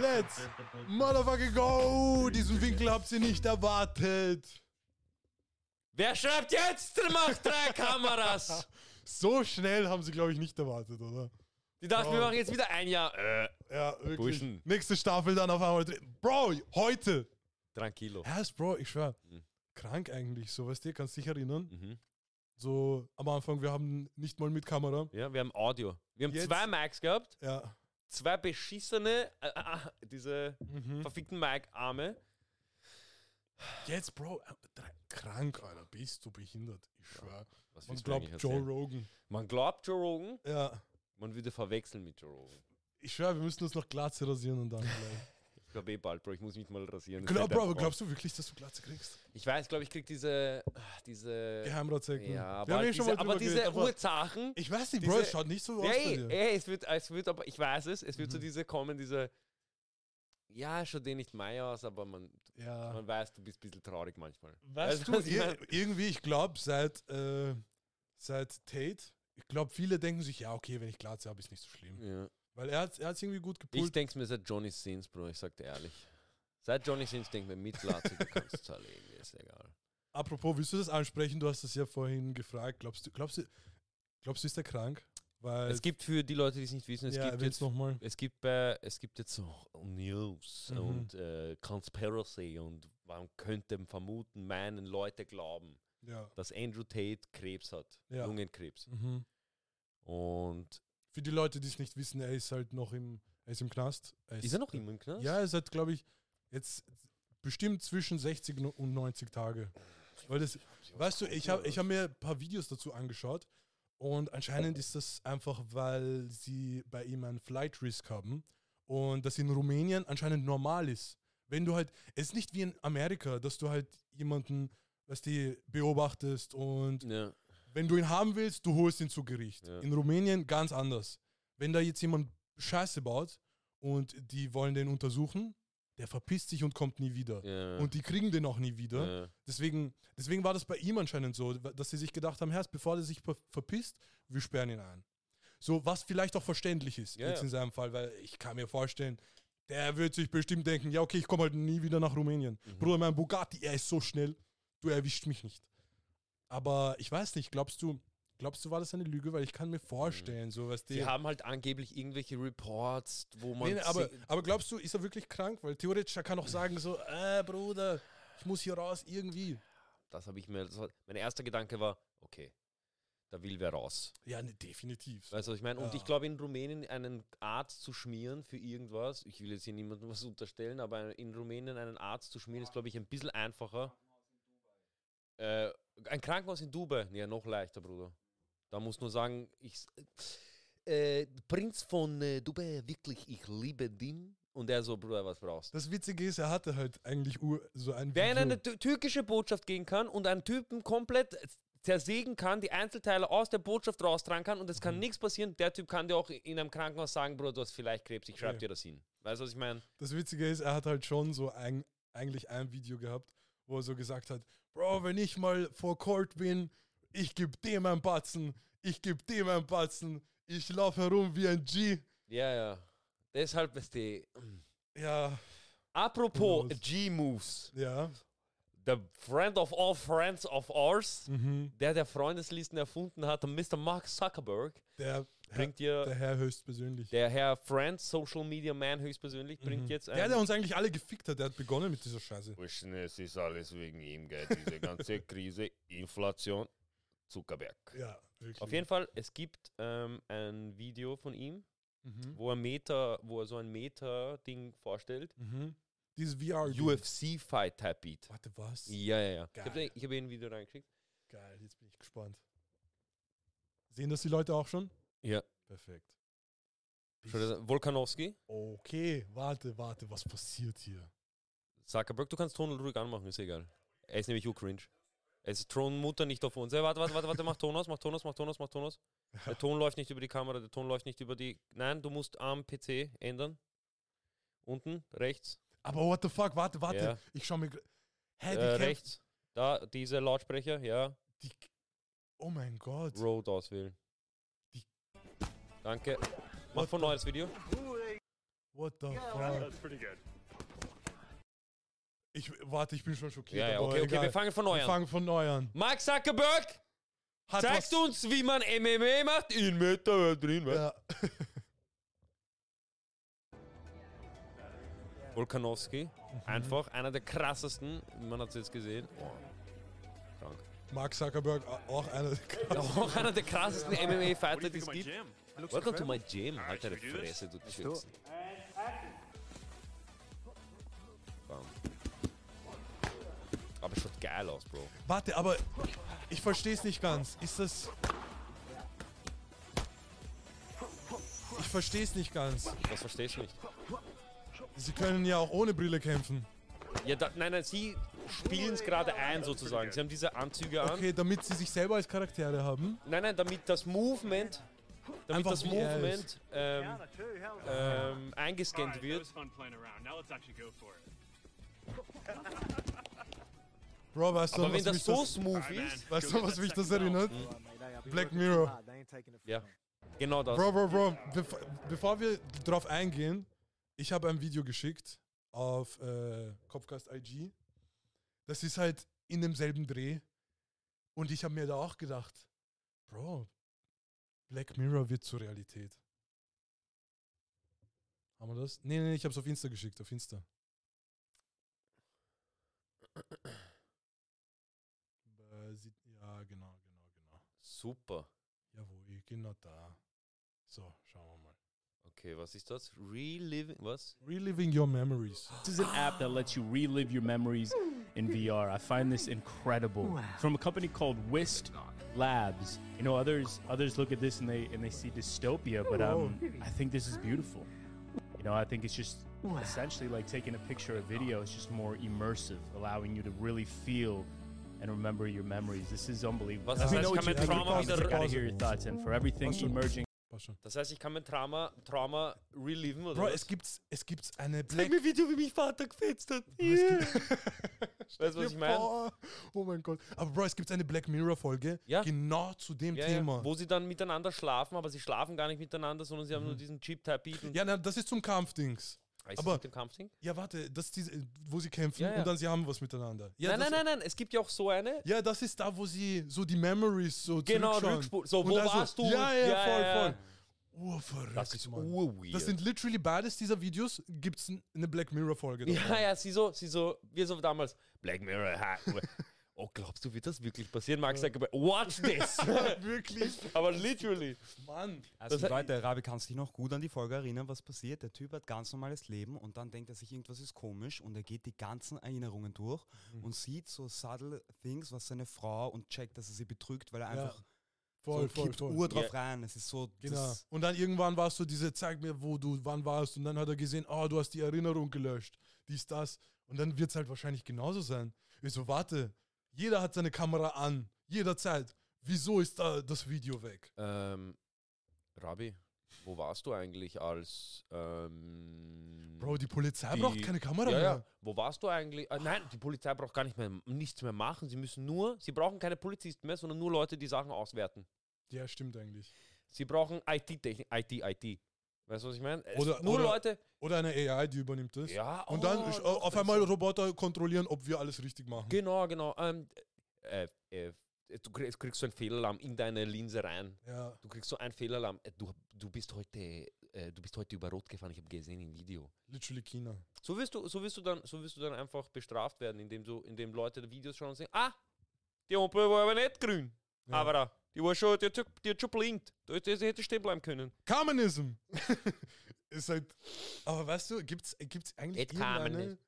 Let's motherfucking go! Diesen Winkel habt ihr nicht erwartet. Wer schreibt jetzt? Macht drei Kameras. So schnell haben sie, glaube ich, nicht erwartet, oder? Die dachten, wir machen jetzt wieder ein Jahr. Äh, Ja, wirklich. Burschen. Nächste Staffel dann auf einmal drin. Bro, heute! tranquilo. Erst, Bro, ich schwör. Mhm. Krank eigentlich, so, weißt du, kannst dich erinnern? So, am Anfang, wir haben nicht mal mit Kamera. Ja, wir haben Audio. Wir haben Jetzt- zwei Mics gehabt. Ja. Zwei beschissene, äh, äh, diese Mhm. verfickten Mic-Arme. Jetzt, Bro, äh, drei- krank, Alter, bist du behindert. Ich schwör. Was Man glaubt Joe? Rogan. Man glaubt Joe Rogan, Ja. man würde verwechseln mit Joe Rogan. Ich schwör, wir müssen uns noch Glatze rasieren und dann vielleicht. Ich glaube eh bald, Bro. Ich muss mich mal rasieren. Fällt Bro, aber glaubst du wirklich, dass du Glatze kriegst? Ich weiß, glaube ich, krieg diese. ah, diese Geheimratsecken. ja, aber, haben eh diese, schon mal aber diese aber Ursachen. Ich weiß nicht, Bro, diese- es schaut nicht so aus bei ey, dir. ey, es wird, es wird aber, ich weiß es, es wird Mhm. so diese kommen, diese. Ja, schaut dir nicht Mai aus, aber man, Ja. man weiß, du bist ein bisschen traurig manchmal. Weißt du, was ich ir mein? irgendwie, ich glaube, seit, äh, seit Tate, ich glaube, viele denken sich, ja, okay, wenn ich Glatze habe, ist nicht so schlimm. Ja. Weil er hat es irgendwie gut Ich gepult. denke mir seit Johnny Sins, Bro, ich sag dir ehrlich. Seit Johnny Sins denke ich mir, mit Latze, du kannst zerlegen, ist egal. Apropos, willst du das ansprechen? Du hast das ja vorhin gefragt. Glaubst du, glaubst du, glaubst du, ist er krank? Weil, Es gibt für die Leute, die es nicht wissen, es ja, gibt jetzt nochmal. Es gibt, bei, es gibt jetzt so News Mhm. und äh, Conspiracy und man könnte vermuten, meinen Leute glauben, Ja. dass Andrew Tate Krebs hat, Ja. Lungenkrebs. Mhm. Und Für die Leute, die es nicht wissen, er ist halt noch im, er ist im Knast. ist er noch immer im Knast? Ja, er ist halt, glaube ich, jetzt bestimmt zwischen 60 und 90 Tage. Weil das, weißt du, ich habe ich hab mir ein paar Videos dazu angeschaut und anscheinend ist das einfach, weil sie bei ihm einen Flight Risk haben und das in Rumänien anscheinend normal ist. Wenn du halt, es ist nicht wie in Amerika, dass du halt jemanden, was die beobachtest und Ja. Wenn du ihn haben willst, du holst ihn zu Gericht. Ja. In Rumänien ganz anders. Wenn da jetzt jemand Scheiße baut und die wollen den untersuchen, der verpisst sich und kommt nie wieder. Ja. Und die kriegen den auch nie wieder. Ja. Deswegen, deswegen war das bei ihm anscheinend so, dass sie sich gedacht haben, Herr, bevor der sich ver- verpisst, wir sperren ihn ein. So, was vielleicht auch verständlich ist, Ja, jetzt in seinem Fall, weil ich kann mir vorstellen, der wird sich bestimmt denken, ja, okay, ich komme halt nie wieder nach Rumänien. Mhm. Bruder, mein Bugatti, er ist so schnell, du erwischt mich nicht. Aber ich weiß nicht, glaubst du, glaubst du, war das eine Lüge? Weil ich kann mir vorstellen, so was Die die. haben halt angeblich irgendwelche Reports, wo man. Nee, aber, aber glaubst du, ist er wirklich krank? Weil theoretisch, er kann auch sagen, so, äh, Bruder, ich muss hier raus, irgendwie. das habe ich mir. War, mein erster Gedanke war, okay, da will wer raus. Ja, ne, definitiv. Weißt du, was ich meine? Und Ja. ich glaube, in Rumänien einen Arzt zu schmieren für irgendwas, ich will jetzt hier niemandem was unterstellen, aber in Rumänien einen Arzt zu schmieren, ist, glaube ich, ein bisschen einfacher. Äh, ein Krankenhaus in Dubai, ja, noch leichter, Bruder. Da muss nur sagen, ich. Äh, Prinz von äh, Dubai, wirklich, ich liebe den. Und er so, Bruder, was brauchst du? Das Witzige ist, er hatte halt eigentlich ur, so ein Wer in eine tü- türkische Botschaft gehen kann und einen Typen komplett zersägen kann, die Einzelteile aus der Botschaft raustragen kann und es Mhm. kann nichts passieren, der Typ kann dir auch in einem Krankenhaus sagen, Bruder, du hast vielleicht Krebs, ich schreibe Ja. dir das hin. Weißt du, was ich meine? Das Witzige ist, er hat halt schon so ein, eigentlich ein Video gehabt, wo er so gesagt hat, Bro, wenn ich mal vor Court bin, ich geb dem einen Batzen, ich geb dem einen Batzen, ich laufe herum wie ein G. Ja, ja. Deshalb ist die. Ja, Apropos. G-Moves. ja. The friend of all friends of ours, Mhm. der der Freundeslisten erfunden hat, Mr. Mark Zuckerberg, Der, Bringt dir- der Herr höchstpersönlich. der Herr Friend, Social Media Man höchstpersönlich, bringt jetzt Mhm. Der, ein. der uns eigentlich alle gefickt hat, der hat begonnen mit dieser Scheiße. Burschen, es ist alles wegen ihm, gell? Diese ganze Krise, Inflation, Zuckerberg. Ja, wirklich. Auf jeden Fall, es gibt ähm, ein Video von ihm, Mhm. wo er Meta, wo er so ein Meta-Ding vorstellt. Mhm. Dieses VR. UFC-Fight-Type Beat. Warte, was? Ja, ja, ja. Ich Geil. habe ich hab ihr ein Video reingeschickt. Geil, jetzt bin ich gespannt. Sehen das die Leute auch schon? Ja. Perfekt. Volkanowski, Okay, warte, warte, was passiert hier? Zuckerberg, du kannst Ton ruhig anmachen, ist egal. Er ist nämlich u cringe. Es ist Thronmutter nicht auf uns. Hey, warte, warte, warte, warte, mach Ton aus, mach Ton aus, mach Ton aus, mach Ton aus. Der Ton läuft nicht über die Kamera, der Ton läuft nicht über die. Nein, du musst am PC ändern. Unten, rechts, Aber what the fuck, warte, warte. Ja. Ich schau mir. Hä, die äh, rechts. Da, diese Lautsprecher, ja. Die, oh mein Gott. Road auswählen. Danke. Mach von neues Video. What the fuck? That's pretty good. Ich, warte, ich bin schon schockiert. Ja, ja, aber okay, okay, egal. wir fangen von neu Wir an. fangen von neu an. Mark Zuckerberg Hat zeigt was- uns, wie man MMA macht in Metaverse drin. was? Ja. Volkanovski, Mhm. einfach einer der krassesten, man hat es jetzt gesehen. Krank. Mark Zuckerberg, auch einer. Auch einer der krassesten MMA-Fighter, die es gibt. gym? Welcome to my gym. Halt deine? Fresse, du Schützen. Bam. Aber schaut geil aus, Bro. Warte, aber ich verstehe es nicht ganz. Ist das. Ich verstehe es nicht ganz. Das verstehst du nicht. Sie können ja auch ohne Brille kämpfen. Ja, da, nein, nein, sie spielen es gerade ein sozusagen. Sie haben diese Anzüge an. Okay, damit sie sich selber als Charaktere haben. Nein, nein, damit das Movement, damit Einfach das Movement ähm, ähm, eingescannt wird. Bro, weißt du, Aber wenn was das mich so das, smooth ist, weißt du, was mich das erinnert? Black Mirror. ja, genau das. Bro, Bro, Bro, bev bevor wir drauf eingehen, ich habe ein Video geschickt auf äh, Kopfcast IG. Das ist halt in demselben Dreh. Und ich habe mir da auch gedacht, Bro, Black Mirror wird zur Realität. Haben wir das? Nee, nee, ich habe es auf Insta geschickt, auf Insta. Äh, Ja, genau, genau, genau. Super. Jawohl, genau da. So, schauen wir mal. Okay, was ist das? Reliving, was? Reliving your memories. This is an app that lets you relive your memories in VR. I find this incredible. From a company called Wist Labs. You know, others others look at this and they and they see dystopia, but um, I think this is beautiful. You know, I think it's just essentially like taking a picture or video. It's just more immersive, allowing you to really feel and remember your memories. This is unbelievable. Was Let das me heißt, know kann what man you think. I wieder- gotta hear your thoughts. And for everything Passt emerging Passt schon. Das heißt, ich kann mein Trauma, Trauma reliven oder Bro, was? es gibt, es gibt eine Zeig Black... mir Video, wie mich Vater gefetzt hat. Weißt du, was ich meine? Oh mein Gott. Aber Bro, es gibt eine Black Mirror-Folge Ja. genau zu dem Ja, Thema. ja, wo sie dann miteinander schlafen, aber sie schlafen gar nicht miteinander, sondern sie haben Mhm. nur diesen Chip-Type-Beat. und- Ja, na, das ist zum Kampfdings. Das aber- mit dem Kampfding? Ja, warte, das ist diese, wo sie kämpfen Ja, ja. und dann sie haben was miteinander. Ja, nein, das, nein, nein, nein, es gibt ja auch so eine. Ja, das ist da, wo sie so die Memories so Genau. Rückspur. So, wo also- warst du? Ja, ja, Ja, voll, ja, voll. Urverrückt, Das ist Mann. urweird. Das sind literally beides dieser Videos, gibt es eine Black Mirror-Folge. davon. ja, ja, sie so, sie so, wie so damals. Black Mirror, ha. Oh, glaubst du, wird das wirklich passieren? Max sagt, watch this. Wirklich? aber literally. Mann. Also Das Leute, Rabi, kannst du dich noch gut an die Folge erinnern, was passiert? Der Typ hat ganz normales Leben und dann denkt er sich, irgendwas ist komisch und er geht die ganzen Erinnerungen durch Mhm. und sieht so subtle things, was seine Frau und checkt, dass er sie betrügt, weil er Ja, einfach Voll, so voll, kippt voll. Uhr drauf Ja. rein. Es ist so, Genau. das, Und dann irgendwann warst du diese, zeig mir, wo du wann warst. Und dann hat er gesehen, oh, du hast die Erinnerung gelöscht. Dies, das. Und dann wird es halt wahrscheinlich genauso sein. Ich so, warte, jeder hat seine Kamera an. Jederzeit. Wieso ist da das Video weg? Ähm, Rabi, wo warst du eigentlich als. Ähm, Bro, die Polizei die- braucht keine Kamera ja, mehr. ja. Wo warst du eigentlich? Äh, nein, die Polizei braucht gar nicht mehr nichts mehr machen. Sie müssen nur, sie brauchen keine Polizisten mehr, sondern nur Leute, die Sachen auswerten. Ja, stimmt eigentlich. Sie brauchen IT-Technik, IT, IT. Weißt du, was ich meine? Oder- nur oder- Leute. Oder eine AI, die übernimmt das. Ja, Und dann oh, äh, noch auf einmal. Roboter kontrollieren, ob wir alles richtig machen. Genau, genau. Ähm, äh, äh, du kriegst, kriegst so ein Fehlalarm in deine Linse rein. Ja. Du kriegst so ein Fehlalarm. Äh, Du, du bist heute, äh, du bist heute über Rot gefahren. Ich habe gesehen im Video. Literally China. So wirst du, so wirst du dann, so wirst du dann einfach bestraft werden, indem du, indem Leute Videos schauen und sagen, ah, die Ampel war aber nicht grün. Ja. Aber da, die war schon, die hat, schon- die hat schon blinkt. Die, die, die hätte stehen bleiben können. Communism! ist halt. Aber weißt du, gibt's, gibt's eigentlich irgendeine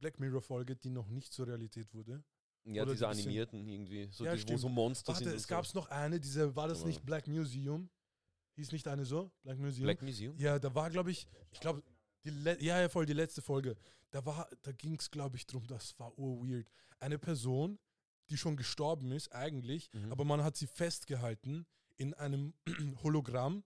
Black- Mirror-Folge, die noch nicht zur Realität wurde? Ja, Oder diese die animierten irgendwie, so Ja, die, wo so Monster Warte, sind. es gab noch eine, diese, war das nicht Black Museum? Hieß nicht eine so? Black. Museum? Black Museum? Ja, da war, glaube ich, ich glaube, die le- ja, ja, voll, die letzte Folge. Da war, da ging es, glaube ich, drum, das war urweird. Eine Person, die schon gestorben ist, eigentlich, Mhm. aber man hat sie festgehalten in einem Hologramm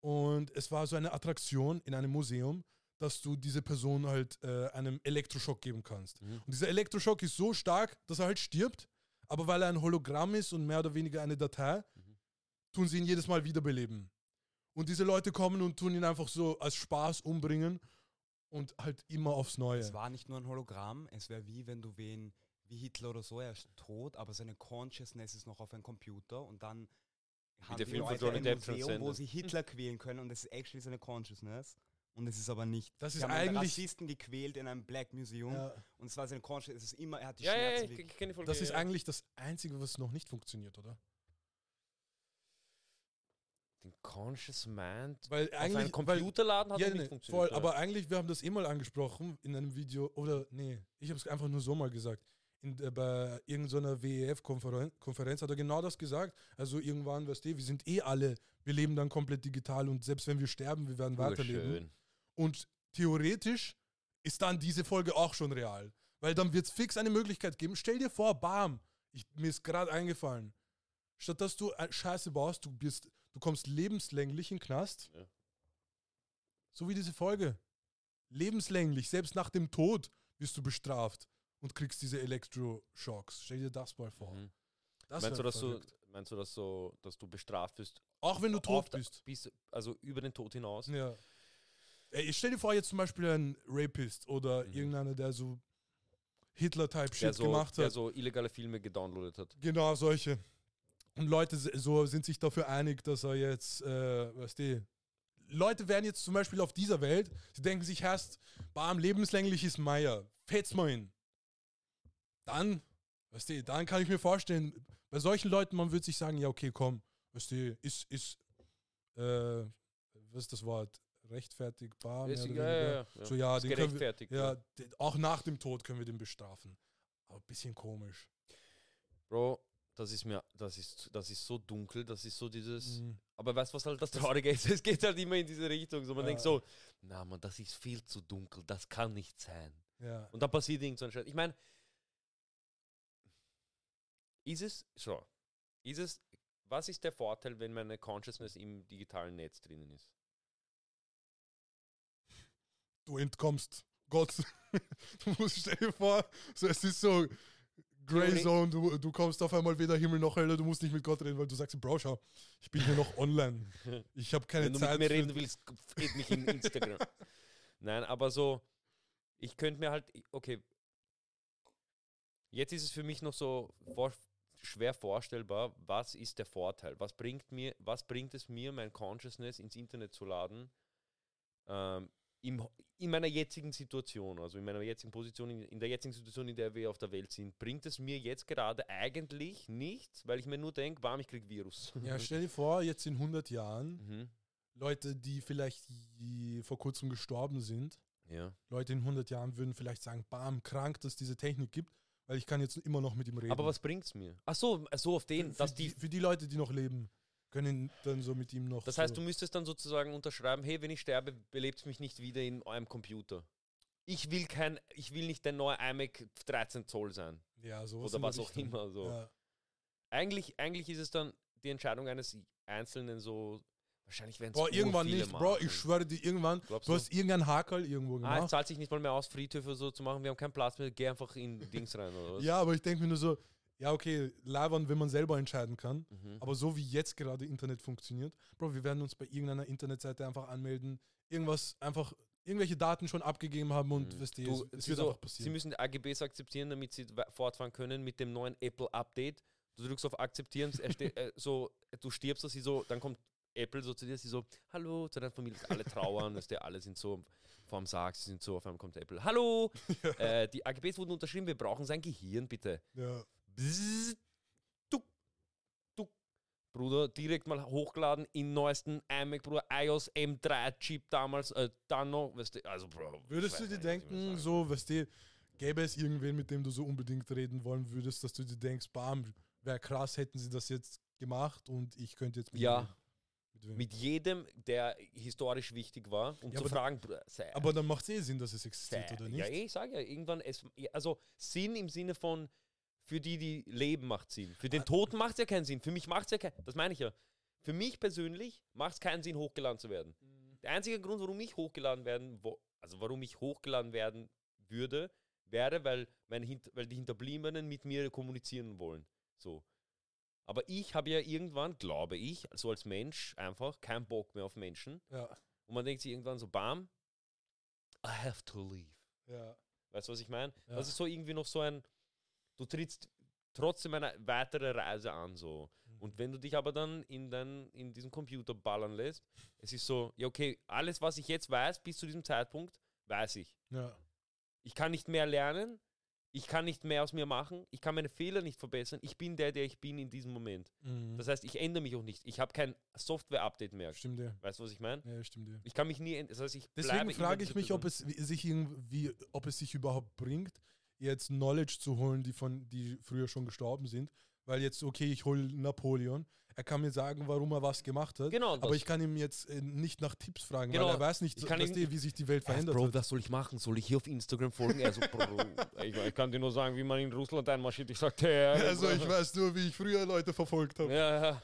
und es war so eine Attraktion in einem Museum, dass du diese Person halt äh, einem Elektroschock geben kannst. Mhm. Und dieser Elektroschock ist so stark, dass er halt stirbt, aber weil er ein Hologramm ist und mehr oder weniger eine Datei, Mhm. tun sie ihn jedes Mal wiederbeleben. Und diese Leute kommen und tun ihn einfach so als Spaß umbringen und halt immer aufs Neue. Es war nicht nur ein Hologramm, es wäre wie wenn du wen, wie Hitler oder so, er ist tot, aber seine Consciousness ist noch auf einem Computer und dann haben der die Film Leute ein Museum, wo sie Hitler quälen können und das ist actually seine Consciousness. Und es ist aber nicht. Das ist eigentlich- Rassisten gequält in einem Black Museum Ja. und es war seine Consciousness. Es ist immer, er hat die Ja, ja, ja, Schmerzen. ich, ich kenne die Folge. Das ist eigentlich das Einzige, was noch nicht funktioniert, oder? Den Conscious Mind Weil auf einen eigentlich. weil, Computerladen hat ja, nicht nee, funktioniert. voll, aber eigentlich, wir haben das eh mal angesprochen in einem Video, oder nee, ich habe es einfach nur so mal gesagt. In, äh, bei irgendeiner WEF-Konferenz Konferenz hat er genau das gesagt. Also irgendwann, weißt du, wir sind eh alle, wir leben dann komplett digital und selbst wenn wir sterben, wir werden weiterleben. Urschön. Und theoretisch ist dann diese Folge auch schon real. Weil dann wird es fix eine Möglichkeit geben. Stell dir vor, bam, ich, mir ist gerade eingefallen. Statt dass du äh, Scheiße baust, du, bist, du kommst lebenslänglich in den Knast. Ja. So wie diese Folge. Lebenslänglich, selbst nach dem Tod wirst du bestraft und kriegst diese Elektroschocks. Stell dir das mal vor. Mhm. Das Meinst, du, dass du, meinst du, dass, so, dass du bestraft wirst? Auch wenn du tot der- bist. Bis, also über den Tod hinaus? Ja. Ey, ich stell dir vor, jetzt zum Beispiel ein Rapist oder Mhm. irgendeiner, der so Hitler-Type der, Shit so, gemacht der hat. so illegale Filme gedownloadet hat. Genau, solche. Und Leute so sind sich dafür einig, dass er jetzt, äh, weißt du, Leute werden jetzt zum Beispiel auf dieser Welt, sie denken sich erst, bam, lebenslänglich ist Meier, fetz mal ihn. Dann, weißt du, dann kann ich mir vorstellen, bei solchen Leuten, man würde sich sagen, ja, okay, komm, weißt du, ist, ist, äh, was ist das Wort? Rechtfertigbar? Ist, ja, ja, ja. So, ja, den können wir, ja, de- auch nach dem Tod können wir den bestrafen. Aber ein bisschen komisch. Bro, das ist mir, das ist, das ist so dunkel, das ist so dieses. Mhm. Aber weißt du, was halt das Traurige ist? Es geht halt immer in diese Richtung. So, man Ja. denkt so, na man, das ist viel zu dunkel, das kann nicht sein. Ja. Und dann passiert irgend so ein Scheiß. Ich meine, ist es, so, ist es, was ist der Vorteil, wenn meine Consciousness im digitalen Netz drinnen ist? du entkommst Gott. Du musst stell dir vor, so, es ist so Grey Zone, du, du kommst auf einmal weder Himmel noch Hölle, du musst nicht mit Gott reden, weil du sagst, Bro, schau, ich bin hier noch online. Ich habe keine Wenn du Zeit mit mir reden willst, add mich in Instagram. Nein, aber so, ich könnte mir halt, okay, jetzt ist es für mich noch so schwer vorstellbar, was ist der Vorteil? Was bringt mir, was bringt es mir, mein Consciousness ins Internet zu laden? Ähm, im, in meiner jetzigen Situation, also in meiner jetzigen Position, in, in der jetzigen Situation, in der wir auf der Welt sind, bringt es mir jetzt gerade eigentlich nichts, weil ich mir nur denke, bam, ich krieg Virus. Ja, stell dir vor, jetzt in 100 Jahren, mhm. Leute, die vielleicht die vor kurzem gestorben sind, Ja. Leute in 100 Jahren würden vielleicht sagen, bam, krank, dass es diese Technik gibt, weil ich kann jetzt immer noch mit ihm reden. Aber was bringt's mir? Ach so, ach so auf den, für, dass die. die, für die Leute, die noch leben, können dann so mit ihm noch. Das so, heißt, du müsstest dann sozusagen unterschreiben, hey, wenn ich sterbe, belebt mich nicht wieder in eurem Computer. Ich will kein, ich will nicht der neue iMac 13 Zoll sein. ja, sowas Oder was auch Richtung. immer. So. Ja. Eigentlich, eigentlich ist es dann die Entscheidung eines Einzelnen so. Wahrscheinlich werden es Bro, irgendwann nicht, Bro, ich schwöre dir, irgendwann, Glaubst du hast irgendeinen Hakel irgendwo Ah, es gemacht. zahlt sich nicht mal mehr aus, Friedhöfe so zu machen. Wir haben keinen Platz mehr, geh einfach in Dings rein, oder was? ja, aber ich denke mir nur so, ja, okay, labern, wenn man selber entscheiden kann. Mhm. Aber so wie jetzt gerade Internet funktioniert, Bro, wir werden uns bei irgendeiner Internetseite einfach anmelden, irgendwas einfach, irgendwelche Daten schon abgegeben haben und Mhm. weißt du, Du, es, sie wird so, einfach Sie passieren. müssen die AGBs akzeptieren, damit sie fortfahren können mit dem neuen Apple-Update. Du drückst auf Akzeptieren, er äh, so, du stirbst, so, sie so, dann kommt Apple so zu dir, sie so, hallo, zu deiner Familie, alle trauern, dass der alle sind so vorm Sarg, sie sind so, auf einmal kommt Apple, hallo, äh, die AGBs wurden unterschrieben, wir brauchen sein Gehirn, bitte. Ja. Bzzz, duck, duck. Bruder, direkt mal hochgeladen in neuesten iMac, Bruder, iOS M3-Chip damals, äh, dann noch, weißt du, also, Bro. Würdest du dir denken, so, weißt du, gäbe es irgendwen, mit dem du so unbedingt reden wollen würdest, dass du dir denkst, bam, wäre krass, hätten sie das jetzt gemacht und ich könnte jetzt mit Ja. Reden. Mit jedem, der historisch wichtig war, um Ja, zu aber fragen, sei, Aber dann macht es eh Sinn, dass es sei, existiert, oder nicht? ja, ich sage ja, irgendwann, es, also Sinn im Sinne von, für die, die leben, macht Sinn. Für den Ah. Toten macht es ja keinen Sinn. Für mich macht es ja keinen, das meine ich ja. Für mich persönlich macht es keinen Sinn, hochgeladen zu werden. Mhm. Der einzige Grund, warum ich hochgeladen werden, wo, also warum ich hochgeladen werden würde, wäre, weil, meine, Hint- weil die Hinterbliebenen mit mir kommunizieren wollen. So. Aber ich habe ja irgendwann, glaube ich, so als Mensch einfach keinen Bock mehr auf Menschen. Ja, Und man denkt sich irgendwann so, bam, I have to leave. ja. Weißt du, was ich meine? Ja. Das ist so irgendwie noch so ein, du trittst trotzdem eine weitere Reise an, so. Mhm. Und wenn du dich aber dann in, dein, in diesen Computer ballern lässt, es ist so, ja, okay, alles, was ich jetzt weiß, bis zu diesem Zeitpunkt, weiß ich. Ja. Ich kann nicht mehr lernen, ich kann nicht mehr aus mir machen, ich kann meine Fehler nicht verbessern, ich bin der, der ich bin in diesem Moment. Mhm. Das heißt, ich ändere mich auch nicht. Ich habe kein Software-Update mehr. Stimmt ja. Weißt du, was ich meine? Ja, stimmt ja. Ich kann mich nie, änd- das heißt, ich Deswegen frage ich mich, ob es sich irgendwie, ob es sich überhaupt bringt, jetzt Knowledge zu holen, die von, die früher schon gestorben sind. Weil jetzt, okay, ich hole Napoleon. Er kann mir sagen, warum er was gemacht hat. Genau, aber ich kann ihm jetzt äh, nicht nach Tipps fragen, Genau, weil er weiß nicht, ich kann dass die, wie sich die Welt verändert Bro, hat. was soll ich machen? Soll ich hier auf Instagram folgen? Er so, Bro, ich, ich kann dir nur sagen, wie man in Russland einmarschiert. Ich sag, der. Also ich weiß nur, wie ich früher Leute verfolgt habe. Ja, ja.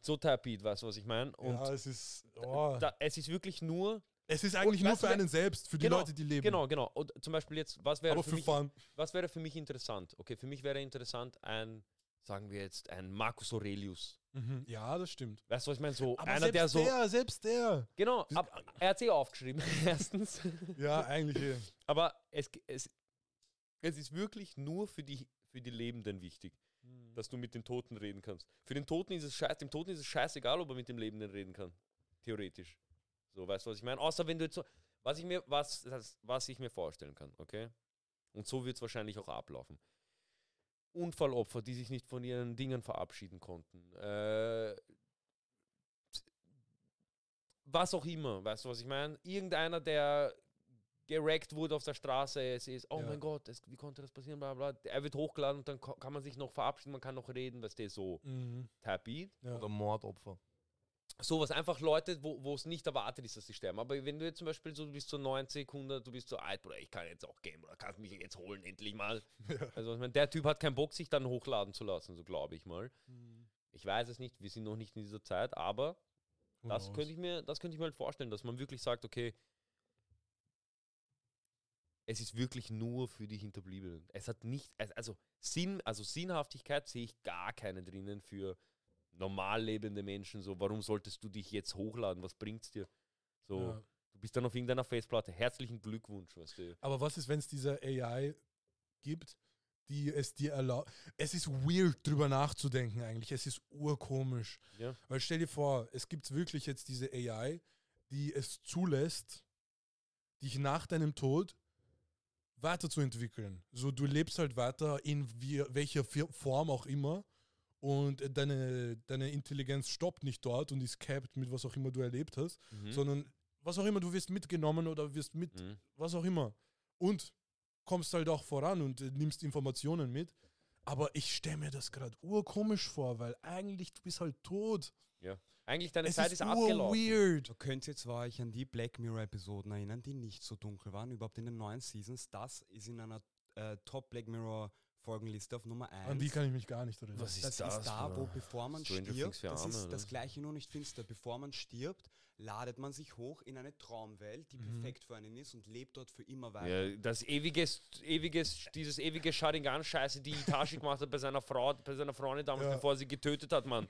So Type-Beat, weißt du, was ich meine? Und Ja, es ist, oh. da, es ist wirklich nur. es ist eigentlich nur du, für einen selbst, für die Genau, Leute, die leben. Genau, genau. Und zum Beispiel jetzt, was wäre Aber für für mich, Fun. was wäre für mich interessant? Okay, für mich wäre interessant ein, sagen wir jetzt, ein Marcus Aurelius. Mhm. Ja, das stimmt. Weißt du, was ich meine? So Aber einer, der so. der, selbst der. Genau, ab, er hat sich aufgeschrieben, erstens. Ja, eigentlich. eh. Aber es, es, es ist wirklich nur für die, für die Lebenden wichtig, dass du mit den Toten reden kannst. Für den Toten ist es scheiß, dem Toten ist es scheißegal, ob er mit dem Lebenden reden kann. Theoretisch. So, weißt du, was ich meine? Außer wenn du jetzt so, was ich mir, was, was ich mir vorstellen kann, okay? Und so wird es wahrscheinlich auch ablaufen. Unfallopfer, die sich nicht von ihren Dingen verabschieden konnten. Äh, was auch immer, weißt du, was ich meine? Irgendeiner, der gerackt wurde auf der Straße, es ist, oh Ja. mein Gott, es, wie konnte das passieren, bla bla. Er wird hochgeladen und dann kann man sich noch verabschieden, man kann noch reden, weißt du, so Mhm. happy. Ja. Oder Mordopfer. Sowas, einfach Leute, wo es nicht erwartet ist, dass sie sterben. Aber wenn du jetzt zum Beispiel so, du bist so 90, 100, du bist so alt, Bruder, ich kann jetzt auch gehen, oder kannst mich jetzt holen, endlich mal. Also, ich meine, der Typ hat keinen Bock, sich dann hochladen zu lassen, so glaube ich mal. Mhm. Ich weiß es nicht, wir sind noch nicht in dieser Zeit, aber Who das knows? könnte ich mir, das könnte ich mir halt vorstellen, dass man wirklich sagt, okay, es ist wirklich nur für die Hinterbliebenen. Es hat nicht, also Sinn, also Sinnhaftigkeit sehe ich gar keine drinnen für normal lebende Menschen. So, warum solltest du dich jetzt hochladen? Was bringt's dir? So, Ja. du bist dann auf irgendeiner Festplatte. Herzlichen Glückwunsch, weißt du. Aber was ist, wenn es diese AI gibt, die es dir erlaubt? Es ist weird, drüber nachzudenken eigentlich. Es ist urkomisch. Ja. Weil stell dir vor, es gibt wirklich jetzt diese AI, die es zulässt, dich nach deinem Tod weiterzuentwickeln. So, du lebst halt weiter in wie, welcher Form auch immer und deine, deine Intelligenz stoppt nicht dort und ist capped mit was auch immer du erlebt hast, Mhm. sondern was auch immer, du wirst mitgenommen oder wirst mit Mhm. was auch immer. Und kommst halt auch voran und äh, nimmst Informationen mit. Aber ich stelle mir das gerade urkomisch vor, weil eigentlich du bist halt tot. Eigentlich deine es Zeit ist ist abgelaufen. weird. Da könnt ihr zwar euch an die Black Mirror-Episoden erinnern, die nicht so dunkel waren, überhaupt in den neuen Seasons. Das ist in einer äh, Top Black Mirror-Folgenliste auf Nummer 1. An die kann ich mich gar nicht erinnern. Was ist das, das? ist da, wo bevor man Stranger stirbt, das Arme, ist oder? das gleiche nur nicht finster. Bevor man stirbt, ladet man sich hoch in eine Traumwelt, die perfekt für einen ist und lebt dort für immer weiter. Ja, das ewiges, ewiges, dieses ewige Sharingan-Scheiße, die Itachi gemacht hat bei seiner Frau, bei seiner Freundin damals, Ja. bevor sie getötet hat, Mann.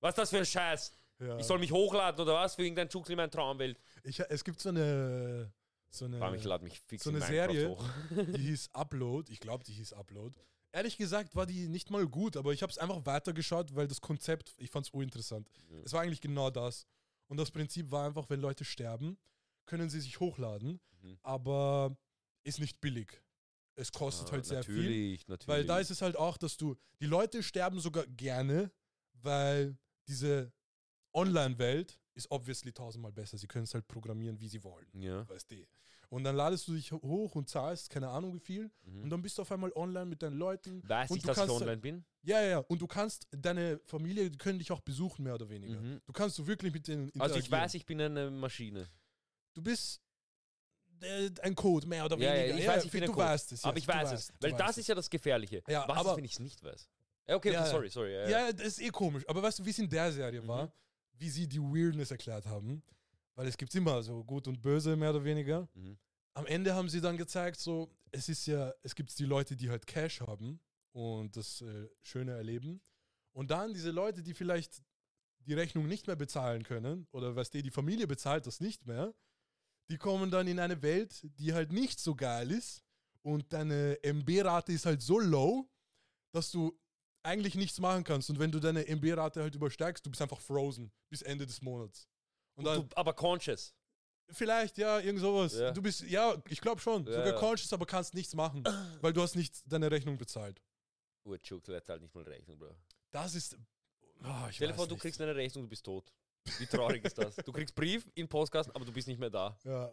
Was ist das für ein Scheiß? Ja. Ich soll mich hochladen oder was? Für irgendein Schuckl in meiner Traumwelt. Ich, es gibt so eine, so eine, ich lade mich fix so in eine Serie, hoch. die hieß Upload. Ich glaube, die hieß Upload. Ehrlich gesagt war die nicht mal gut, aber ich habe es einfach weitergeschaut, weil das Konzept, ich fand es uninteressant. Ja. Es war eigentlich genau das. Und das Prinzip war einfach, wenn Leute sterben, können sie sich hochladen, Mhm. aber ist nicht billig. Es kostet Ah, halt sehr viel. natürlich. Weil da ist es halt auch, dass du, die Leute sterben sogar gerne, weil diese Online-Welt ist obviously tausendmal besser. Sie können es halt programmieren, wie sie wollen. Ja. Weißt du. Und dann ladest du dich hoch und zahlst, keine Ahnung wie viel. Und Mhm. dann bist du auf einmal online mit deinen Leuten. Weiß und ich, du dass ich online bin? Ja, ja, ja. Und du kannst, deine Familie, die können dich auch besuchen, mehr oder weniger. Mhm. Du kannst du wirklich mit denen Also ich weiß, ich bin eine Maschine. Du bist äh, ein Code, mehr oder Ja, weniger. ja, ich weiß, ich bin du ein Code. weißt es. aber ich weiß es. Weil das ist ja das Gefährliche. Ja, Was aber- ist, wenn ich es nicht weiß? Ja, okay, Ja, okay ja. sorry, sorry. Ja, Ja, das ist eh komisch. Aber weißt du, wie es in der Serie Mhm. war? Wie sie die Weirdness erklärt haben? Weil es gibt immer so gut und böse, mehr oder weniger. Mhm. Am Ende haben sie dann gezeigt, so, es ist ja, es gibt die Leute, die halt Cash haben und das äh, Schöne erleben. Und dann diese Leute, die vielleicht die Rechnung nicht mehr bezahlen können, oder was die, die Familie bezahlt das nicht mehr, die kommen dann in eine Welt, die halt nicht so geil ist und deine MB-Rate ist halt so low, dass du eigentlich nichts machen kannst. Und wenn du deine MB-Rate halt übersteigst, du bist einfach frozen bis Ende des Monats. Und dann, Du, aber conscious. vielleicht, ja, irgend sowas. Ja. Du bist, ja, ich glaube schon, Ja, sogar ja. conscious, aber kannst nichts machen, weil du hast nicht deine Rechnung bezahlt. Urchuk, du halt nicht mal Rechnung, Bro. Das ist, oh, vor, du kriegst eine Rechnung, du bist tot. Wie traurig ist das? Du kriegst Brief in Postkasten, aber du bist nicht mehr da. Ja.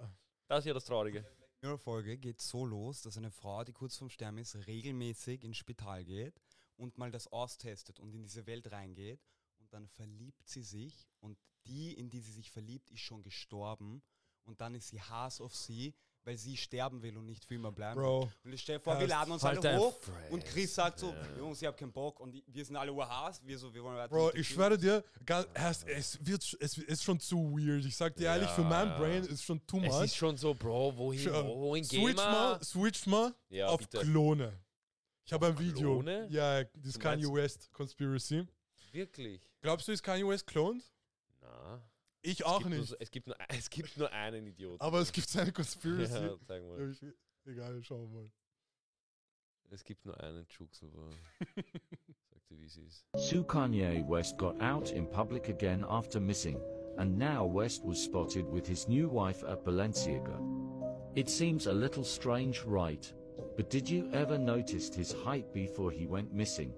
Das ist ja das Traurige. In der Folge geht so los, dass eine Frau, die kurz vorm Sterben ist, regelmäßig ins Spital geht und mal das austestet und in diese Welt reingeht und dann verliebt sie sich und die, in die sie sich verliebt, ist schon gestorben und dann ist sie Hass auf sie, weil sie sterben will und nicht für immer bleiben. Bro. Und ich stell dir vor, wir laden uns Halt alle dein hoch und Chris sagt so, Jungs, ich hab keinen Bock und wir sind alle urhaß, wir so, wir wollen weiter Bro, ich schwöre dir, ga- es, es, wird, es ist schon zu weird. Ich sag dir ehrlich, für mein Ja. Brain ist schon too Es ist much. schon so, Bro, wohin, wohin gehen Switch wir? mal, switch mal Ja, auf bitte. Klone. Ich habe ein Video. Klone? Ja, das Kanye West Conspiracy. Wirklich? Glaubst du, ist Kanye West cloned? Na. Ich Es auch gibt Nur, nicht. so- es, gibt nur, es gibt nur einen Idioten. Aber es gibt eine Conspiracy. Ja, zeig mal. Ja, ich, egal, schauen wir mal. Es gibt nur einen Juxelbar. Sag dir, wie es ist. Sue Kanye West got out in public again after missing, and now West was spotted with his new wife at Balenciaga. It seems a little strange, right? But did you ever notice his height before he went missing,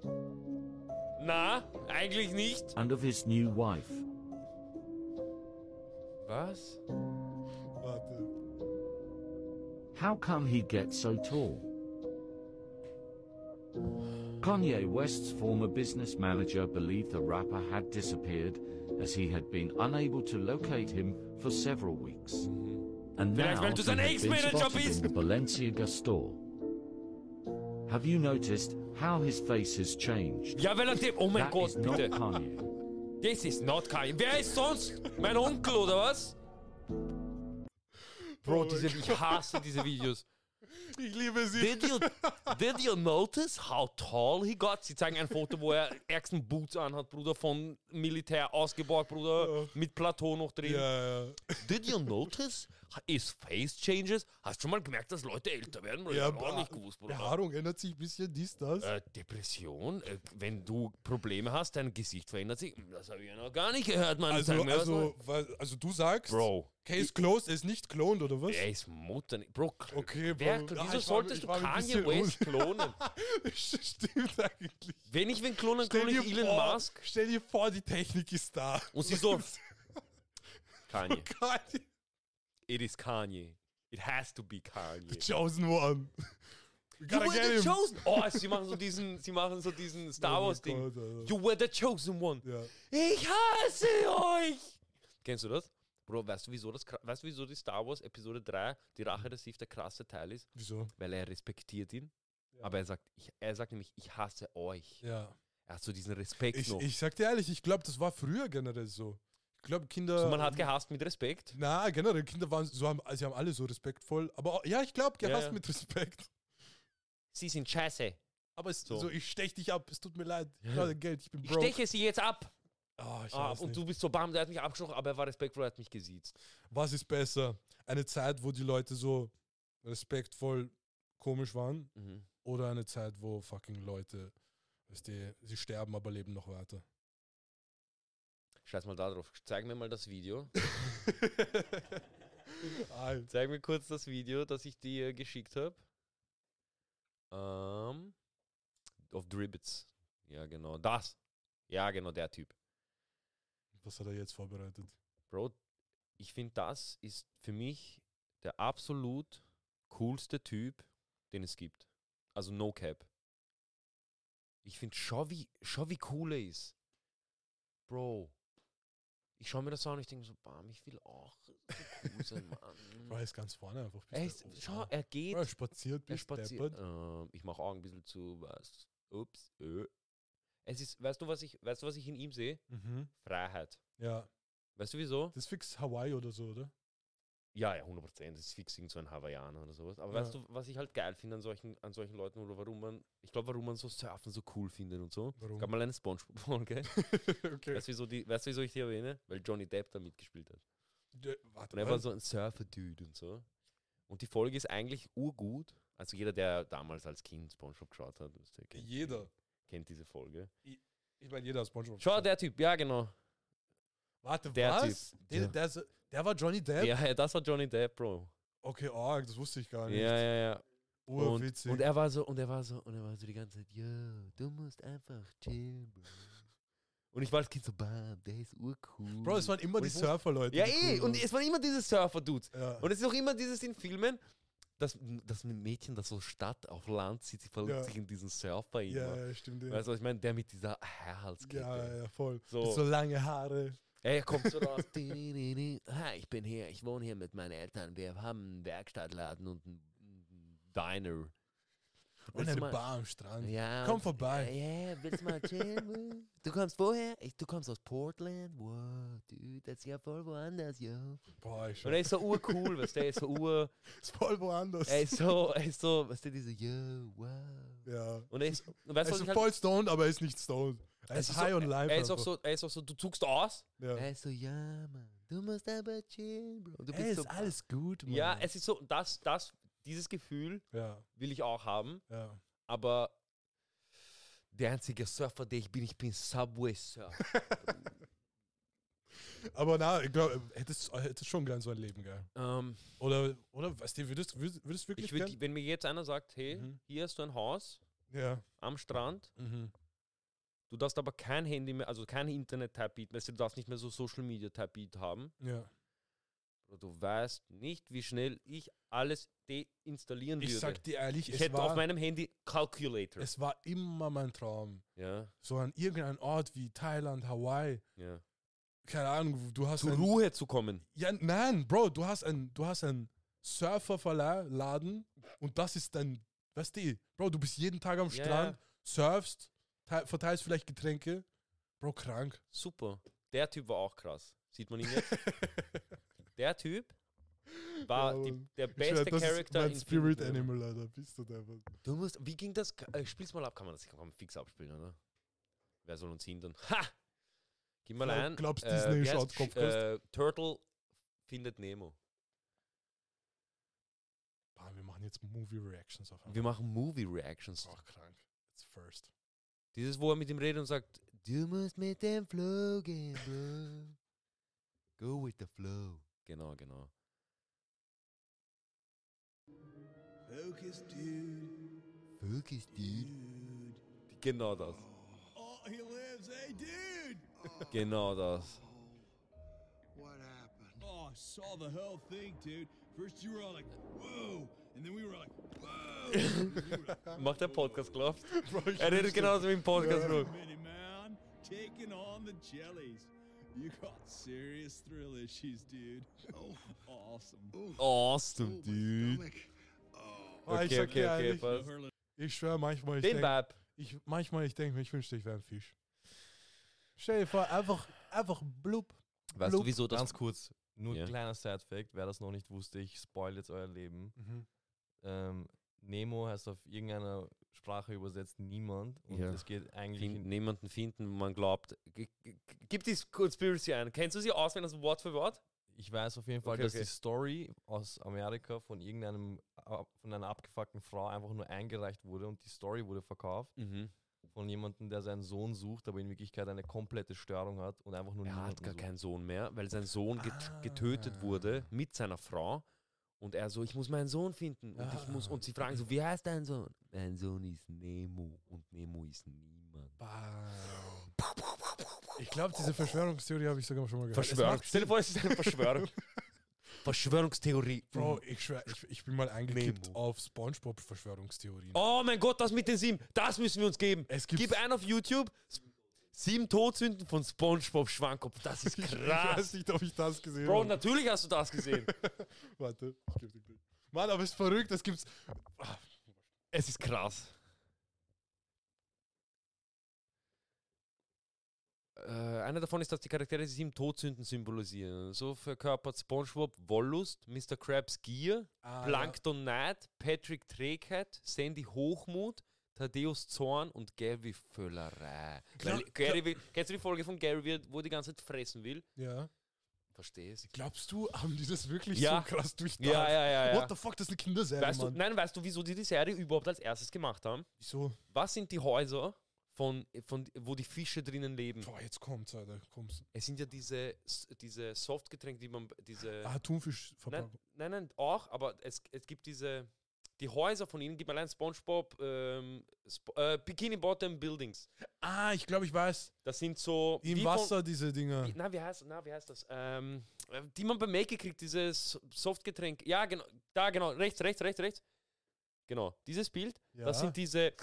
Na, eigentlich nicht. and of his new wife? Was? Warte. How come he gets so tall? Kanye West's former business manager believed the rapper had disappeared as he had been unable to locate him for several weeks. Mhm. And now weil du he sein had been spotted in the Balenciaga store. Have you noticed how his face has changed? Ja, weil er dem. Oh mein That Gott, is not bitte. Kanye. Das ist not Kanye. Wer ist sonst? Mein Onkel oder was? Bro, Oh mein diese, ich hasse diese Videos. Ich liebe sie. Did you, did you notice how tall he got? Sie zeigen ein Foto, wo er ärgsten Boots anhat, Bruder, von Militär ausgebaut, Bruder, mit Plateau noch drin. Ja, ja. Did you notice his face changes? Hast du schon mal gemerkt, dass Leute älter werden? Bruder? ja ich auch nicht gewusst, Bruder. Behaarung ändert sich ein bisschen, dies, das. Äh, Depression, äh, wenn du Probleme hast, dein Gesicht verändert sich. Das habe ich ja noch gar nicht gehört, Mann. Also, Sag mir was also, also du sagst, Bro, Case closed, er ist nicht cloned, oder was? er ist Mutter. Bro, Okay, wer, Bro. Ah, wieso war- solltest ich du war ein Kanye West klonen? Stimmt eigentlich. Wenn ich wen klonen, klone ich Elon vor, Musk. stell dir vor, die Technik ist da. Und sie so, Kanye. Kanye, It is Kanye. It has to be the Kanye. chosen one. You were the him. chosen. Oh, sie machen so diesen, sie machen so diesen Star Oh Wars mein Ding. You were the chosen one. Ja. Ich hasse euch! Kennst du das? Bro, weißt du, wieso das, weißt du, wieso die Star Wars Episode 3, die Rache der Sith, der krasse Teil ist? Wieso? Weil er respektiert ihn. Ja. Aber er sagt, ich, er sagt nämlich, ich hasse euch. Ja. Er hat so diesen Respekt Ich, noch. ich sag dir ehrlich, ich glaube, das war früher generell so. Ich glaube, Kinder. so, man hat gehasst mit Respekt. Na, generell, Kinder waren so, haben, sie haben alle so respektvoll. Aber auch- ja, ich glaube, gehasst ja. mit Respekt. Sie sind scheiße. Aber es, So. so. ich stech dich ab, es tut mir leid. Ich Geld, ich bin Ich broke. steche sie jetzt ab. Ah, ich Ah, und nicht. du bist so bam, der hat mich abgestochen, aber er war respektvoll, er hat mich gesiezt. Was ist besser? Eine Zeit, wo die Leute so respektvoll komisch waren Mhm. oder eine Zeit, wo fucking Leute, weißt du, sie sterben, aber leben noch weiter? Scheiß mal da drauf. Zeig mir mal das Video. Zeig mir kurz das Video, das ich dir geschickt habe. Ähm, auf Dribbits. Ja, genau. Das. Ja, genau, der Typ. Was hat er jetzt vorbereitet? Bro, ich finde, das ist für mich der absolut coolste Typ, den es gibt. Also No Cap. Ich finde, schau wie, schau wie cool er ist. Bro. Ich schaue mir das an und ich denke so, bam, ich will auch so cool sein, Mann. Bro, er ist ganz vorne einfach. Er, ist, schau, er geht. Bro, er spaziert Er spaziert. Ähm, ich mache Augen ein bisschen zu, was? Ups, ö. Es ist, weißt du, was ich, weißt du, was ich in ihm sehe? Mhm. Freiheit. Ja, Weißt du wieso? das ist fix Hawaii oder so, oder? Ja, ja, 100 Prozent. Das ist fix irgend so ein Hawaiianer oder sowas. Aber Ja. weißt du, was ich halt geil finde an solchen, an solchen Leuten oder warum man, ich glaube, warum man so Surfen so cool findet und so. Warum? Es gab mal eine Spongebob-Folge. okay. weißt du, wieso, die, weißt du, wieso ich die erwähne? Weil Johnny Depp da mitgespielt hat. Ja, warte Und er war so ein Surfer-Dude und so. Und die Folge ist eigentlich urgut. Also jeder, der damals als Kind Spongebob geschaut hat, Jeder. Kennt diese Folge. Ich meine, jeder Spongebob. Schau, der Typ, ja genau. Warte, der was? Typ. Der, der, ist- der war Johnny Depp? Ja, ja, das war Johnny Depp, Bro. Okay, arg, das wusste ich gar nicht. Ja, ja, ja. Und, Urwitzig. und er war so, und er war so, und er war so die ganze Zeit, ja, du musst einfach chillen, Bro. Und ich war als Kind so, bam, der ist urcool. Bro, es waren immer Und die ich Surfer-Leute. Ja, eh, cool und es waren immer diese Surfer-Dudes. Ja. Und es ist auch immer dieses in Filmen, dass, dass ein Mädchen, das so Stadt auf Land zieht, sie verliebt Ja. sich in diesen Surfer ja, ja, stimmt. Ja, Weißt du, was ich meine? Der mit dieser Halskette. ja, ja, voll. So. So lange Haare. Er kommt so raus. Hi, ich bin hier, ich wohne hier mit meinen Eltern. Wir haben einen Werkstattladen und einen Diner. Und eine mal- Bar am Strand. Ja. Komm und- vorbei. Ja, ja, willst du mal chillen? Du kommst woher? Ich, du kommst aus Portland? Wow, dude, das ist ja voll woanders, yo. Boah, ich Und schon. er ist so urcool, weißt du, er ist so ur, ist voll woanders. er ist so, er ist so, weißt du, diese, yo, wow. ja. Und er ist, und Er weißt ist so ich halt, voll stoned, aber er ist nicht stoned. Er es ist ist high so, on life. er ist auch so, er ist auch so, du zuckst aus. Ja. Er ist so, ja, Mann, du musst aber chillen, Bro. Du Ey, bist ist so, alles gut, Mann. Ja, es ist so, das, das, dieses Gefühl Ja, will ich auch haben, ja. aber der einzige Surfer, der ich bin, ich bin Subway Surfer. Aber na, ich glaube, hättest, hättest schon gern so ein Leben, gell? ähm, Oder, oder, weißt du, würdest, würdest, würdest du wirklich ich würd, gern? wenn mir jetzt einer sagt, hey, Mhm. hier hast du ein Haus Ja. am Strand, Mhm. du darfst aber kein Handy mehr, also kein Internet-Type Beat, weißt du, du darfst nicht mehr so Social Media Type Beat haben. Ja. Bro, Du weißt nicht, wie schnell ich alles deinstallieren Ich würde. sag dir ehrlich, ich hätte auf war, meinem Handy Calculator. es war immer mein Traum. ja, So an irgendeinem Ort wie Thailand, Hawaii, ja. keine Ahnung, du hast Zur ein, Ruhe zu kommen. Ja, nein, Bro, du hast ein, du hast einen Surferverladen und das ist dein, weißt du, Bro, du bist jeden Tag am Strand, surfst, te- verteilst vielleicht Getränke. Bro, krank. Super. Der Typ war auch krass. Sieht man ihn jetzt? der Typ war Ja, die, der schwör, beste ist Charakter mein in Spirit Filmen. Animal, Alter. Bist du der? Du musst, wie ging das? Äh, spiel's mal ab, kann man das kann man fix abspielen, oder? Wer soll uns hindern? Ha! Gib mal ein. glaubst, äh, Disney schaut? Kopfkost? Äh, Turtle findet Nemo. Bam, wir machen jetzt Movie Reactions auf einmal. Wir machen Movie Reactions. Ach, krank. It's first. Dieses, wo er mit ihm redet und sagt, du musst mit dem Flow gehen, bro. Go with the flow. Genau, genau. Focus, dude. Focus, dude. Genau das. Oh, he lives. Hey, dude. Genau das. What happened? Oh, I saw the whole thing, dude. First you were all like, whoa. And then we were like, whoa. Like, Macht der Podcast, ich Er redet genauso wie im Podcast, Bro. Taking on the jellies. You got serious thrill issues, dude. Oh, awesome. Awesome, dude. Ich Okay, okay, okay, ehrlich, passt. ich schwöre manchmal, ich Den ich, manchmal, ich denke mir, ich wünschte, ich wäre ein Fisch. Stell dir vor, einfach, einfach blub. Weißt du, wieso das? Ganz kurz, nur Ja. ein kleiner Side-Fact, wer das noch nicht wusste, ich spoil jetzt euer Leben. Mhm. Ähm, Nemo heißt auf irgendeiner Sprache übersetzt niemand und Ja. es geht eigentlich Fin in, niemanden finden, wo man glaubt. G g- gib die Conspiracy ein. Kennst du sie auswendig, also Wort für Wort? ich weiß auf jeden Fall, Okay, dass okay. die Story aus Amerika von irgendeinem von einer abgefuckten Frau einfach nur eingereicht wurde und die Story wurde verkauft Mhm. von jemandem, der seinen Sohn sucht, aber in Wirklichkeit eine komplette Störung hat und einfach nur Er hat gar sucht. keinen Sohn mehr, weil sein Sohn get Ah. getötet wurde mit seiner Frau. Und er so, ich muss meinen Sohn finden. Und, ich muss, und sie fragen so, wie heißt dein Sohn? Mein Sohn ist Nemo und Nemo ist niemand. Ich glaube, diese Verschwörungstheorie habe ich sogar schon mal gehört. Verschwörung. macht Stell dir vor, es ist eine Verschwörung. Verschwörungstheorie. Bro, ich schwör, ich, ich bin mal eingekippt Nemo. auf Spongebob-Verschwörungstheorien. Oh mein Gott, das mit den sieben, das müssen wir uns geben. Es gibt- Gib ein auf YouTube. Sieben Todsünden von SpongeBob Schwankopf. Das ist Ich weiß krass. nicht, ob ich das gesehen Bro, habe. natürlich hast du das gesehen. Warte, ich gebe dir gleich. Mann, aber es ist verrückt, es gibt's. Ah, es ist krass. Äh, einer davon ist, dass die Charaktere sieben Todsünden symbolisieren. So verkörpert SpongeBob Wollust, Mr. Krabs Gier, Ah, Plankton Neid, Patrick Trägheit, Sandy Hochmut, Thaddeus Zorn und Gary Völlerei. Weil Gary will, kennst du die Folge von Gary, er- wo er die ganze Zeit fressen will? Ja. Verstehst? Glaubst du, haben die das wirklich Ja. so krass durchdacht? Ja, ja, ja, ja. What the fuck, das ist eine Kinderserie, Weißt du, Mann. nein, weißt du, wieso die die Serie überhaupt als erstes gemacht haben? Wieso? Was sind die Häuser, von, von, wo die Fische drinnen leben? Boah, jetzt kommt's, Alter. Kommt's. Es sind ja diese, diese Softgetränke, die man, diese... Ah, Thunfisch Nein, nein, nein, auch, aber es, es gibt diese, die Häuser von ihnen, gibt allein SpongeBob, ähm, Sp äh, Bikini Bottom Buildings. Ah, ich glaube, ich weiß. Das sind so... Im die Wasser, diese Dinger. Von, wie, na, wie heißt, na, wie heißt das? Ähm, äh, die man beim Make kriegt, dieses Softgetränk. Ja, genau, da, genau, rechts, rechts, rechts, rechts. Genau, dieses Bild, Ja. das sind diese...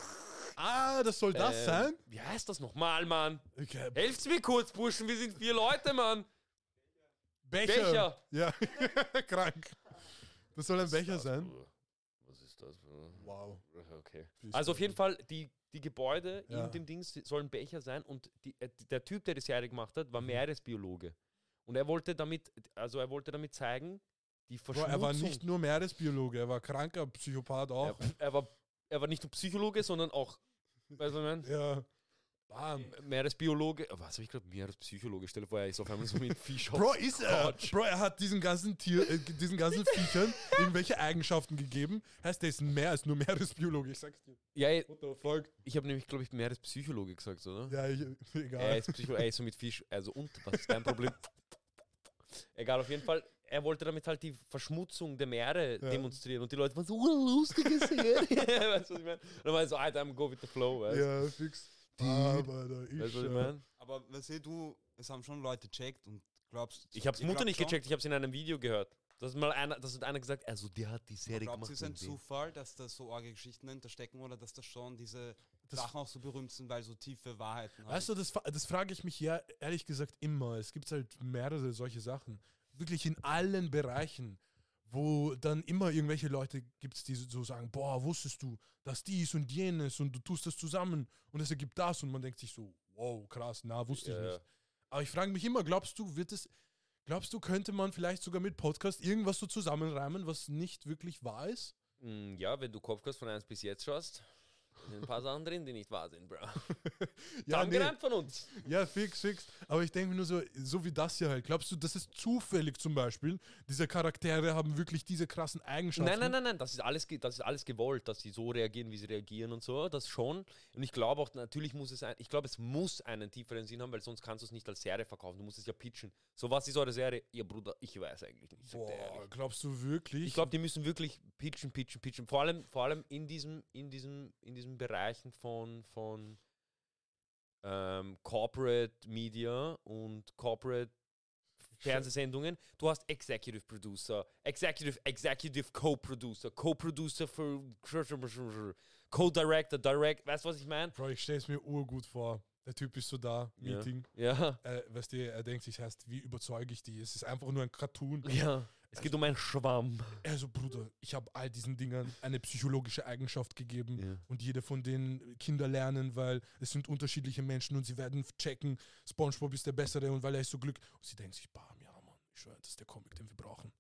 Ah, das soll das ähm, sein? Wie heißt das nochmal, Mann? Okay. Helft's mir kurz, Burschen, wir sind vier Leute, Mann. Becher. Becher. Ja, krank. Das soll ein Becher sein. Das? Wow. Okay. Also auf jeden Fall, die, die Gebäude Ja. in dem Ding sollen Becher sein und die, äh, der Typ, der die Serie gemacht hat, Mhm. war Meeresbiologe. Und er wollte damit, also er wollte damit zeigen, die Verschmutzung. er war nicht nur Meeresbiologe, er war kranker Psychopath auch. er, er, war, er war nicht nur Psychologe, sondern auch, weißt du, was ich mein? Ja. Bam. Meeresbiologe, oh, was habe ich gerade? Meerespsychologe, stelle vor, er ist auf einmal so mit Fisch Bro, ist er. Bro, er hat diesen ganzen Tier, äh, diesen ganzen Viechern irgendwelche Eigenschaften gegeben. Heißt, der ist mehr als nur Meeresbiologe, ich sag's dir. Ja, fuck? ich habe nämlich, glaube ich, Meerespsychologe gesagt, oder? Ja, ich, egal. Er ist Psycho, er ist so mit Fisch. Also und, was ist dein Problem? Egal, auf jeden Fall, er wollte damit halt die Verschmutzung der Meere Ja. demonstrieren und die Leute waren so, oh, lustige Serie. weißt du, was ich meine? Und dann war ich so, Alter, I'm go with the flow, weißt du, ja, fix. Aber da ich, weißt du, was ich meine? Aber weißt du, du, es haben schon Leute checkt und glaubst Ich hab's ihr Mutter glaubt nicht schon- gecheckt, ich hab's in einem Video gehört. Das hat mal einer, das hat einer gesagt, also der hat die Serie Glaubt gemacht. es ist ein und den. Zufall, dass da so arge Geschichten dahinter stecken oder dass das schon diese Das- Sachen auch so berühmt sind, weil so tiefe Wahrheiten Weißt du, das, fa- das frage ich mich ja ehrlich gesagt immer. Es gibt halt mehrere solche Sachen. Wirklich in allen Bereichen, wo dann immer irgendwelche Leute gibt, die so sagen, boah, wusstest du, dass dies und jenes und du tust das zusammen und es ergibt das und man denkt sich so, wow, krass, na, wusste Ja, ich nicht. Aber ich frage mich immer, glaubst du, wird es, glaubst du, könnte man vielleicht sogar mit Podcast irgendwas so zusammenreimen, was nicht wirklich wahr ist? Mm, Ja, wenn du Kopfkast von 1 bis jetzt schaust, sind ein paar Sachen drin, die nicht wahr sind, Bro. Ja, nee. Zusammengereimt von uns. Ja, fix, fix. Aber ich denke mir nur so, so wie das hier halt. Glaubst du, das ist zufällig zum Beispiel? Diese Charaktere haben wirklich diese krassen Eigenschaften. Nein, nein, nein, nein, das ist, alles, das ist alles gewollt, dass sie so reagieren, wie sie reagieren und so, das schon. Und ich glaube auch, natürlich muss es ein, ich glaube, es muss einen tieferen Sinn haben, weil sonst kannst du es nicht als Serie verkaufen, du musst es ja pitchen. So, was ist eure Serie? Ihr Bruder, ich weiß eigentlich nicht. Boah, glaubst du wirklich? Ich glaube, die müssen wirklich pitchen, pitchen, pitchen. Vor allem, vor allem in diesem, in diesem, in diesen Bereichen von, von ähm, Corporate Media und Corporate Fernsehsendungen. Du hast Executive Producer, Executive, Executive Co-Producer, Co-Producer für Co-Director, Direct, weißt du, was ich meine? Bro, ich stelle es mir urgut vor. Der Typ ist so da, Ja. Meeting. Ja, Äh, weißt du, er denkt sich, heißt, wie überzeuge ich die? Es ist einfach nur ein Cartoon. ja. Es geht um einen Schwamm. Also, Bruder, ich habe all diesen Dingern eine psychologische Eigenschaft gegeben. Ja. Und jede von denen Kinder lernen, weil es sind unterschiedliche Menschen und sie werden checken, SpongeBob ist der Bessere und weil er ist so glücklich. Und sie denken sich, bam, ja, Mann, ich schwöre, das ist der Comic, den wir brauchen.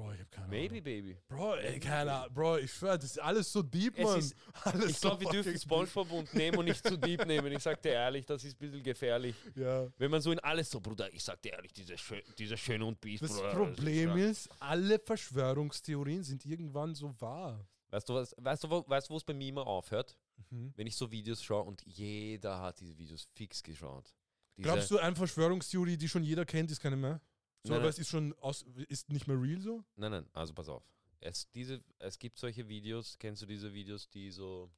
Bro, ich hab keine Maybe, Ahnung. baby. Bro, ey, keine Ahnung. Bro, ich schwöre, das ist alles so deep, Es Mann. ist- alles Ich glaube, so wir dürfen Spongebob und Nemo nicht zu deep nehmen. Ich sag dir ehrlich, das ist ein bisschen gefährlich. Ja. Wenn man so in alles so, Bruder, ich sag dir ehrlich, diese, Schö Schöne und Biest, Das Bruder. Problem stark. ist, alle Verschwörungstheorien sind irgendwann so wahr. Weißt du, was, weißt du, wo, weißt du, wo es bei mir immer aufhört? Mhm. Wenn ich so Videos schaue und jeder hat diese Videos fix geschaut. Diese, Glaubst du, eine Verschwörungstheorie, die schon jeder kennt, ist keine mehr? So, Nein, aber nein. es ist schon aus, ist nicht mehr real so? Nein, nein, also pass auf. Es, diese, es gibt solche Videos, kennst du diese Videos, die so.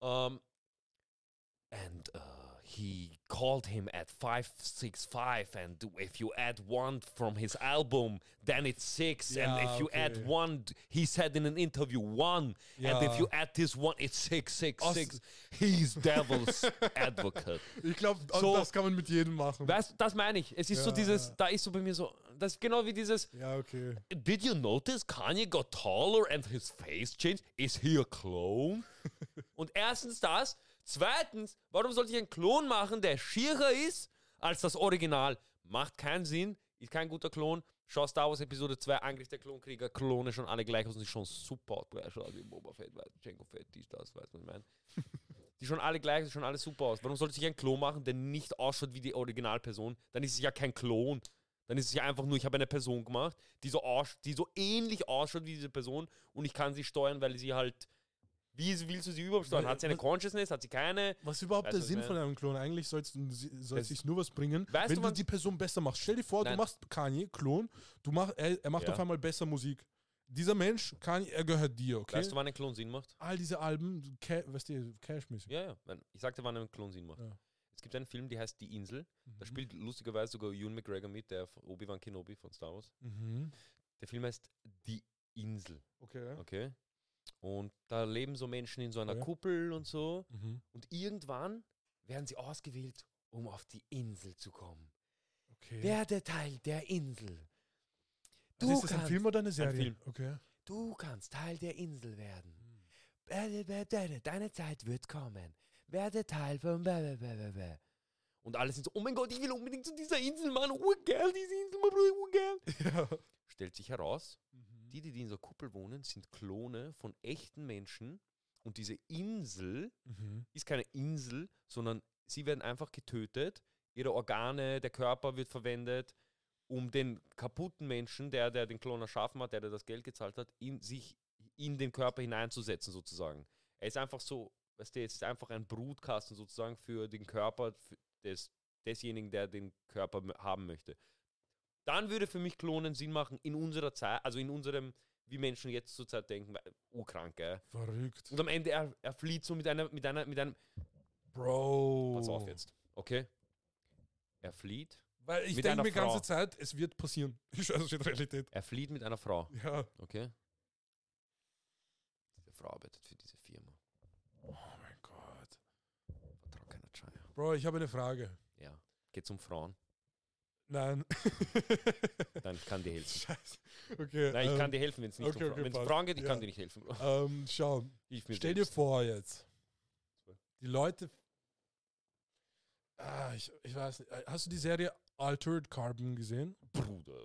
Um, and uh, he called him at 565, and if you add one from his album, then it's six. and if you add one, he said in an interview, one. And if you add this one, it's six, six, Aus- six. He's devil's advocate. Ich glaube, So- das kann man mit jedem machen. Weißt du, das meine ich. Es ist so Ja, dieses, ja. da ist so bei mir so, das ist genau wie dieses, Ja, okay. Did you notice Kanye got taller and his face changed? Is he a clone? Und erstens das, Zweitens, warum sollte ich einen Klon machen, der schierer ist als das Original? Macht keinen Sinn, ist kein guter Klon. Schau Star Wars Episode 2, Angriff der Klonkrieger, Klone schon alle gleich aus und die schon super. Schau, wie Boba Fett, Jango Fett, dies, das, weiß man, ich meine. Die schon alle gleich, die schon alle super aus. Warum sollte ich einen Klon machen, der nicht ausschaut wie die Originalperson? Dann ist es ja kein Klon. Dann ist es ja einfach nur, ich habe eine Person gemacht, die so, aus, die so ähnlich ausschaut wie diese Person und ich kann sie steuern, weil sie halt. Wie willst du sie überhaupt steuern? Hat sie eine Was- Consciousness? Hat sie keine? Was ist überhaupt Weißt der was Sinn ich von einem Klon? Eigentlich soll es sich nur was bringen, Weißt wenn du, du die Person besser machst. Stell dir vor, Nein. du machst Kanye, Klon, du mach, er, er macht Ja. auf einmal besser Musik. Dieser Mensch, Kanye, er gehört dir, okay? Weißt du, wann ein Klon Sinn macht? All diese Alben, Ca weißt du, Cash-mäßig. Ja, ja. Ich sagte, wann ein Klon Sinn macht. Ja. Es gibt einen Film, der heißt Die Insel. Da Mhm. spielt lustigerweise sogar Ewan McGregor mit, der Obi-Wan Kenobi von Star Wars. Mhm. Der Film heißt Die Insel. Okay. Okay? Und da leben so Menschen in so einer Okay. Kuppel und so. Mhm. Und irgendwann werden sie ausgewählt, um auf die Insel zu kommen. okay. Werde Teil der Insel. Also ist das ein Film oder eine Serie? Film. Okay. Du kannst Teil der Insel werden. Werde- werde- Deine Zeit wird kommen. Werde Teil von. Und alle sind so, oh mein Gott, ich will unbedingt zu dieser Insel, Mann. Urgeil, diese Insel, mein Bruder, urgeil. Ja. Stellt sich heraus, Mhm. Die, die in dieser Kuppel wohnen, sind Klone von echten Menschen. Und diese Insel Mhm. ist keine Insel, sondern sie werden einfach getötet. Ihre Organe, der Körper wird verwendet, um den kaputten Menschen, der, der den Klon erschaffen hat, der, der das Geld gezahlt hat, in, sich in den Körper hineinzusetzen, sozusagen. Er ist einfach so, weißt du, es ist einfach ein Brutkasten sozusagen für den Körper des, desjenigen, der den Körper haben möchte. Dann würde für mich Klonen Sinn machen in unserer Zeit, also in unserem, wie Menschen jetzt zurzeit denken, weil- urkrank, gell? Verrückt. Und am Ende, er, er flieht so mit einer, mit einer, mit einem, Bro. Pass auf jetzt. Okay? Er flieht. Weil ich denke mir die ganze. Zeit, es wird passieren. Ich schwöre, das steht Realität. Er flieht mit einer Frau. Ja. Okay? Diese Frau arbeitet für diese Firma. Oh mein Gott. Vertrau keiner Chaya. Bro, ich habe eine Frage. Ja. Geht um Frauen. Nein. Nein, ich kann dir helfen. Scheiße. Okay. Nein, ich ähm, kann dir helfen, wenn es nicht okay, um okay, Wenn es passt. Frauen geht, ich Ja. kann dir nicht helfen. Ähm, schau, stell dir selbst. vor jetzt, die Leute. Ah, ich, ich weiß nicht. äh, Hast du die Serie Altered Carbon gesehen? Bruder,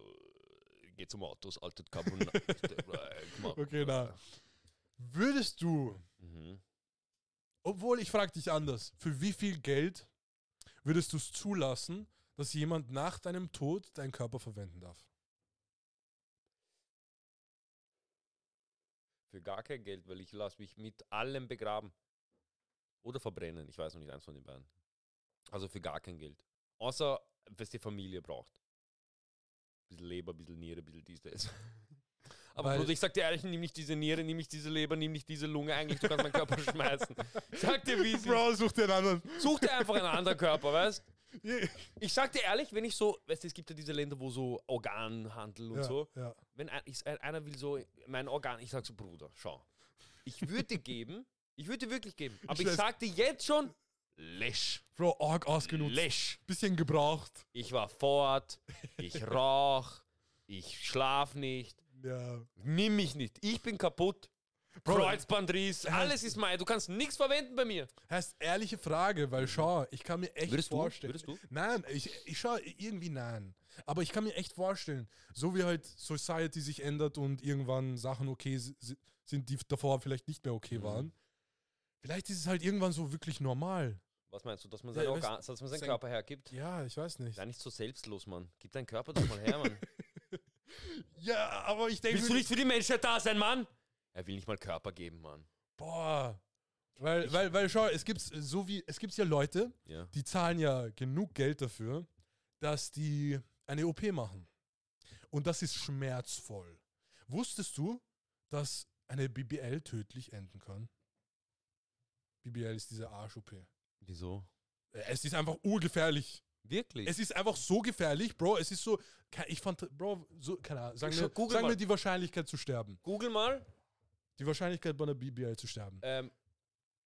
geht um Autos, altes Carbon. Okay, na. Würdest du, Mhm. obwohl ich frage dich anders, für wie viel Geld würdest du es zulassen, dass jemand nach deinem Tod deinen Körper verwenden darf? Für gar kein Geld, weil ich lasse mich mit allem begraben. Oder verbrennen. Ich weiß noch nicht, eins von den beiden. Also für gar kein Geld. Außer, was die Familie braucht. Bisschen Leber, bisschen Niere, bisschen dies, das. Aber Weil- Bruder, ich sag dir ehrlich, nimm nicht diese Niere, nimm nicht diese Leber, nimm nicht diese Lunge. Eigentlich, du kannst meinen Körper schmeißen. Sag dir, wie es. Bro, such dir einen anderen. Such dir einfach einen anderen Körper, weißt Ich sag dir ehrlich, wenn ich so, weißt du, es gibt ja diese Länder, wo so Organhandel und ja, so. Ja. Wenn ein, ich, ein- einer will so mein Organ, ich sag so, Bruder, schau. Ich würde geben, ich würde wirklich geben, aber ich weiß. sag dir jetzt schon, Lesch. Bro, arg ausgenutzt. Lesch. Bisschen gebraucht. Ich war fort, ich rauch, ich schlaf nicht, Ja. nimm mich nicht, ich bin kaputt. Bro, Kreuzbandriss, alles ist mein, du kannst nichts verwenden bei mir. Heißt ehrliche Frage, weil schau, ich kann mir echt Würdest du? vorstellen. Würdest du? Nein, ich, ich schau irgendwie nein. Aber ich kann mir echt vorstellen, so wie halt Society sich ändert und irgendwann Sachen okay si- si- sind, die davor vielleicht nicht mehr okay Mhm. waren. Vielleicht ist es halt irgendwann so wirklich normal. Was meinst du, dass man Ja, seinen, weißt- Organ, dass man seinen sein- Körper hergibt? Ja, ich weiß nicht. Sei nicht so selbstlos, Mann. Gib deinen Körper doch mal her, Mann. Ja, aber ich denke. Willst du nicht für die Menschheit da sein, Mann? Er will nicht mal Körper geben, Mann. Boah. Weil, weil, weil schau, es gibt so wie, es gibt ja Leute, Ja. die zahlen ja genug Geld dafür, dass die eine OP machen. Und das ist schmerzvoll. Wusstest du, dass eine BBL tödlich enden kann? BBL ist diese Arsch-OP. Wieso? Es ist einfach urgefährlich. Wirklich? Es ist einfach so gefährlich, Bro. Es ist so, ich fand, Bro, so, keine Ahnung, sagen, wir, sagen wir die Wahrscheinlichkeit zu sterben. Google mal. Die Wahrscheinlichkeit bei einer BBL zu sterben. Ähm,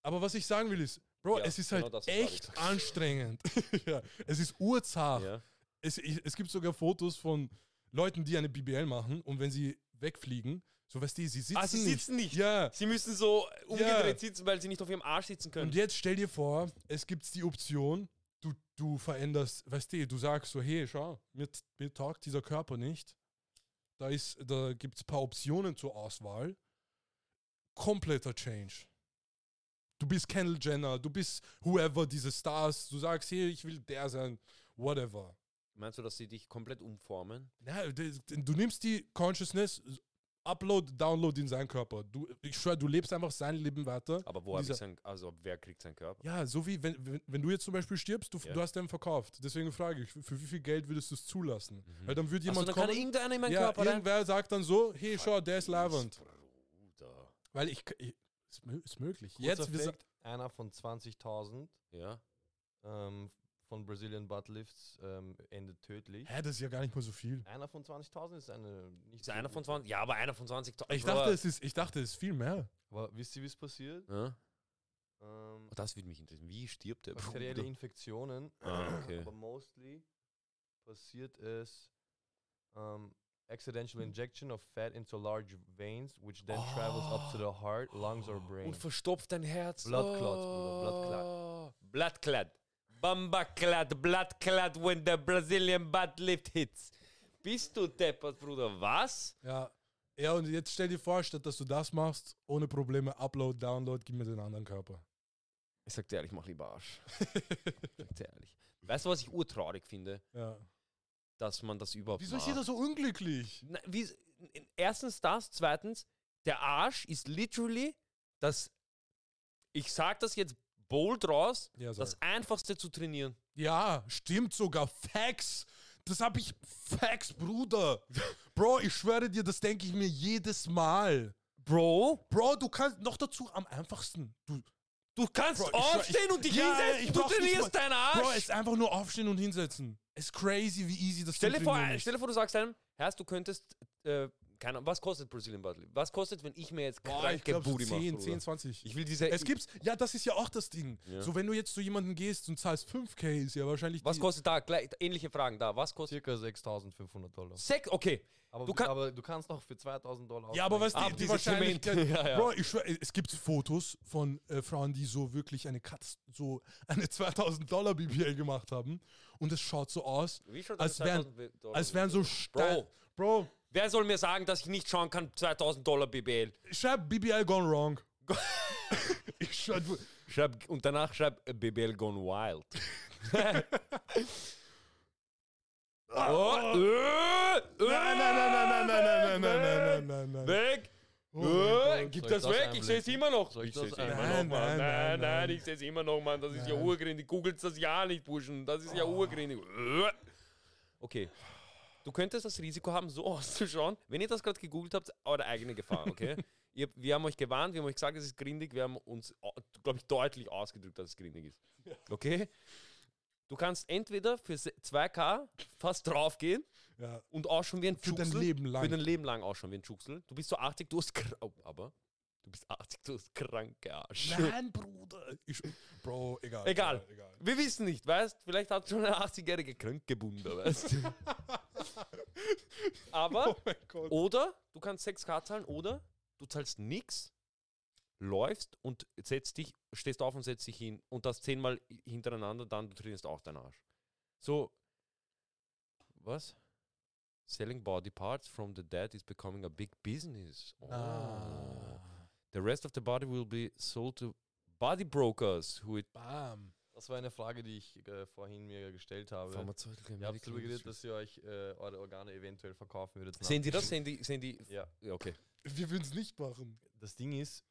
Aber was ich sagen will ist, Bro, Ja, es ist genau halt echt anstrengend. ja, es ist urzart. ja. Es, es gibt sogar Fotos von Leuten, die eine BBL machen und wenn sie wegfliegen, So weißt du, sie sitzen, Ah, sie sitzen nicht. Ja. Sie müssen so umgedreht sitzen, weil sie nicht auf ihrem Arsch sitzen können. Und jetzt stell dir vor, es gibt die Option, du, du veränderst, weißt du, du sagst so, hey, schau, mir, mir taugt dieser Körper nicht. Da, ist- da gibt es ein paar Optionen zur Auswahl. Kompletter Change. Du bist Kendall Jenner, du bist whoever, diese Stars. Du sagst, hey, ich will der sein, whatever. Meinst du, dass sie dich komplett umformen? D- du nimmst die Consciousness, Upload, Download in seinen Körper. Du, ich schwör, du lebst einfach sein Leben weiter. Aber wo habe ich Dieser- sein, also wer kriegt seinen Körper? Ja, so wie wenn, wenn, wenn du jetzt zum Beispiel stirbst, du, Ja. du hast den verkauft. Deswegen frage ich, für, wie viel Geld würdest du es zulassen? Mhm. Weil dann würde jemand dann kann kommen. irgendeiner in meinen ja, Körper rein. irgendwer sagt dann so, hey, schau, der ist leibend. Weil ich, ich ist, ist möglich. Kurzer Jetzt, Fact, einer von 20.000 Ja. ähm, von Brazilian Buttlifts ähm, endet tödlich. hä, das ist ja gar nicht mal so viel. Einer von 20.000 ist eine nicht Ist so einer von gute- 20? Ja, aber einer von 20. Ich Bro. dachte, es ist, ich dachte, es ist viel mehr. Aber wisst ihr, wie es passiert? Ja? Ähm, Oh, das würde mich interessieren. Wie stirbt der bakterielle? Infektionen, Ah, okay. aber mostly passiert es ähm, accidental injection of fat into large veins, which then travels up to the heart, lungs or brain. Und verstopft dein Herz. Blood clots, Bruder, blood clot. Oh. Blood clot. Bamba clot, blood clot when the Brazilian butt lift hits. Bist du deppert, Bruder? Was? Ja. Ja, und jetzt stell dir vor, statt dass du das machst, ohne Probleme, Upload, Download, gib mir den anderen Körper. Ich sag dir ehrlich, mach lieber Arsch. ich sag dir ehrlich. Weißt du, was ich urtraurig finde? Ja. Dass man das überhaupt Wieso ist macht? jeder so unglücklich? Na, wie, erstens das, zweitens, der Arsch ist literally das, ich sag das jetzt bold raus, Ja, das einfachste zu trainieren. Ja, stimmt sogar. Facts. Das habe ich. Facts, Bruder. Bro, ich schwöre dir, das denke ich mir jedes Mal. Bro, Bro, du kannst noch dazu am einfachsten. Du, du kannst Bro, ich schwör, aufstehen ich- und dich Ja, hinsetzen, du trainierst deinen Arsch. Bro, es ist einfach nur aufstehen und hinsetzen. Ist crazy, wie easy das stell, dir vor, ist. stell dir vor, du sagst einem, Herrst, du könntest, äh, keine Ahnung, was kostet Brazilian Butt Lift? Was kostet, wenn ich mir jetzt Boah, ich so Booty mache? 10, Bruder? 10, 20. Ich will diese, Es gibt's, ja, das ist ja auch das Ding. Ja. So, wenn du jetzt zu jemandem gehst und zahlst 5k, ist ja wahrscheinlich. was die, kostet da? Gleich, ähnliche Fragen da. Was kostet? Circa 6.500 Dollar. Sek, okay. Aber Du du, kann- aber du kannst noch für 2.000 Dollar Ja, aber was aussteigen. die, Ah, die diese Wahrscheinlichkeit. Ja, ja. Bro, ich schwör, es gibt Fotos von äh, Frauen, die so wirklich eine Katz, so eine 2000 Dollar BBL gemacht haben. Und es schaut so aus, Wie schaut als das wären, 2000 Dollar als wären so Stein. Bro, Bro, wer soll mir sagen, dass ich nicht schauen kann, 2000 Dollar BBL? schreib BBL gone wrong. ich du, Schreib, und danach schreib äh, BBL gone wild. oh, äh, Nein, nein, nein, nein, nein, nein, nein, nein, nein, nein, nein, nein. Weg! Oh Äh, gib das das weg, ich sehe es immer noch. Soll ich ich das sehe es immer einblenden? noch, Mann. Nein, nein, Nein, nein, nein. ich sehe es immer noch, Mann. Das ist ja Nein. urgründig. Googelt das ja nicht, Burschen. Das ist ja urgründig. Äh. Okay. Du könntest das Risiko haben, so auszuschauen. Wenn ihr das gerade gegoogelt habt, eure eigene Gefahr, okay? ihr, wir haben euch gewarnt, wir haben euch gesagt, es ist grindig. Wir haben uns, glaube ich, deutlich ausgedrückt, dass es grindig ist. Okay? Du kannst entweder für se- 2K fast draufgehen Ja, und ausschauen wie ein Für dein. Leben lang. Für dein Leben lang ausschauen wie ein Tschuxel. Du bist so 80, du hast oh, aber du bist 80, du hast kranke Arsch. nein, Bruder. Ich, Bro, egal. Egal. egal. Wir wissen nicht, weißt? Vielleicht hat schon eine 80-jährige Krankebunder, weißt? du? aber Oh oder du kannst 6K zahlen oder du zahlst nix, läufst und setzt dich, stehst auf und setzt dich hin und das zehnmal hintereinander, dann du trainierst auch deinen Arsch. So, was? Selling body parts from the dead is becoming a big business. Oh. Ah. The rest of the body will be sold to body brokers who it Bam. Das war eine Frage, die ich äh, vorhin mir gestellt habe. Pharmaceutical Ihr habt darüber geredet, dass ihr euch äh, eure Organe eventuell verkaufen würdet. Sehen die das? Sehen die, sehen die? Ja. Ja, okay. Wir würden es nicht machen. Das Ding ist,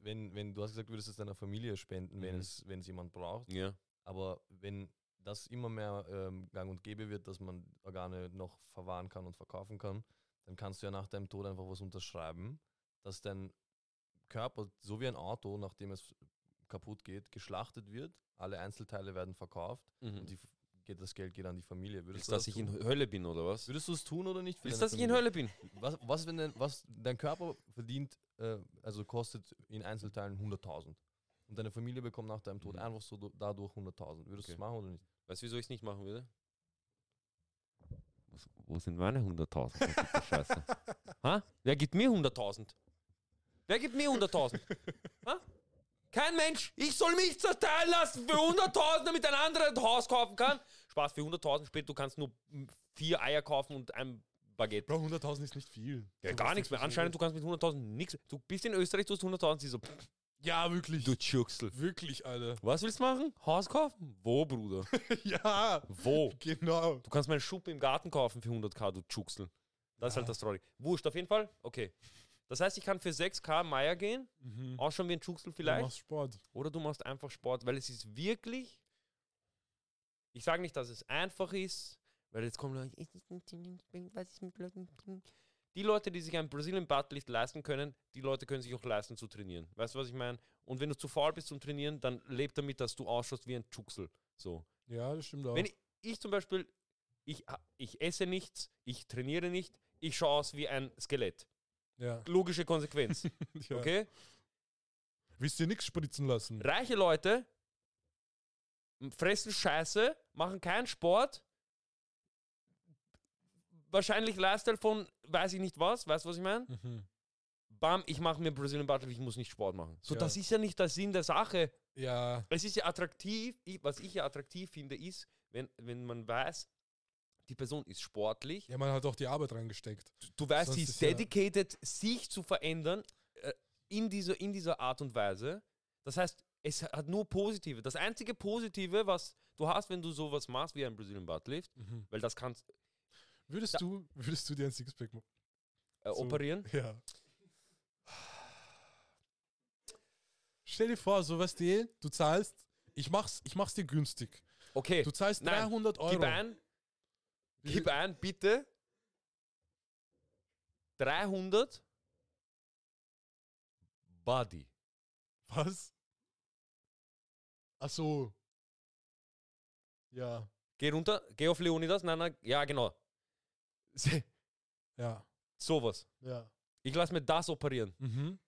wenn, wenn du hast gesagt, du würdest es deiner Familie spenden, wenn Mhm. es wenn es jemand braucht. Ja. Aber wenn das immer mehr ähm, gang und gäbe wird, dass man Organe noch verwahren kann und verkaufen kann, dann kannst du ja nach deinem Tod einfach was unterschreiben, dass dein Körper, so wie ein Auto, nachdem es kaputt geht, geschlachtet wird, alle Einzelteile werden verkauft und Mhm. die, geht, das Geld geht an die Familie. Würdest Ist, du dass das ich tun? in Hölle bin, oder was? Würdest du es tun oder nicht? deine dass ich in Familie? Hölle bin? Was, was, wenn dein, was dein Körper verdient, äh, also kostet in Einzelteilen 100.000 und deine Familie bekommt nach deinem Tod Mhm. einfach so du- dadurch 100.000. Würdest du Okay. es machen oder nicht? Weißt du, wieso ich es nicht machen würde? Was, wo sind meine 100.000? verfickte Scheiße. ha? Wer gibt mir 100.000? Wer gibt mir 100.000? Ha? Kein Mensch. Ich soll mich zerteilen lassen für 100.000, damit ein anderer ein Haus kaufen kann. Spaß, für 100.000 später, du kannst nur vier Eier kaufen und ein Baguette. Bro, 100.000 ist nicht viel. Ja, So gar nichts mehr. Anscheinend, du kannst mit 100.000 nichts. Du bist in Österreich, du hast 100.000, sie so, Ja, wirklich. du Tschuxel. Wirklich, Alter. Was willst du machen? Haus kaufen? Wo, Bruder? ja, Wo? genau. Du kannst meine Schuppe im Garten kaufen für 100k, du Tschuxel. Das ist halt das Story. Wurscht, auf jeden Fall. Okay. Das heißt, ich kann für 6k Meier gehen, Mhm. ausschauen wie ein Tschuxel Du vielleicht. machst Sport. Oder du machst einfach Sport, weil es ist wirklich. Ich sage nicht, dass es einfach ist, weil jetzt kommen Leute, was ist mit Leuten? Die Leute, die sich ein Brazilian Buttlift leisten können, die Leute können sich auch leisten zu trainieren. Weißt du, was ich meine? Und wenn du zu faul bist zum Trainieren, dann leb damit, dass du ausschaust wie ein Tschuxel. So. Ja, das stimmt auch. Wenn ich, ich zum Beispiel, ich, ich esse nichts, ich trainiere nicht, ich schaue aus wie ein Skelett. Ja. Logische Konsequenz. ja. Okay? Willst dir nichts spritzen lassen? Reiche Leute fressen Scheiße, machen keinen Sport. Wahrscheinlich Lifestyle von weiß ich nicht was, weißt du, was ich meine? Mhm. Bam, ich mache mir Brazilian Butter, ich muss nicht Sport machen. So, Ja. das ist ja nicht der Sinn der Sache. Ja, Es ist ja attraktiv, ich, was ich ja attraktiv finde, ist, wenn, wenn man weiß, die Person ist sportlich, ja, man hat auch die Arbeit reingesteckt. du weißt, Sonst sie ist ist ja- dedicated, sich zu verändern äh, in, dieser, in dieser Art und Weise. Das heißt, es hat nur Positive. Das einzige Positive, was du hast, wenn du sowas machst wie ein Brazilian Buttlift, Mhm. weil das kannst Würdest Da- du, würdest du dir ein Sixpack äh, So. operieren. Ja. Stell dir vor, so weißt du, du zahlst, ich mach's, ich mach's dir günstig. Okay, Du zahlst Nein, 300 Euro. gib ein, gib ein, bitte. 300 Body. Was? Ach so. Ja, Geh runter, geh auf Leonidas. Nein, nein, ja, genau. ja, Sowas. ja. Ich lasse mir das operieren. Mhm.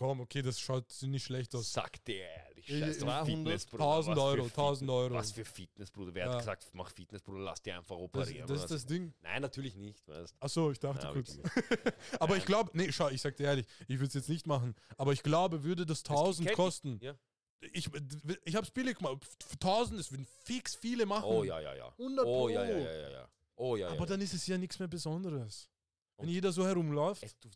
Komm, okay, das schaut nicht schlecht aus. Sag dir ehrlich, Ich- scheiß ich- drauf. 1000 Fitness, Bruder, Euro, was für 1000 Fitness- Euro. Was für Fitness, Bruder. Wer Ja. hat gesagt, mach Fitness, Bruder, lass dir einfach Das, operieren. das ist oder das Ding. Nein, natürlich nicht. Weißt. Ach so, ich dachte Ja, kurz. aber ich glaube, nee, schau, ich sag dir ehrlich, ich würde es jetzt nicht machen. Aber ich glaube, würde das 1000 kennt- kosten. Ja. Ich, ich habe es billig gemacht. Für 1000, es würden fix viele machen. Oh ja, ja, ja. 100 Oh ja, ja, Pro. ja, ja, ja. Oh ja, ja. Aber ja. dann ist es ja nichts mehr Besonderes. Wenn Und- jeder so herumläuft, Es, du,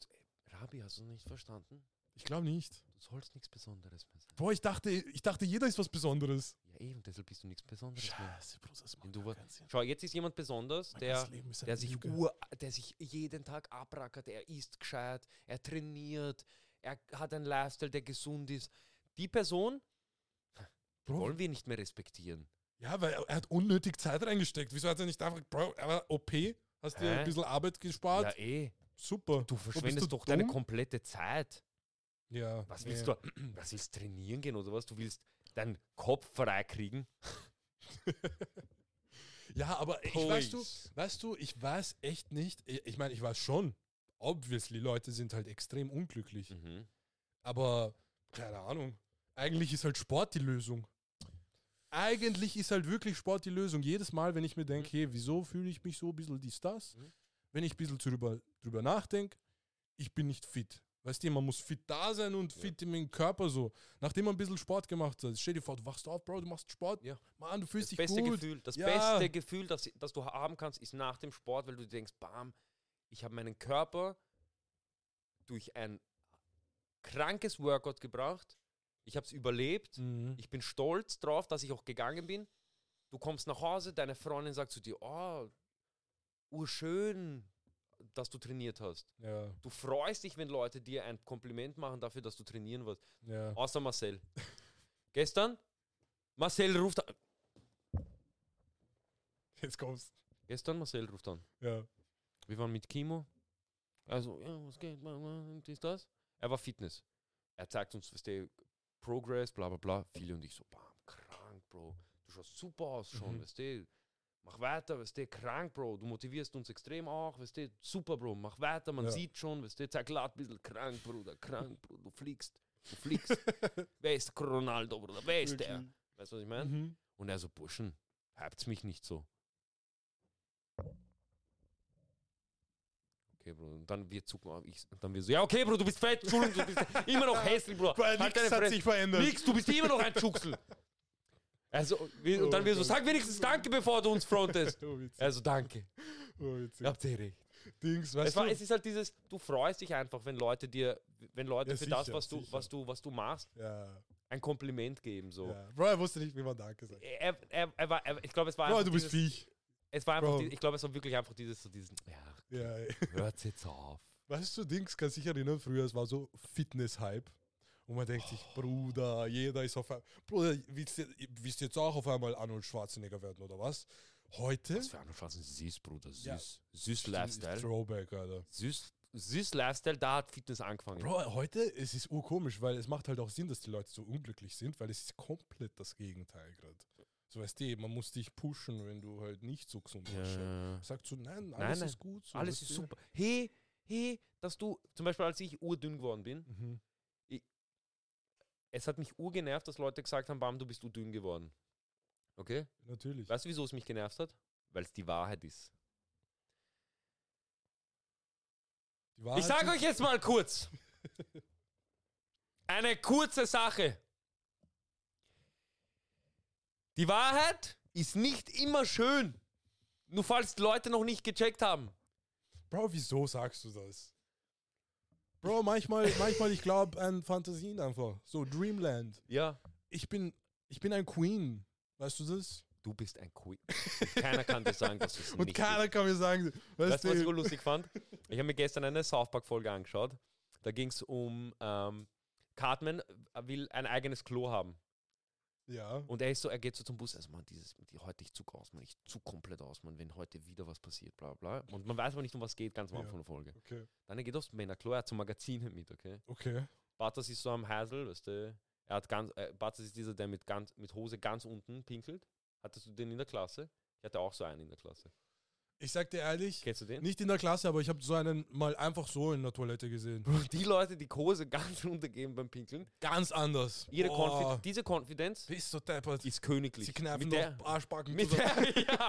Rabi, hast du nicht verstanden? Ich glaube nicht. Du sollst nichts Besonderes mehr sein. Boah, ich dachte, ich dachte, jeder ist was Besonderes. Ja, eben, deshalb bist du nichts Besonderes mehr. Scheiße, Bruder, das macht du. Schau, jetzt ist jemand besonders, Mein der, der, sich Lüge. ur, der sich jeden Tag abrackert, er isst gescheit, er trainiert, er hat einen Lifestyle, der gesund ist. Die Person Bro, wollen wir nicht mehr respektieren. ja, weil er, er hat unnötig Zeit reingesteckt. Wieso hat er nicht einfach, Bro, aber OP, hast dir ein bisschen Arbeit gespart? Ja, eh. Super. Du verschwendest doch deine komplette Zeit. Ja. Was nee. willst du? Was willst trainieren gehen oder was? Du willst deinen Kopf frei kriegen? Ja, aber ich, weißt du, weißt du, ich weiß echt nicht. Ich, ich meine, ich weiß schon. Obviously, Leute sind halt extrem unglücklich. Mhm. Aber keine Ahnung. Eigentlich ist halt Sport die Lösung. Eigentlich ist halt wirklich Sport die Lösung. Jedes Mal, wenn ich mir denke, hey, wieso fühle ich mich so ein bisschen dies, das? Mhm. Wenn ich ein bisschen drüber, drüber nachdenke, ich bin nicht fit. Weißt du, man muss fit da sein und fit im Körper so. Nachdem man ein bisschen Sport gemacht hat, stell dir vor, du wachst auf, Bro, du machst Sport. Ja. Mann, du fühlst Das dich beste gut. Gefühl, das Ja. beste Gefühl, das, das du haben kannst, ist nach dem Sport, weil du denkst, bam, ich habe meinen Körper durch ein krankes Workout gebracht. Ich habe es überlebt. Mhm. Ich bin stolz drauf, dass ich auch gegangen bin. Du kommst nach Hause, deine Freundin sagt zu dir, oh, urschön, dass du trainiert hast. Ja, Du freust dich, wenn Leute dir ein Kompliment machen dafür, dass du trainieren wirst. ja. Außer Marcel. Gestern, Marcel ruft an. Jetzt kommst Gestern Marcel ruft an. Ja. Wir waren mit Kimo. Also, ja, was geht, ist das? Er war Fitness. Er zeigt uns, was der Progress, bla bla bla. Viele und ich so, bam, krank, Bro. Du schaust super aus schon, Mhm. weißt du? Mach weiter, weißt du, krank, Bro. Du motivierst uns extrem auch, weißt du, super, Bro. Mach weiter, man Ja. sieht schon, weißt du, zeig laut ein bisschen, krank, Bruder, krank, Bro. Du fliegst, du fliegst. Wer ist Ronaldo, Bruder? Wer ist der? Weißt du, was ich meine? Mhm. Und er so, Burschen, habt's mich nicht so. okay, Bro. Und dann wir zucken auf. Ich, und dann wir so, ja, okay, Bro, du bist fett, Entschuldigung, du bist immer noch hässlich, Bro. Weil Halt nichts hat Fresse. sich verändert. Nix, du bist immer noch ein Schuchsel. Also, wir, und dann wir so, sag wenigstens Danke, bevor du uns frontest. Oh. Also, danke. Oh, witzig. Habt ihr recht. Dings, Es, weißt war, du? es ist halt dieses, du freust dich einfach, wenn Leute dir, wenn Leute Ja, für das, sicher, was du, sicher. was du, was du machst, ja, ein Kompliment geben. So. ja. Bro, er wusste nicht, wie man Danke sagt. Er, er, er war, er, ich glaube, es war Bro, du bist dieses, Viech. es war einfach, die, ich glaube, es war wirklich einfach dieses, so diesen, ja, Ja, ey. hört's jetzt auf. Weißt du, Dings, kann sich erinnern, früher, es war so Fitness-Hype. Und man denkt sich, Bruder, jeder ist auf einmal. Bruder, willst du willst du jetzt auch auf einmal Arnold Schwarzenegger werden, oder was? Heute? Was für eine Schwarzen süß, Bruder, süß. Ja. Süß Lifestyle. Throwback, Alter. Süß, süß Lifestyle, da hat Fitness angefangen. Bro, heute es ist urkomisch, weil es macht halt auch Sinn, dass die Leute so unglücklich sind, weil es ist komplett das Gegenteil gerade. So weißt du, man muss dich pushen, wenn du halt nicht so gesund ausschaust. ja. Sagt so, nein, alles nein. ist gut. So, Alles ist super. Hey, hey, dass du, zum Beispiel als ich urdünn geworden bin, Mhm. Es hat mich urgenervt, dass Leute gesagt haben, Bam, du bist dünn geworden. Okay? Natürlich. Weißt du, wieso es mich genervt hat? Weil es die Wahrheit ist. Die Wahrheit Ich sage euch jetzt mal kurz. Eine kurze Sache. Die Wahrheit ist nicht immer schön. Nur falls Leute noch nicht gecheckt haben. Bro, wieso sagst du das? Bro, manchmal, manchmal ich glaube an Fantasien einfach. So Dreamland. Ja. Ich bin, ich bin ein Queen. Weißt du das? Du bist ein Queen. Und keiner kann dir sagen, dass du es Und nicht keiner kann mir sagen, weißt, Weißt du, was ich lustig fand? Ich habe mir gestern eine South Park-Folge angeschaut. Da ging es um ähm, Cartman will ein eigenes Klo haben. Ja. Und er ist so, er geht so zum Bus, also man, dieses, die, heute ich zug aus, man, ich zug komplett aus, man, wenn heute wieder was passiert, bla bla. Und man weiß aber nicht, um was geht, ganz am Ja. Anfang der Folge. Okay. Dann er geht aufs Männerklo, er hat so Magazine mit, okay? Okay. Bartas ist so am Hasel, weißt du, er hat ganz, äh, Bartas ist dieser, der mit, ganz, mit Hose ganz unten pinkelt. Hattest du den in der Klasse? Ich hatte auch so einen in der Klasse. Ich sag dir ehrlich, Kennst du den? nicht in der Klasse, aber ich habe so einen mal einfach so in der Toilette gesehen. Die Leute, die Hose ganz runtergeben beim Pinkeln, Ganz anders. ihre Boah, Konfi diese Konfidenz Bist du deppert. ist königlich. Sie kneifen mit der, noch Arschbacken mit, zusammen. der, ja,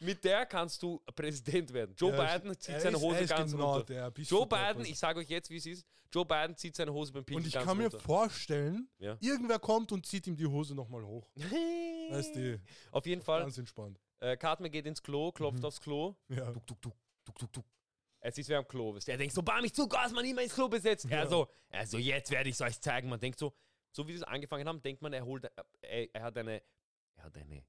mit der kannst du Präsident werden. Joe Ja, Biden zieht er seine ist- Hose er ist ganz genau runter. Der, bist Joe du deppert. Biden, ich sage euch jetzt, wie es ist. Joe Biden zieht seine Hose beim Pinkeln Und ich ganz kann mir runter. vorstellen, Ja. irgendwer kommt und zieht ihm die Hose nochmal hoch. Weißt du, Auf jeden Fall, ganz entspannt. Äh, Cartman geht ins Klo, klopft Mhm. aufs Klo. Ja. Tuk, tuk, tuk, tuk, tuk, tuk. Es ist wer am Klo. du. Er denkt so, bam, ich zug aus, man immer ins Klo besetzt. Er Ja. so, also jetzt werde ich es euch zeigen. Man denkt so, so wie sie es angefangen haben, denkt man, er holt, äh, er, er hat eine, er hat eine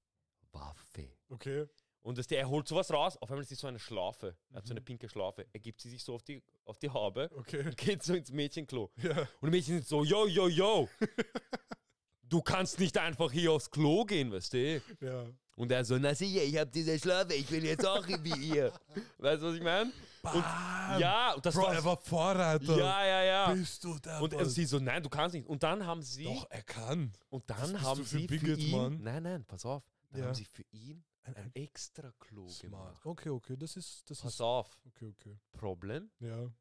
Waffe. Okay. Und das, er holt sowas raus, auf einmal ist es so eine Schlaufe. Er hat so eine Mhm. pinke Schlaufe. Er gibt sie sich so auf die, auf die Haube Okay. und geht so ins Mädchenklo. Ja. Und die Mädchen sind so, yo, yo, yo. du kannst nicht einfach hier aufs Klo gehen, weißt du? Ja. Und er so, na sicher, ich hab diese Schlaufe, ich will jetzt auch wie ihr. Weißt du, was ich meine? Bam. Ja, und das Bro, war, er war Vorreiter. Ja, ja, ja. Bist du deppert. Und er, sie so, nein, du kannst nicht. Und dann haben sie, Doch, er kann. und Was dann bist haben für sie für Bigot, ihn, Mann? nein, nein, pass auf, dann Ja. haben sie für ihn ein extra Klo Smart. gemacht. Okay, okay, das ist, das Pass ist, auf, okay, okay. Problem, Ja.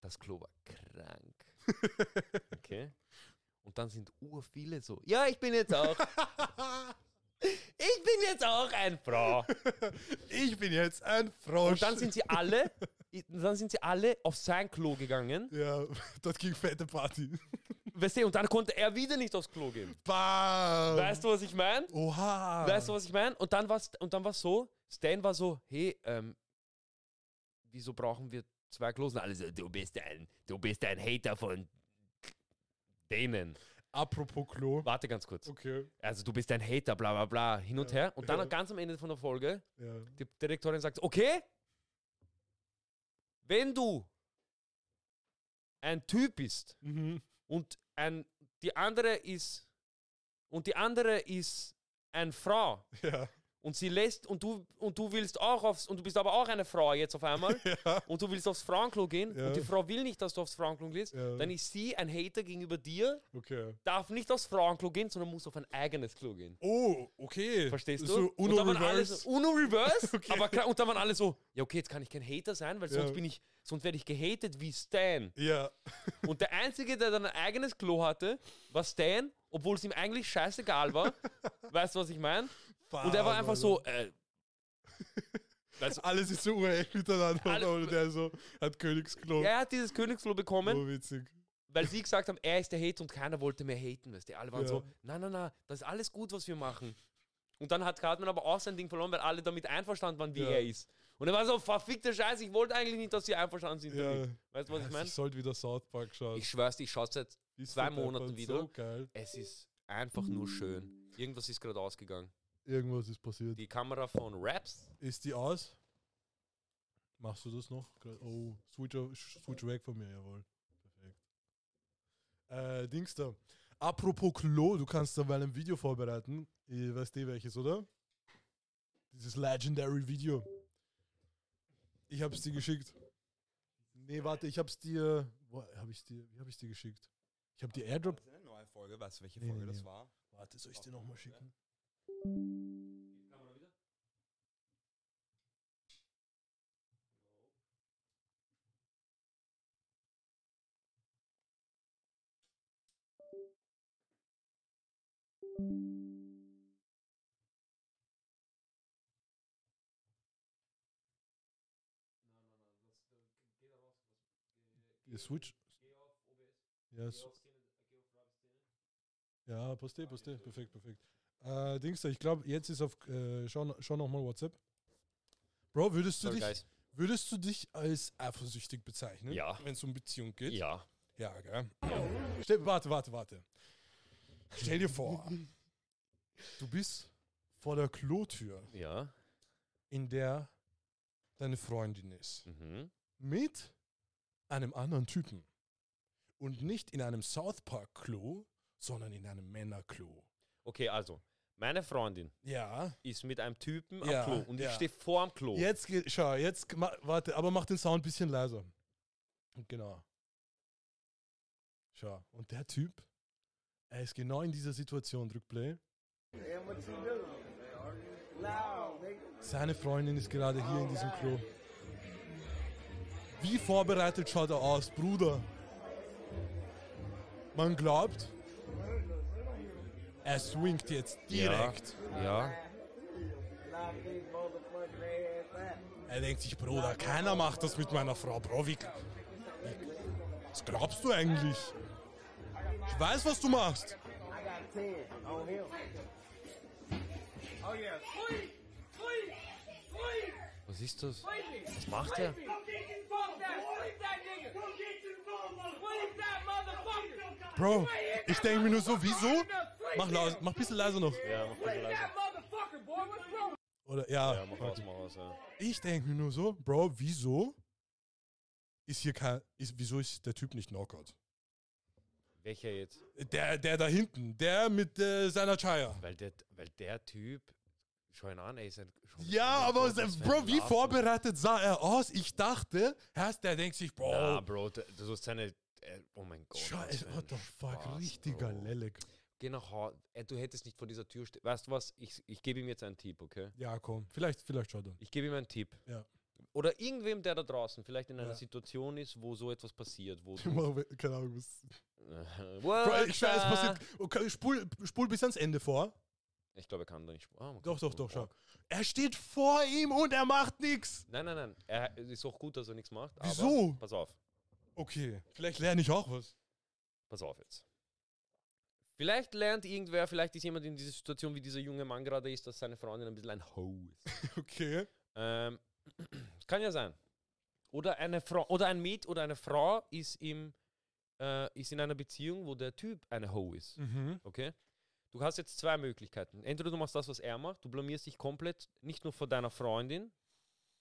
das Klo war krank. Okay? Und dann sind ur viele so, ja, ich bin jetzt auch, ich bin jetzt auch ein Frau. ich bin jetzt ein Frosch. Und dann sind sie alle, dann sind sie alle auf sein Klo gegangen. ja, dort ging fette Party. Weißt du, und dann konnte er wieder nicht aufs Klo gehen. Bam. Weißt du, was ich meine? Oha. Weißt du, was ich meine? Und dann war und dann war's so, Stan war so, hey, ähm, wieso brauchen wir zwei Klos? Und alle so, du bist ein, du bist ein Hater von denen. Apropos Klo. Warte ganz kurz. Okay. Also du bist ein Hater, bla bla bla, hin und Ja, her. Und dann ja. ganz am Ende von der Folge, Ja. die Direktorin sagt, okay, wenn du ein Typ bist Mhm. und ein, die andere ist und die andere ist eine Frau Ja. Und sie lässt und du und du willst auch aufs und du bist aber auch eine Frau jetzt auf einmal Ja. und du willst aufs Frauenklo gehen Ja. und die Frau will nicht, dass du aufs Frauenklo gehst, Ja. dann ist sie ein Hater gegenüber dir, Okay. darf nicht aufs Frauenklo gehen, sondern muss auf ein eigenes Klo gehen. Oh, okay. Verstehst du? So und Uno dann waren alle Reverse. so, Uno Reverse, Okay. aber klar, und dann waren alle so, ja okay, jetzt kann ich kein Hater sein, weil sonst bin ich, sonst werde ich gehatet wie Stan. Ja. Und der Einzige, der dann ein eigenes Klo hatte, war Stan, obwohl es ihm eigentlich scheißegal war. weißt du, was ich meine? Und er war einfach so, äh, Alles ist so urecht miteinander. Alle- und der so hat Königsklo. Er hat dieses Königsklo bekommen, So witzig. weil sie gesagt haben, er ist der Hater und keiner wollte mehr haten. Weißt du? Alle waren Ja. so, nein, nein, nein, das ist alles gut, was wir machen. Und dann hat Cartman aber auch sein Ding verloren, weil alle damit einverstanden waren, wie Ja. er ist. Und er war so, verfickter Scheiß, ich wollte eigentlich nicht, dass sie einverstanden sind Ja. Weißt du, was ich meine? Ich sollte wieder South Park schauen. Ich schwör's dir, ich schaue seit Ist zwei Monaten wieder. So geil. Es ist einfach nur schön. Irgendwas ist gerade ausgegangen. Irgendwas ist passiert. Die Kamera von Raps. Ist die aus? Machst du das noch? Oh, switch, switch weg von mir, jawohl. Perfekt. Äh, Dings da. Apropos Klo, du kannst da mal ein Video vorbereiten. Ihr weißt eh welches, oder? Dieses Legendary Video. Ich hab's dir geschickt. Nee, warte, ich hab's dir. Wo hab ich's dir? Wie hab ich's dir geschickt? Ich hab dir Airdrop. Das ist eine neue Folge, weißt du, welche Nee, Folge nee, das nee. war? Warte, soll ich dir nochmal schicken? Ihr Switch. Ja, s- ja, passt eh, passt eh. Perfekt, perfekt. Äh, Dings ich glaube, jetzt ist auf. Äh, schau, schau nochmal WhatsApp. Bro, würdest du, Sorry, dich, guys. würdest du dich als eifersüchtig bezeichnen? Ja. Wenn es um Beziehung geht? Ja. Ja, gell? Stell, warte, warte, warte. Stell dir vor, du bist vor der Klotür, Ja. in der deine Freundin ist. Mhm. Mit einem anderen Typen. Und nicht in einem South Park Klo, sondern in einem Männerklo. Okay, also, meine Freundin Ja. ist mit einem Typen Ja, am Klo und ja. ich stehe vor am Klo. Jetzt schau, jetzt, warte, aber mach den Sound ein bisschen leiser. Genau. Schau, und der Typ, er ist genau in dieser Situation, drück Play. Seine Freundin ist gerade hier in diesem Klo. Wie vorbereitet schaut er aus, Bruder? Man glaubt, er swingt jetzt direkt. Ja. Er denkt sich, Bruder, keiner macht das mit meiner Frau, Bro. Wie, wie, was glaubst du eigentlich? Ich weiß, was du machst. Was ist das? Was macht er? Bro, ich denke mir nur so, wieso? Mach, laus, mach ein bisschen leiser noch. Ja, mach mal leise. Oder, ja. Ja, mach aus, mach aus, ja. Ich denke mir nur so, Bro, wieso ist hier kein, ist, wieso ist der Typ nicht Knockout? Welcher jetzt? Der, der da hinten, der mit äh, seiner Chaya. Weil der, weil der Typ, schau ihn an, ey, ist ein. Ja, aber Bro, wie vorbereitet sah er aus? Ich dachte, erst der denkt sich, Bro, Na, Bro, du hast seine. äh, Oh mein Gott. Scheiße, what the fuck, Spaß, richtiger Bro. Lelek. Geh nach Hause. Äh, Du hättest nicht vor dieser Tür stehen. Weißt du was? Ich, ich gebe ihm jetzt einen Tipp, okay? Ja, komm, vielleicht, vielleicht schaut er. Ich gebe ihm einen Tipp. Ja. Oder irgendwem, der da draußen vielleicht in einer Ja. Situation ist, wo so etwas passiert. Wo Keine Ahnung, was. Bro, ich the- passiert. Okay, spul, spul bis ans Ende vor. Ich glaube, er kann da nicht. Ah, Doch, doch, doch, schau. Er steht vor ihm und er macht nichts. Nein, nein, nein. Er es ist auch gut, dass er nichts macht. Wieso? Pass auf. Okay, vielleicht lerne ich auch was. Pass auf jetzt. Vielleicht lernt irgendwer, vielleicht ist jemand in dieser Situation, wie dieser junge Mann gerade ist, dass seine Freundin ein bisschen ein Ho ist. Okay. Ähm, kann ja sein. Oder eine Frau oder ein Mäd oder eine Frau ist im äh, ist in einer Beziehung, wo der Typ eine Ho ist. Mhm. Okay? Du hast jetzt zwei Möglichkeiten. Entweder du machst das, was er macht, du blamierst dich komplett, nicht nur vor deiner Freundin,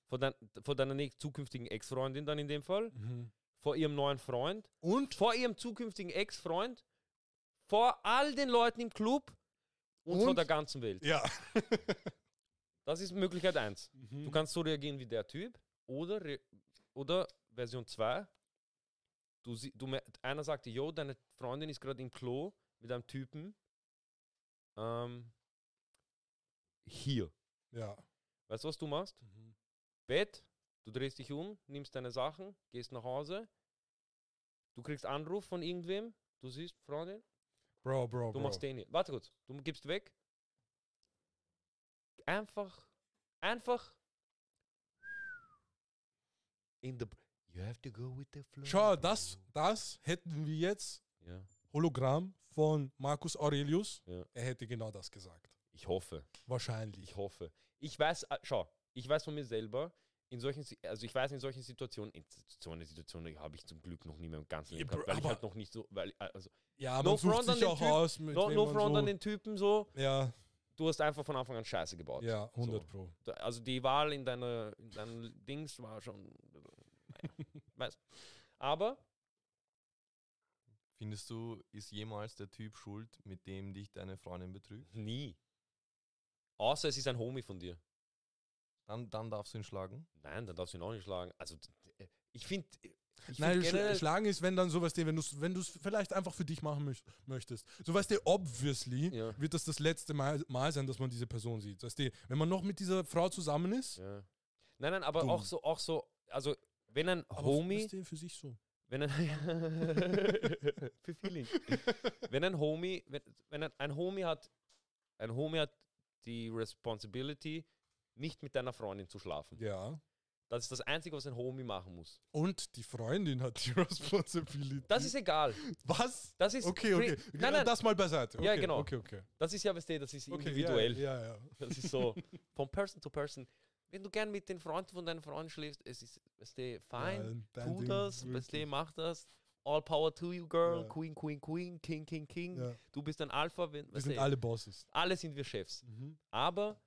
vor, dein, vor deiner zukünftigen Ex-Freundin dann in dem Fall, Mhm. vor ihrem neuen Freund, Und? vor ihrem zukünftigen Ex-Freund, vor all den Leuten im Club und, vor Und? der ganzen Welt. Ja. Das ist Möglichkeit 1. Mhm. Du kannst so reagieren wie der Typ oder, oder Version 2. Du, du, einer sagt dir, yo, deine Freundin ist gerade im Klo mit einem Typen. Ähm, hier. Ja. Weißt du, was du machst? Mhm. Bett, du drehst dich um, nimmst deine Sachen, gehst nach Hause. Du kriegst Anruf von irgendwem. Du siehst, Freundin, Bro, Bro, du Bro. machst den hier. Warte kurz, du gibst weg. Einfach, einfach in the. You have to go with the flow. Schau, das, das hätten wir jetzt Ja, Hologramm von Marcus Aurelius. Ja. Er hätte genau das gesagt. ich hoffe. Wahrscheinlich. Ich hoffe. Ich weiß, äh, schau, ich weiß von mir selber, in solchen, also ich weiß in solchen Situationen, in so eine Situation habe ich zum Glück noch nie mehr im ganzen Leben Ja, gehabt, weil ich halt noch nicht so, weil, äh, also, ja, No front an den auch Typ. aus, mit no, no front so, an den Typen so, Ja, du hast einfach von Anfang an Scheiße gebaut. ja, 100 So. Pro. Also die Wahl in deiner, in deinen Dings war schon, naja, weiß. Aber, Findest du, ist jemals der Typ schuld, mit dem dich deine Freundin betrügt? nie. Außer es ist ein Homie von dir. Dann, dann darfst du ihn schlagen. Nein, dann darfst du ihn auch nicht schlagen. Also, d- ich finde, ich Nein, sch schlagen ist, wenn dann sowas, wenn du es wenn du's vielleicht einfach für dich machen möcht möchtest. So weißt du, obviously Ja. wird das das letzte Mal, Mal sein, dass man diese Person sieht. Weißt du, wenn man noch mit dieser Frau zusammen ist, Ja. Nein, nein, aber Dumm. auch so, auch so, also wenn ein aber Homie, weißt du, für sich so. Wenn ein für Feeling, wenn ein Homie, wenn, wenn ein, ein Homie hat, ein Homie hat die Responsibility, nicht mit deiner Freundin zu schlafen. Ja. Das ist das Einzige, was ein Homie machen muss. Und die Freundin hat die Responsibility. Das ist egal. Was? Das ist Okay, okay. Nein, nein, Das mal beiseite. Okay, Ja, genau. Okay, okay. das ist ja, weißt du, das ist individuell. Ja, ja, ja. Das ist so von Person to Person. Wenn du gern mit den Freunden von deinen Freunden schläfst, es ist, weißt du, Ja, fein, ein tu das, weißt du, mach das. All power to you, girl. Ja. Queen, Queen, Queen, King, King, King. Ja. Du bist ein Alpha. Wenn, Wir sind alle Bosses. alle sind wir Chefs. Mhm. Aber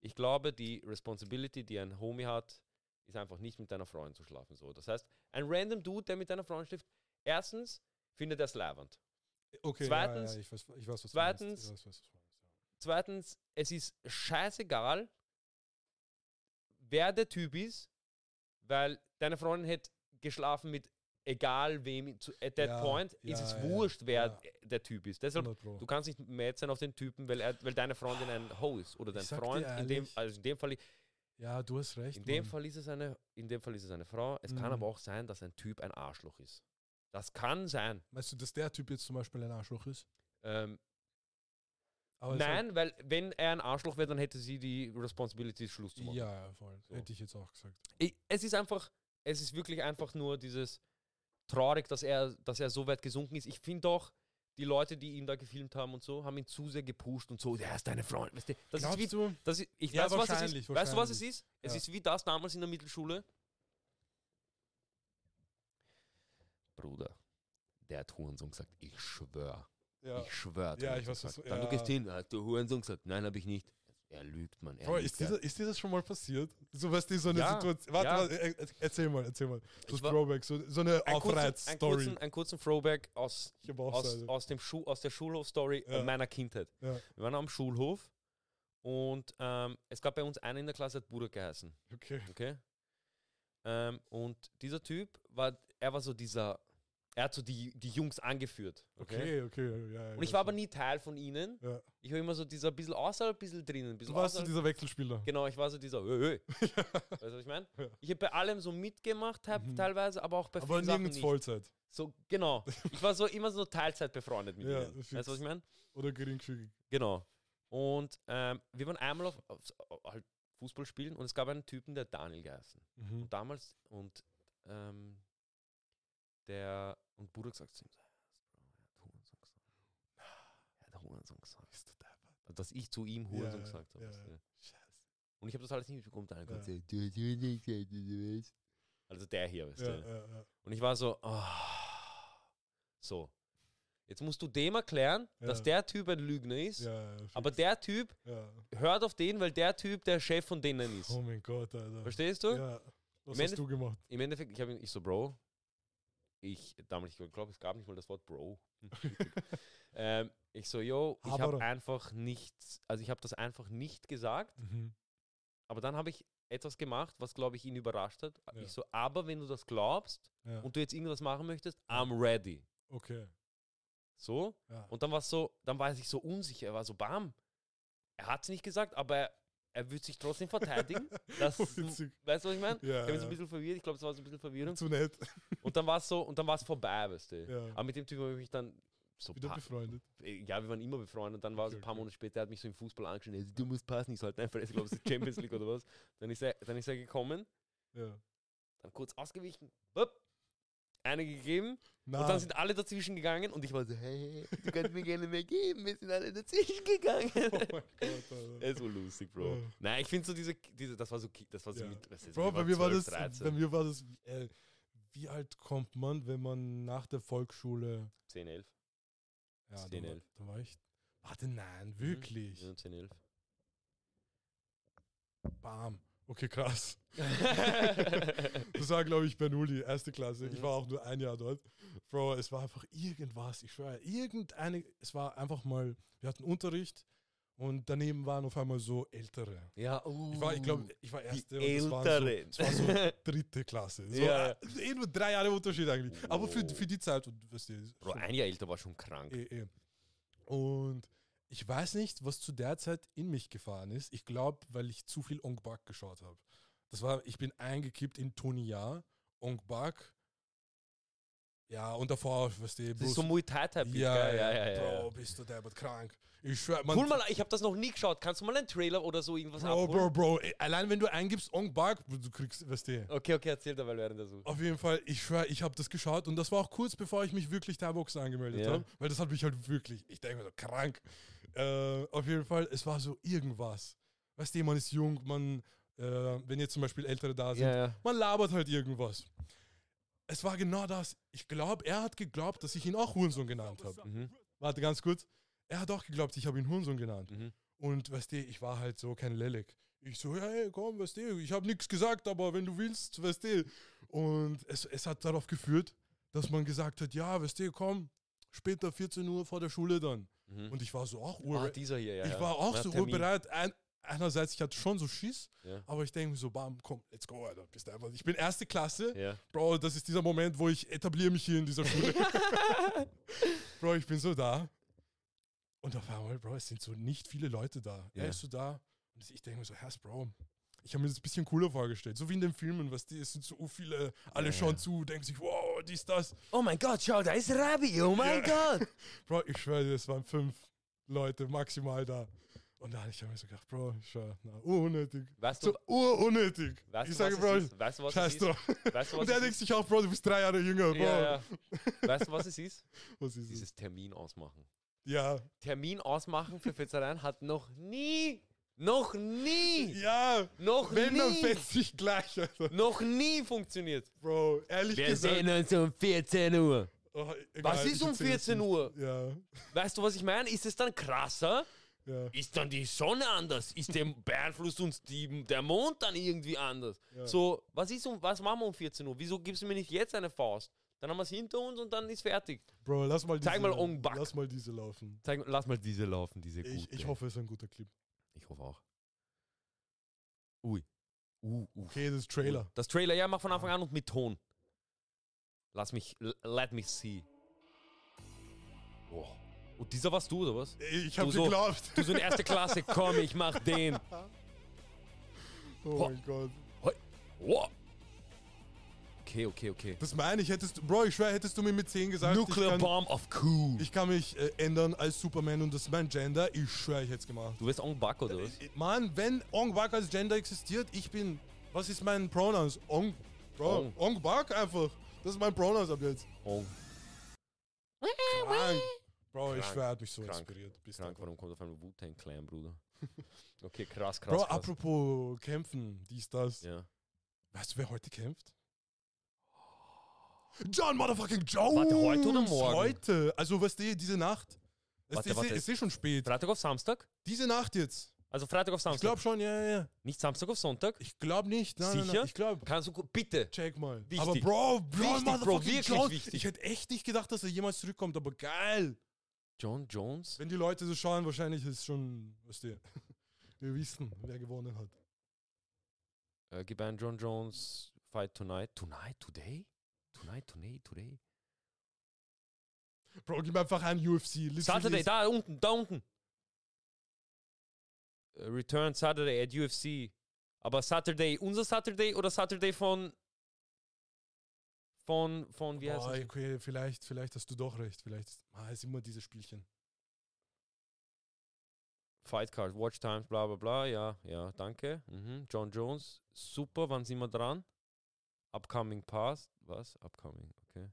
ich glaube, die Responsibility, die ein Homie hat, ist einfach nicht mit deiner Freundin zu schlafen. So. Das heißt, ein random Dude, der mit deiner Freundin schläft, erstens findet er es leibend. Okay, Zweitens- ja, ja, ich weiß, ich weiß was zweitens- du meinst. Ich weiß, was du meinst, ja. Zweitens, es ist scheißegal, wer der Typ ist, weil deine Freundin hätte geschlafen mit egal wem, zu, at that Ja, point ist ja, es ja, wurscht, wer der Typ ist. Deshalb, 100 Pro. du kannst nicht mad sein auf den Typen, weil, er, weil deine Freundin ein Ho ist oder dein Freund. In dem, also in dem Fall, Ja, du hast recht. in dem Mann. Fall ist es eine, in dem Fall ist es eine Frau. Es kann Mhm. aber auch sein, dass ein Typ ein Arschloch ist. Das kann sein. Weißt du, dass der Typ jetzt zum Beispiel ein Arschloch ist? Ähm, Aber nein, weil wenn er ein Arschloch wäre, dann hätte sie die Responsibility, Schluss zu machen. Ja, ja, voll. So. Hätte ich jetzt auch gesagt. Ich, es ist einfach, es ist wirklich einfach nur dieses traurig, dass er, dass er so weit gesunken ist. Ich finde auch, die Leute, die ihn da gefilmt haben und so, haben ihn zu sehr gepusht und so, der ist deine Freund. Weißt du, das ist wie, Glaubst du? das ist, ich Ja, weiß, was es ist. Weißt du, was es ist? Es Ja. ist wie das damals in der Mittelschule. Bruder, der hat Hurensohn gesagt, ich schwör. Ja. Ich schwör. hat Ja, ich weiß, was du- Dann du ja. gehst hin, hat der Hurensohn gesagt, nein, habe ich nicht. Er lügt, man. Er ist, dir, ist dir das schon mal passiert? So was die so eine Ja, Situation. Warte, ja. warte, äh, äh, erzähl mal, erzähl mal. So Throwback, so, so eine kurzen, einen, Aufreiz-Story. kurzen, einen kurzen Throwback aus, aus, aus, dem Schu aus der Schulhof-Story Ja. meiner Kindheit. Ja. Wir waren am Schulhof und ähm, es gab bei uns einen in der Klasse, hat Burak geheißen. Okay. Okay? Ähm, und dieser Typ war, er war so dieser, er hat so die, die Jungs angeführt. Okay? Okay, okay. Ja, Und ich war aber nie Teil von ihnen. Ja. Ich war immer so dieser bisschen außerhalb, bisschen drinnen. Bisschen Du warst so dieser Wechselspieler. Genau, ich war so dieser, hey, hey. weißt du, was ich meine? Ja. Ich habe bei allem so mitgemacht, hab Mhm. teilweise, aber auch bei Aber vielen Sachen nirgends nicht. Vollzeit. So, genau. Ich war so immer so Teilzeit befreundet mit Ja, ihnen. Weißt du, was ich meine? Oder geringfügig. Genau. Und ähm, wir waren einmal auf, auf, auf halt Fußball spielen und es gab einen Typen, der Daniel geheißen. Mhm. Und damals, und ähm, der, und Burak sagt zu ihm, so, er hat Hurensohn gesagt. Er gesagt. Bist du deppert? Also, Dass ich zu ihm Hurensohn Ja, gesagt habe. ja, ja. Scheiße. Und ich habe das alles nicht kommt Ja. du gesagt, du. Also der hier, weißt du. Und ich war so, ah. so. Jetzt musst du dem erklären, dass der Typ ein Lügner ist. Aber der Typ hört auf den, weil der Typ der Chef von denen ist. Oh mein Gott, Alter. Verstehst du? Ja. Was Im hast Endeffekt- du gemacht? Im Endeffekt, ich habe ich so, Bro. Ich, damals, ich glaube, es gab nicht mal das Wort Bro. ähm, ich so, yo, ich habe einfach nichts, also ich habe das einfach nicht gesagt, Mhm. aber dann habe ich etwas gemacht, was, glaube ich, ihn überrascht hat. Ja. Ich so, aber wenn du das glaubst Ja. und du jetzt irgendwas machen möchtest, I'm ready. Okay. So. Ja. Und dann war es so, dann war er sich so unsicher. Er war so, bam. Er hat es nicht gesagt, aber er, er wird sich trotzdem verteidigen. Das, Witzig. weißt du, was ich meine? Ja, Ich habe mich so ein ja. bisschen verwirrt. Ich glaube, es war so ein bisschen Verwirrung. Zu nett. Und dann war es so, und dann war es vorbei, weißt du. Ja. Aber mit dem Typ habe ich mich dann so Wieder befreundet. ja, wir waren immer befreundet. Und dann war es Okay, ein paar okay. Monate später, er hat mich so im Fußball angeschaut, du musst passen, ich sollte einfach, ich glaube, es ist Champions League oder was. Dann ist er, dann ist er gekommen Ja. dann kurz ausgewichen, bup, eine gegeben Na, und dann sind alle dazwischen gegangen und ich war so, hey, du kannst mir gerne mehr geben, wir sind alle dazwischen gegangen. oh mein Gott, Alter. Es war lustig, Bro. Ja. Nein, ich finde so diese, diese, das war so, das war so Ja. mit, ist, Bro, bei mir war 12, das, 13, bei mir war das, äh, wie alt kommt man, wenn man nach der Volksschule, 10, 11. ja, da 10, war, 11. da war ich, warte, nein, wirklich, Ja, 10, 11. bam, okay, krass. Das war, glaube ich, Bernoulli, erste Klasse. Ich war auch nur ein Jahr dort. Bro, es war einfach irgendwas, ich schwöre, irgendeine, es war einfach mal, wir hatten Unterricht und daneben waren auf einmal so Ältere. ja, uh, Ich war, ich glaube, ich war die erste und das waren so, Älteren. es war so dritte Klasse. So, Ja, äh, eh nur drei Jahre Unterschied eigentlich. Aber für, Oh. für die Zeit, und weißt du, Bro, schon- ein Jahr älter war schon krank. eh, eh. Und ich weiß nicht, was zu der Zeit in mich gefahren ist. Ich glaube, weil ich zu viel Ong Bak geschaut habe. Das war, ich bin eingekippt in Tony Ya, Ong Bak. Ja, und davor, weißt du, Das ist so Muay Thai Type. ja, gell? ja, ja, ja. Bro, bist du derbert krank. Ich schwör, man, Cool mal, ich habe das noch nie geschaut. Kannst du mal einen Trailer oder so irgendwas Bro, abholen? Bro, Bro, allein wenn du eingibst Ong Bak, du kriegst, weißt du. Okay, okay, erzähl dabei während der Suche. Auf jeden Fall, ich schwör, ich habe das geschaut und das war auch kurz bevor ich mich wirklich Thai-Boxen angemeldet Ja. habe, weil das hat mich halt wirklich, ich denke mir so, krank. Äh, auf jeden Fall, es war so irgendwas. Weißt du, man ist jung, man, äh, wenn jetzt zum Beispiel Ältere da sind, ja. man labert halt irgendwas. Es war genau das. Ich glaube, er hat geglaubt, dass ich ihn auch Hurensohn genannt habe. Mhm. Warte ganz kurz. Er hat auch geglaubt, ich habe ihn Hurensohn genannt. Mhm. Und weißt du, ich war halt so kein Lelek. Ich so, hey, komm, weißt du, ich habe nichts gesagt, aber wenn du willst, weißt du. Und es, es hat darauf geführt, dass man gesagt hat, ja, weißt du, komm, später 14 Uhr vor der Schule dann. Mhm. Und ich war so auch Ah, urbereit. dieser hier, ja. ich war auch so urbereit. Ein, einerseits, ich hatte schon so Schiss, Ja. aber ich denke mir so, bam, komm, let's go, Alter. Bist einfach, ich bin erste Klasse. Ja. Bro, das ist dieser Moment, wo ich etabliere mich hier in dieser Schule. Bro, ich bin so da. Und auf einmal, Bro, es sind so nicht viele Leute da. Ja. Er ist so da. Und ich denke mir so, Herr, Bro, ich habe mir das ein bisschen cooler vorgestellt. So wie in den Filmen, was die, es sind so viele, alle Ja, schauen ja. zu, denken sich, wow, dies, das. Oh mein Gott, schau, da ist Rabi, oh mein Gott. Bro, ich schwöre dir, es waren fünf Leute maximal da. Und dann habe ich mir so gedacht, Bro, ich schwör, na, unnötig. Weißt du, So urunnötig. weißt ich du, sage, was Bro, es ist? Weißt du, was scheiß es drauf. Weißt du, was Und der es denkt sich auch, Bro, du bist drei Jahre jünger. Bro. Ja, ja. Weißt du, was es ist? Was ist es? Dieses Termin ausmachen. Ja. Termin ausmachen für Fetzereien hat noch nie, noch nie, Ja. noch Wenn, dann nie, fetzt sich gleich, Alter. noch nie funktioniert. Bro, ehrlich Wir gesagt. sehen uns um 14 Uhr. Oh, egal, Was ist um erzähl's 14 nicht. Uhr? Ja, Weißt du, was ich meine? Ist es dann krasser? ja. Ist dann die Sonne anders? Ist der, beeinflusst uns die, der Mond dann irgendwie anders? Ja. So, was ist um, was machen wir um 14 Uhr? Wieso gibst du mir nicht jetzt eine Faust? Dann haben wir es hinter uns und dann ist fertig. Bro, lass mal diese, Zeig mal Ong Bak. Lass mal diese laufen. Zeig, lass mal diese laufen, diese gute. Ich, ich hoffe, es ist ein guter Clip. Ich hoffe auch. Ui. Uh, uh. Okay, das ist Trailer. Das Trailer, ja, mach von Anfang an und mit Ton. Lass mich, let me see. Boah. Und dieser warst du, oder was? Ich hab Du so- geglaubt. Du so in erste Klasse, komm, ich mach den. Oh Boah. mein Gott. Wow. Okay, okay, okay. Das meine ich, hättest du, Bro, ich schwör, hättest du mir mit 10 gesagt, ich Nuclear kann, Bomb of Cool. ich kann mich äh, ändern als Superman und das ist mein Gender, ich schwör, ich hätte es gemacht. Du wirst Ong Bak, oder was? Äh, Mann, wenn Ong Bak als Gender existiert, ich bin, was ist mein Pronouns? Ong, Bro, Ong. Ong Bak einfach. Das ist mein Pronouns ab jetzt. Ong. Krank. Bro, ich Krank, schwör, er hat mich so krank, inspiriert. Bis Krank, warum kommt auf einmal Wu-Tang Clan, Bruder? Okay, krass, krass, Bro, krass. apropos kämpfen, dies, das. Ja. Weißt du, wer heute kämpft? John Motherfucking Jones! Warte, heute oder morgen? Heute. Also, weißt du, diese Nacht. Es Warte, ist, warte. es ist schon spät. Freitag auf Samstag? Diese Nacht jetzt. Also Freitag auf Ich Samstag? glaube schon, ja, ja, ja. Nicht Samstag auf Sonntag? Ich glaube nicht. Nein, Nein, Sicher? nein, ich glaube. Kannst du, bitte. Check mal. Wichtig. Aber Bro, Bro, Wichtig, Bro, Motherfucking wirklich Jones. wichtig. Ich hätte echt nicht gedacht, dass er jemals zurückkommt, aber geil. John Jones? Wenn die Leute so schauen, wahrscheinlich ist schon, weißt du, wir wissen, wer gewonnen hat. Äh, gib ein John Jones Fight Tonight. Tonight? Today? Tonight, today, today. Bro, gib einfach ein UFC. Saturday, da unten, da unten. Äh, Return Saturday at UFC. Aber Saturday, unser Saturday oder Saturday von. Von, von, wie heißt Boah, das? okay, vielleicht, vielleicht hast du doch recht. Vielleicht ist, ah, ist immer diese Spielchen. Fight Card, Watch Times, bla bla bla. Ja, ja, danke. Mhm. John Jones, super, wann sind wir dran? Upcoming Past. Was? Upcoming, okay.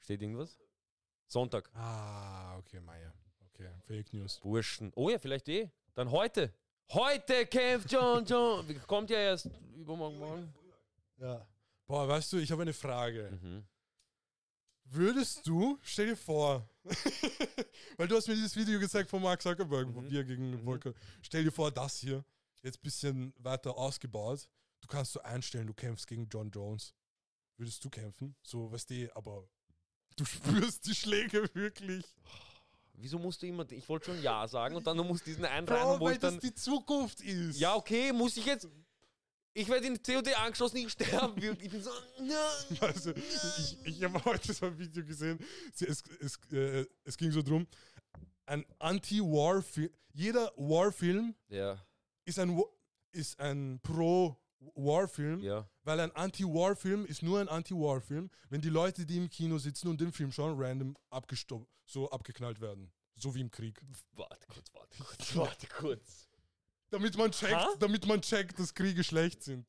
Steht irgendwas? Sonntag. Ah, okay, Meier. Okay, Fake News. Burschen. Oh ja, vielleicht eh. Dann heute. Heute kämpft John John. Kommt ja erst übermorgen morgen. Ja. Boah, weißt du, ich habe eine Frage. Mhm. Würdest du, stell dir vor, weil du hast mir dieses Video gezeigt von Mark Zuckerberg, wo Mhm. wir gegen Mhm. Volker. Stell dir vor, das hier, jetzt ein bisschen weiter ausgebaut. Du kannst so einstellen, du kämpfst gegen John Jones. Würdest du kämpfen? So, weißt du, aber du spürst die Schläge wirklich. Wieso musst du immer. Ich wollte schon Ja sagen und dann du musst diesen rein, wo weil ich dann. das die Zukunft ist. Ja, okay, muss ich jetzt. Ich werde in COD angeschossen, ich sterbe. Ich bin so. Also, ich, ich habe heute so ein Video gesehen. Es, es, äh, es ging so drum, ein Anti-War-Film, jeder War-Film Ja, ist ein, ist ein Pro-War-Film, ja. weil ein Anti-War-Film ist nur ein Anti-War-Film, wenn die Leute, die im Kino sitzen und den Film schauen, random so abgeknallt werden. So wie im Krieg. Warte kurz, warte kurz, warte kurz. Damit man checkt, Ha? damit man checkt, dass Kriege schlecht sind.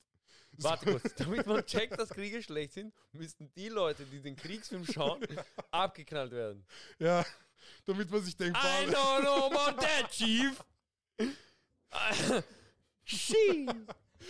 Warte kurz. Damit man checkt, dass Kriege schlecht sind, müssten die Leute, die den Kriegsfilm schauen, abgeknallt werden. Ja, damit man sich denkt, I don't know about that, Chief. She.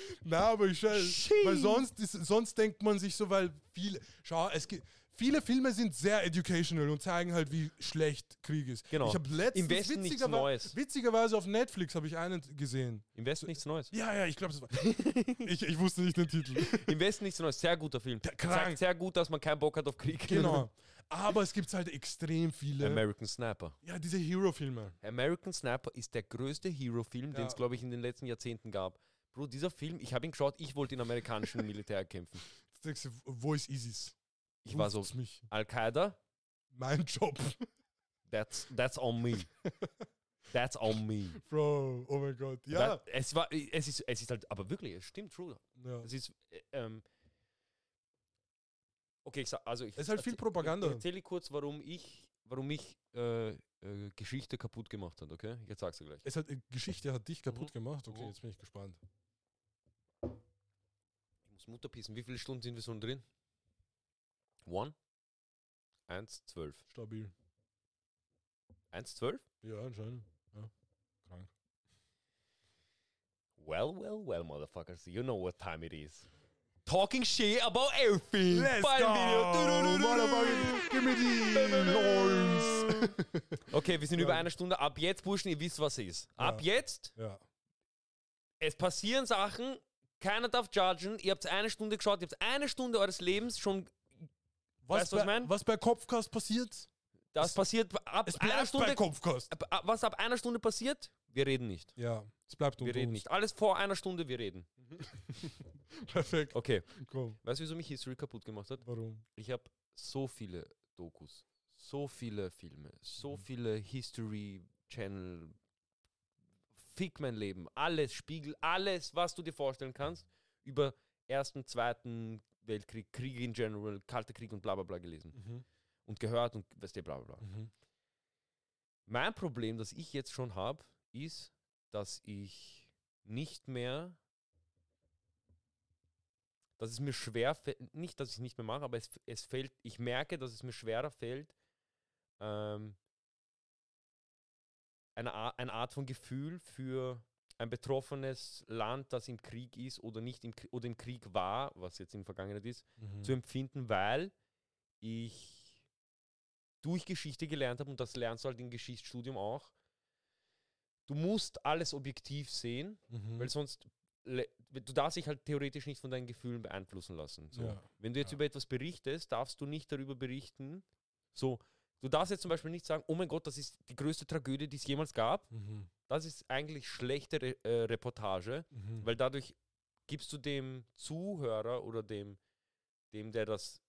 Na, aber ich weil sonst, ist, sonst denkt man sich so, weil viele, schau, es gibt, viele Filme sind sehr educational und zeigen halt, wie schlecht Krieg ist. Genau. Ich habe letztens Neues. witzigerweise auf Netflix habe ich einen gesehen. Im Westen nichts Neues. Ja, ja, ich glaube, das war. ich, ich wusste nicht den Titel. Im Westen nichts Neues. Sehr guter Film. Der- Zeigt krank. sehr gut, dass man keinen Bock hat auf Krieg. Genau. Aber es gibt halt extrem viele. American Sniper. ja, diese Hero-Filme. American Sniper ist der größte Hero-Film, den Ja. es, glaube ich, in den letzten Jahrzehnten gab. Bro, dieser Film, ich habe ihn geschaut, ich wollte in amerikanischen Militär kämpfen. Jetzt denkst du, wo ist ISIS? Ich war so. Al-Qaida, Mein Job. that's, that's on me. That's on me. Bro, oh mein Gott. Ja. Da, es, war, es, ist, es ist halt, aber wirklich, es stimmt, true. ja. Es ist, äh, ähm, okay, ich sag, also ich. Es ist halt viel Propaganda. Ich erzähle kurz, warum ich, warum mich äh, äh, Geschichte kaputt gemacht hat, okay? Jetzt sagst du gleich. Es hat, äh, Geschichte hat dich kaputt Mhm. gemacht. Okay, Mhm. jetzt bin ich gespannt. Ich muss Mutter pissen. Wie viele Stunden sind wir schon drin? One? Eins, zwölf. Stabil. Eins, zwölf? Ja, anscheinend. Ja. Krank. Well, well, well, motherfuckers. You know what time it is. Talking shit about everything. Beim Video. Give me the horns. Okay, wir sind Ja. über eine Stunde. Ab jetzt, Burschen, ihr wisst, was es ist. Ab Ja. jetzt, ja. es passieren Sachen, keiner darf judgen. Ihr habt eine Stunde geschaut, ihr habt eine Stunde eures Lebens schon. Was, Weißt du, was ich bei, mein? was bei Kopfkast passiert? Das Es- passiert ab Es einer Stunde. bei Kopfkast. ab- was ab einer Stunde passiert, wir reden nicht. Ja, es bleibt Wir unter reden uns. nicht. Alles vor einer Stunde, wir reden. Perfekt. Okay. Komm. Weißt du, wieso mich History kaputt gemacht hat? Warum? Ich habe so viele Dokus, so viele Filme, so Mhm. viele History Channel. Fick mein Leben. Alles, Spiegel, alles, was du dir vorstellen kannst, über Ersten, Zweiten Weltkrieg, Krieg in general, Kalter Krieg und bla bla bla gelesen. Mhm. Und gehört und weißt du, bla bla bla. Mhm. Mein Problem, das ich jetzt schon habe, ist, dass ich nicht mehr, dass es mir schwer fällt, nicht, dass ich es nicht mehr mache, aber es, es fällt, ich merke, dass es mir schwerer fällt, ähm, eine, Art, eine Art von Gefühl für ein betroffenes Land, das im Krieg ist oder nicht im, oder im Krieg war, was jetzt in Vergangenheit ist, Mhm. zu empfinden, weil ich durch Geschichte gelernt habe und das lernst du halt im Geschichtsstudium auch. Du musst alles objektiv sehen, Mhm. weil sonst du darfst dich halt theoretisch nicht von deinen Gefühlen beeinflussen lassen. So. Ja. Wenn du jetzt Ja. über etwas berichtest, darfst du nicht darüber berichten. So, du darfst jetzt zum Beispiel nicht sagen, oh mein Gott, das ist die größte Tragödie, die es jemals gab. Mhm. Das ist eigentlich schlechte Re äh, Reportage, Mhm. weil dadurch gibst du dem Zuhörer oder dem, dem, der das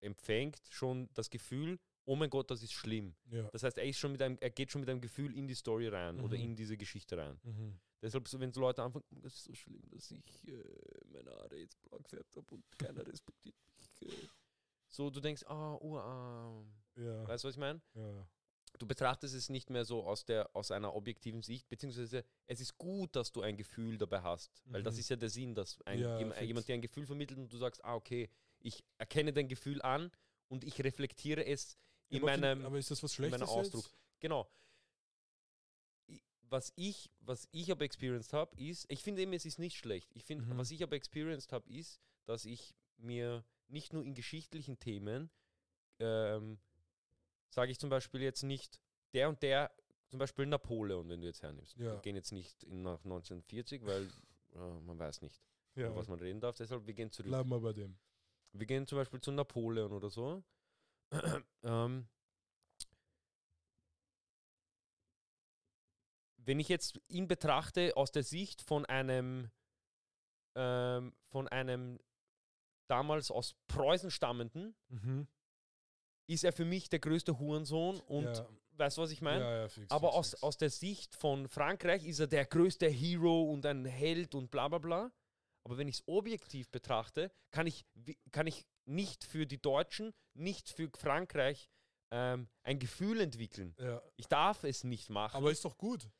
empfängt, schon das Gefühl, oh mein Gott, das ist schlimm. ja. Das heißt, er, ist schon mit einem, er geht schon mit einem Gefühl in die Story rein oder Mhm. in diese Geschichte rein. Mhm. Deshalb, wenn so Leute anfangen, "Oh, das ist so schlimm, dass ich äh, meine Haare jetzt blau gefärbt habe und keiner respektiert mich. Äh. So, du denkst, ah, urarm. Ja. Weißt du, was ich meine? ja. du betrachtest es nicht mehr so aus, der, aus einer objektiven Sicht, beziehungsweise es ist gut, dass du ein Gefühl dabei hast, weil das Mhm. ist ja der Sinn, dass ein, Ja, jem- fix. jemand dir ein Gefühl vermittelt und du sagst, ah, okay, ich erkenne dein Gefühl an und ich reflektiere es in aber, meinem, aber ist das was in Schlechtes meinem Ausdruck. jetzt? Genau. Was ich, was ich aber experienced habe, ist, ich finde eben, es ist nicht schlecht. Ich finde, Mhm. was ich aber experienced habe, ist, dass ich mir nicht nur in geschichtlichen Themen, ähm, sage ich zum Beispiel jetzt nicht, der und der, zum Beispiel Napoleon, wenn du jetzt hernimmst. Ja. Wir gehen jetzt nicht in, nach 1940, weil äh, man weiß nicht, Ja, über was man reden darf. Deshalb, wir gehen zurück. bleiben wir bei dem. Wir gehen zum Beispiel zu Napoleon oder so. ähm, wenn ich jetzt ihn betrachte aus der Sicht von einem, ähm, von einem damals aus Preußen stammenden, Mhm. Ist er für mich der größte Hurensohn und ja, weißt du, was ich meine? ja, ja, fix, Aber fix, aus, fix. aus der Sicht von Frankreich ist er der größte Hero und ein Held und bla bla bla. Aber wenn ich es objektiv betrachte, kann ich, kann ich nicht für die Deutschen, nicht für Frankreich ähm, ein Gefühl entwickeln. Ich darf es nicht machen. Aber ist doch gut.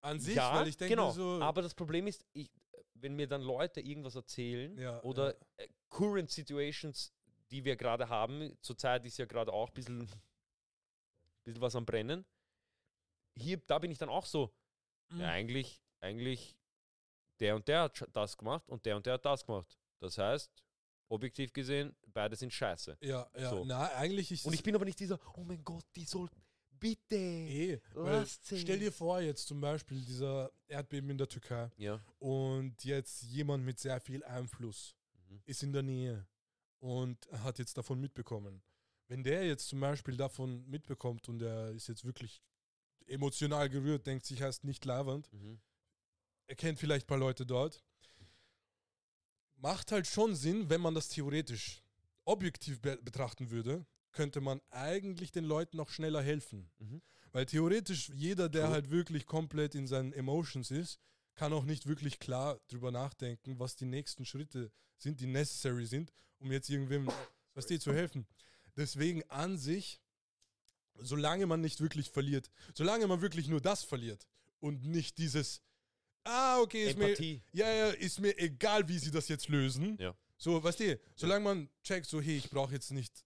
An sich, ja, weil ich denke genau. so. Aber das Problem ist, ich, wenn mir dann Leute irgendwas erzählen Ja, oder ja. äh, Current Situations, die wir gerade haben, zurzeit ist ja gerade auch ein bisschen, bisschen was am Brennen. Hier, da bin ich dann auch so, Mhm. ja, eigentlich, eigentlich, der und der hat das gemacht und der und der hat das gemacht. Das heißt, objektiv gesehen, beide sind scheiße. ja, ja, so. na, eigentlich ist Und ich bin aber nicht dieser, oh mein Gott, die sollten, bitte. eh. Weil, Lasst sie. stell dir vor, jetzt zum Beispiel dieser Erdbeben in der Türkei Ja. und jetzt jemand mit sehr viel Einfluss Mhm. ist in der Nähe und hat jetzt davon mitbekommen. Wenn der jetzt zum Beispiel davon mitbekommt und er ist jetzt wirklich emotional gerührt, denkt sich, ist nicht labernd, Mhm. er kennt vielleicht ein paar Leute dort. Macht halt schon Sinn, wenn man das theoretisch objektiv be betrachten würde, könnte man eigentlich den Leuten noch schneller helfen. Mhm. Weil theoretisch jeder, der True. halt wirklich komplett in seinen Emotions ist, kann auch nicht wirklich klar drüber nachdenken, was die nächsten Schritte sind, die necessary sind, um jetzt irgendwem, was dir zu helfen. Deswegen an sich, solange man nicht wirklich verliert, solange man wirklich nur das verliert und nicht dieses, ah, okay, ist mir, ja, ja, ist mir egal, wie sie das jetzt lösen. Ja. So, weißt du, solange man checkt, so, hey, ich brauche jetzt nicht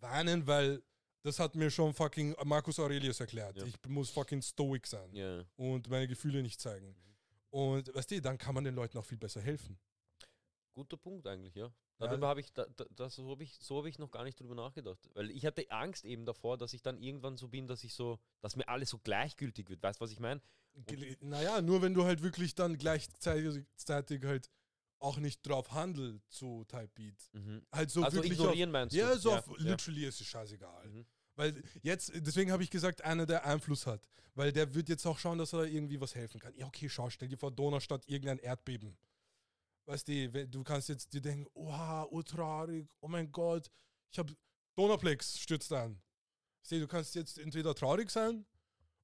weinen, weil das hat mir schon fucking Marcus Aurelius erklärt. Ja. Ich muss fucking stoic sein Ja. und meine Gefühle nicht zeigen. Und weißt du, dann kann man den Leuten auch viel besser helfen. Guter Punkt eigentlich, ja. Ja. Darüber habe ich, da, da, das, so habe ich, so hab ich noch gar nicht drüber nachgedacht. Weil ich hatte Angst eben davor, dass ich dann irgendwann so bin, dass ich so, dass mir alles so gleichgültig wird. Weißt du, was ich meine? Naja, nur wenn du halt wirklich dann gleichzeitig zeitig halt auch nicht drauf handelst, so Type Beat. Mhm. Halt so also wirklich ignorieren meinst auf, ja, du? so ja, auf ja. literally ist es scheißegal. Mhm. Weil jetzt, deswegen habe ich gesagt, einer, der Einfluss hat. Weil der wird jetzt auch schauen, dass er irgendwie was helfen kann. Ja, okay, schau, stell dir vor, Donaustadt irgendein Erdbeben. Weißt du, du kannst jetzt dir denken, oha, urtraurig, oh mein Gott, ich habe Donauplex stürzt ein. Sieh, du kannst jetzt entweder traurig sein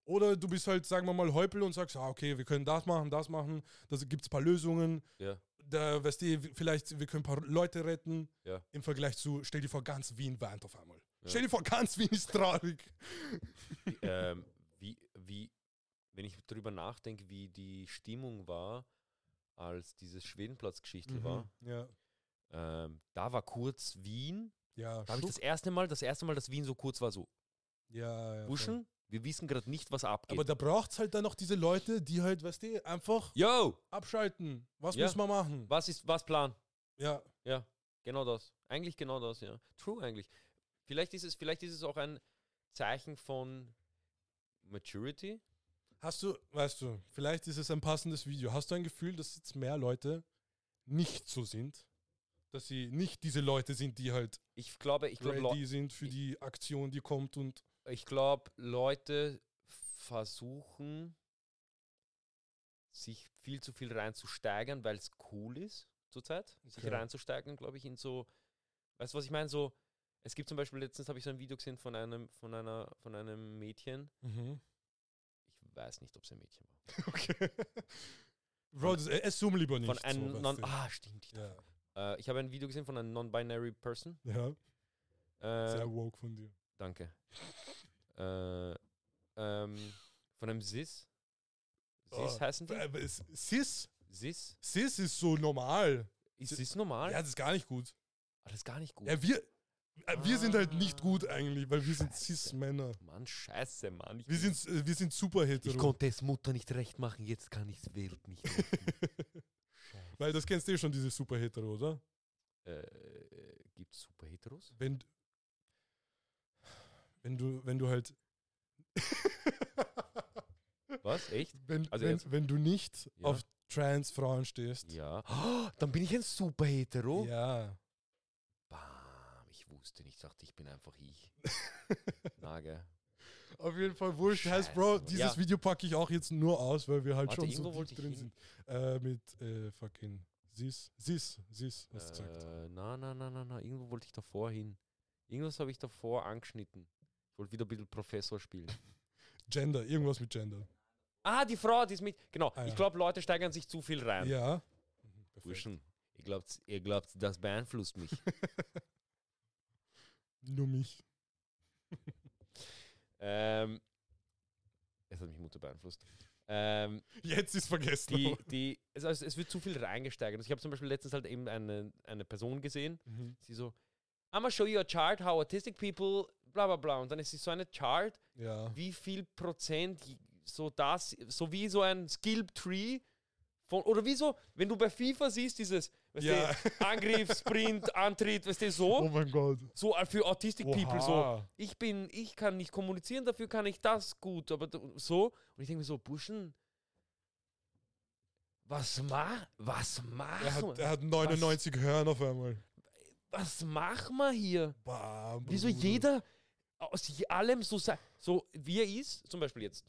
oder du bist halt, sagen wir mal, Heupel und sagst, ah, okay, wir können das machen, das machen, da gibt es ein paar Lösungen. Ja. Da, weißt du, vielleicht, wir können ein paar Leute retten. Ja. Im Vergleich zu, stell dir vor, ganz Wien weint auf einmal. Ja. Stell dir vor, ganz Wien ist traurig. ähm, wie, wie, wenn ich drüber nachdenke, wie die Stimmung war, als dieses Schwedenplatz-Geschichte war, Mhm. Ja, ähm, da war kurz Wien. ja, Da habe ich das erste Mal, das erste Mal, dass Wien so kurz war, so, ja, ja. Buschen, wir wissen gerade nicht, was abgeht. Aber da braucht es halt dann noch diese Leute, die halt, weißt du, einfach Yo, abschalten. Was Ja. müssen wir machen? was ist, was Plan? Ja, Ja, genau das. Eigentlich genau das, ja. True eigentlich. Vielleicht ist es, vielleicht ist es auch ein Zeichen von Maturity. Hast du, weißt du, vielleicht ist es ein passendes Video. Hast du ein Gefühl, dass jetzt mehr Leute nicht so sind? Dass sie nicht diese Leute sind, die halt Ich glaube, ich glaube, ready sind für die Aktion, die kommt und ich glaube, Leute versuchen, sich viel zu viel reinzusteigern, weil es cool ist zurzeit, sich Okay. reinzusteigern, glaube ich, in so, weißt du, was ich meine? So, es gibt zum Beispiel, letztens habe ich so ein Video gesehen von einem, von einer, von einem Mädchen. Ich weiß nicht, ob es ein Mädchen war. Okay. Bro, das, äh, zoom lieber nicht. Von so, einem weißt non, ah, stimmt. Ich, ja, äh, ich habe ein Video gesehen von einer non-binary Person. ja, Äh, sehr woke von dir. Danke. Äh, ähm, von einem Sis. Sis Oh, heißen die? Es- Sis, Sis? Sis ist so normal. Ist Sis normal? Ja, das ist gar nicht gut. Ah, das ist gar nicht gut. Ja, wir, äh, wir sind halt nicht gut eigentlich, weil wir sind. Cis-Männer. Mann, scheiße, Mann. Ich Wir bin- sind, äh, wir sind super hetero. ich konnte es Mutter nicht recht machen, jetzt kann ich es Welt nicht recht Weil das kennst du eh schon, diese super hetero, oder? äh, Gibt es super Heteros? Wenn, wenn du, wenn du halt, Was? Echt? wenn, Also wenn, jetzt- wenn du nicht Ja. auf Trans-Frauen stehst. Ja. Oh, dann bin ich ein super Hetero. Ja. Ich wusste nicht, ich dachte, ich bin einfach ich. Na, gell. Auf jeden Fall wurscht. Heißt, Bro, dieses Ja. Video packe ich auch jetzt nur aus, weil wir halt Warte, schon so ich drin sind. Äh, mit äh, fucking Sis. Sis. Sis, hast du gesagt. Äh, na, na, na, na, na, irgendwo wollte ich davor hin. Irgendwas habe ich davor angeschnitten. Ich wollte wieder ein bisschen Professor spielen. Gender, irgendwas mit Gender. ah, die Frau, die ist mit. Genau, Ah, ich ja. glaube, Leute steigern sich zu viel rein. Ja. Mhm. Burschen, ihr glaubt, ihr glaubt, das beeinflusst mich. Nur mich. ähm, es hat mich Mutter beeinflusst. Ähm, Jetzt ist vergessen. die, die, es, also es wird zu viel reingesteigert. Ich habe zum Beispiel letztens halt eben eine, eine Person gesehen, Mhm. sie so, I'm gonna show you a chart how autistic people, bla bla bla. Und dann ist sie so eine Chart, Ja. wie viel Prozent so das, so wie so ein Skill Tree von, oder wie so, wenn du bei FIFA siehst, dieses, weißt Ja. du, Angriff, Sprint, Antritt, weißt du, so, Oh mein Gott. so für Autistic People, so, ich bin, ich kann nicht kommunizieren, dafür kann ich das gut, aber so. Und ich denke mir so, Burschen, was mach, was mach, Er hat, er hat 99 Hören auf einmal. was machen wir hier? Bam, Wieso jeder aus allem so sei, so wie er ist, zum Beispiel jetzt,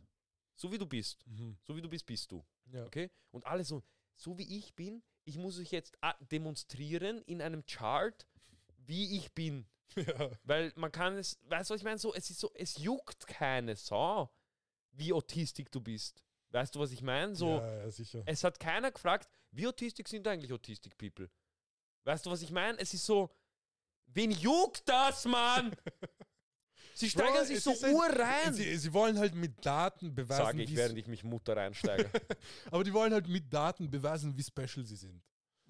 so wie du bist, Mhm. so wie du bist, bist du, Ja. okay? Und alle so, so wie ich bin, ich muss euch jetzt ah, demonstrieren in einem Chart, wie ich bin. ja. Weil man kann es, weißt du, was ich meine? So, es ist so, es juckt keine Sau, wie autistik du bist. Weißt du, was ich meine? So, ja, ja, sicher. es hat keiner gefragt, wie autistik sind eigentlich autistic people? Weißt du, was ich meine? Es ist so, wen juckt das, Mann? Sie steigern Bro, sich so ist halt- ur rein. Sie, sie wollen halt mit Daten beweisen, Sage ich, wie während ich mich Mutter reinsteige. aber die wollen halt mit Daten beweisen, wie special sie sind.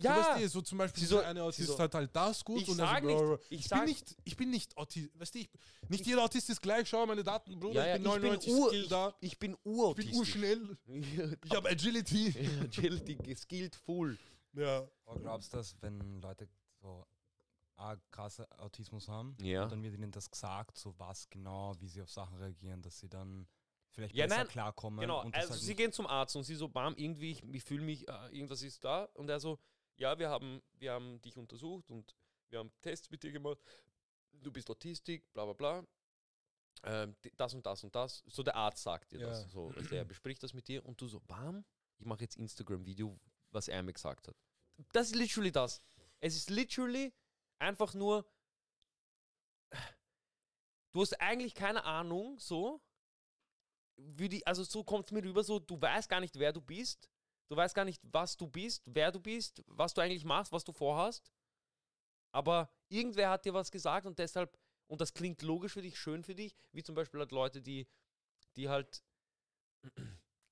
So, ja, weißt du, so zum Beispiel so- so, eine Autist so- hat halt das gut Ich und sag so, nicht- bro, ich ich, sag- bin nicht, ich bin nicht Autist, weißt du, ich, nicht jeder Autist ist gleich, schau meine Daten, Bruder, ja, ja, ich bin 99 ur, Skill da, ich, ich bin ich bin urschnell, ich habe Agility. Agility skilled full. ja. Aber glaubst du, dass wenn Leute so arg krasse Autismus haben, Ja. dann wird ihnen das gesagt, so was genau, wie sie auf Sachen reagieren, dass sie dann vielleicht Ja, besser nein, klarkommen. Genau, und also halt sie gehen zum Arzt und sie so, bam, irgendwie, ich, ich fühle mich, äh, irgendwas ist da. Und er so, ja, wir haben, wir haben dich untersucht und wir haben Tests mit dir gemacht. Du bist Autistik, bla bla bla. Ähm, das und das und das. So der Arzt sagt dir Ja. das. So, du, er bespricht das mit dir und du so, bam, ich mache jetzt Instagram-Video, was er mir gesagt hat. Das ist literally das. Es ist literally einfach nur, du hast eigentlich keine Ahnung, so, wie die, also so kommt es mir rüber, so, du weißt gar nicht, wer du bist, du weißt gar nicht, was du bist, wer du bist, was du eigentlich machst, was du vorhast, aber irgendwer hat dir was gesagt und deshalb, und das klingt logisch für dich, schön für dich, wie zum Beispiel halt Leute, die, die halt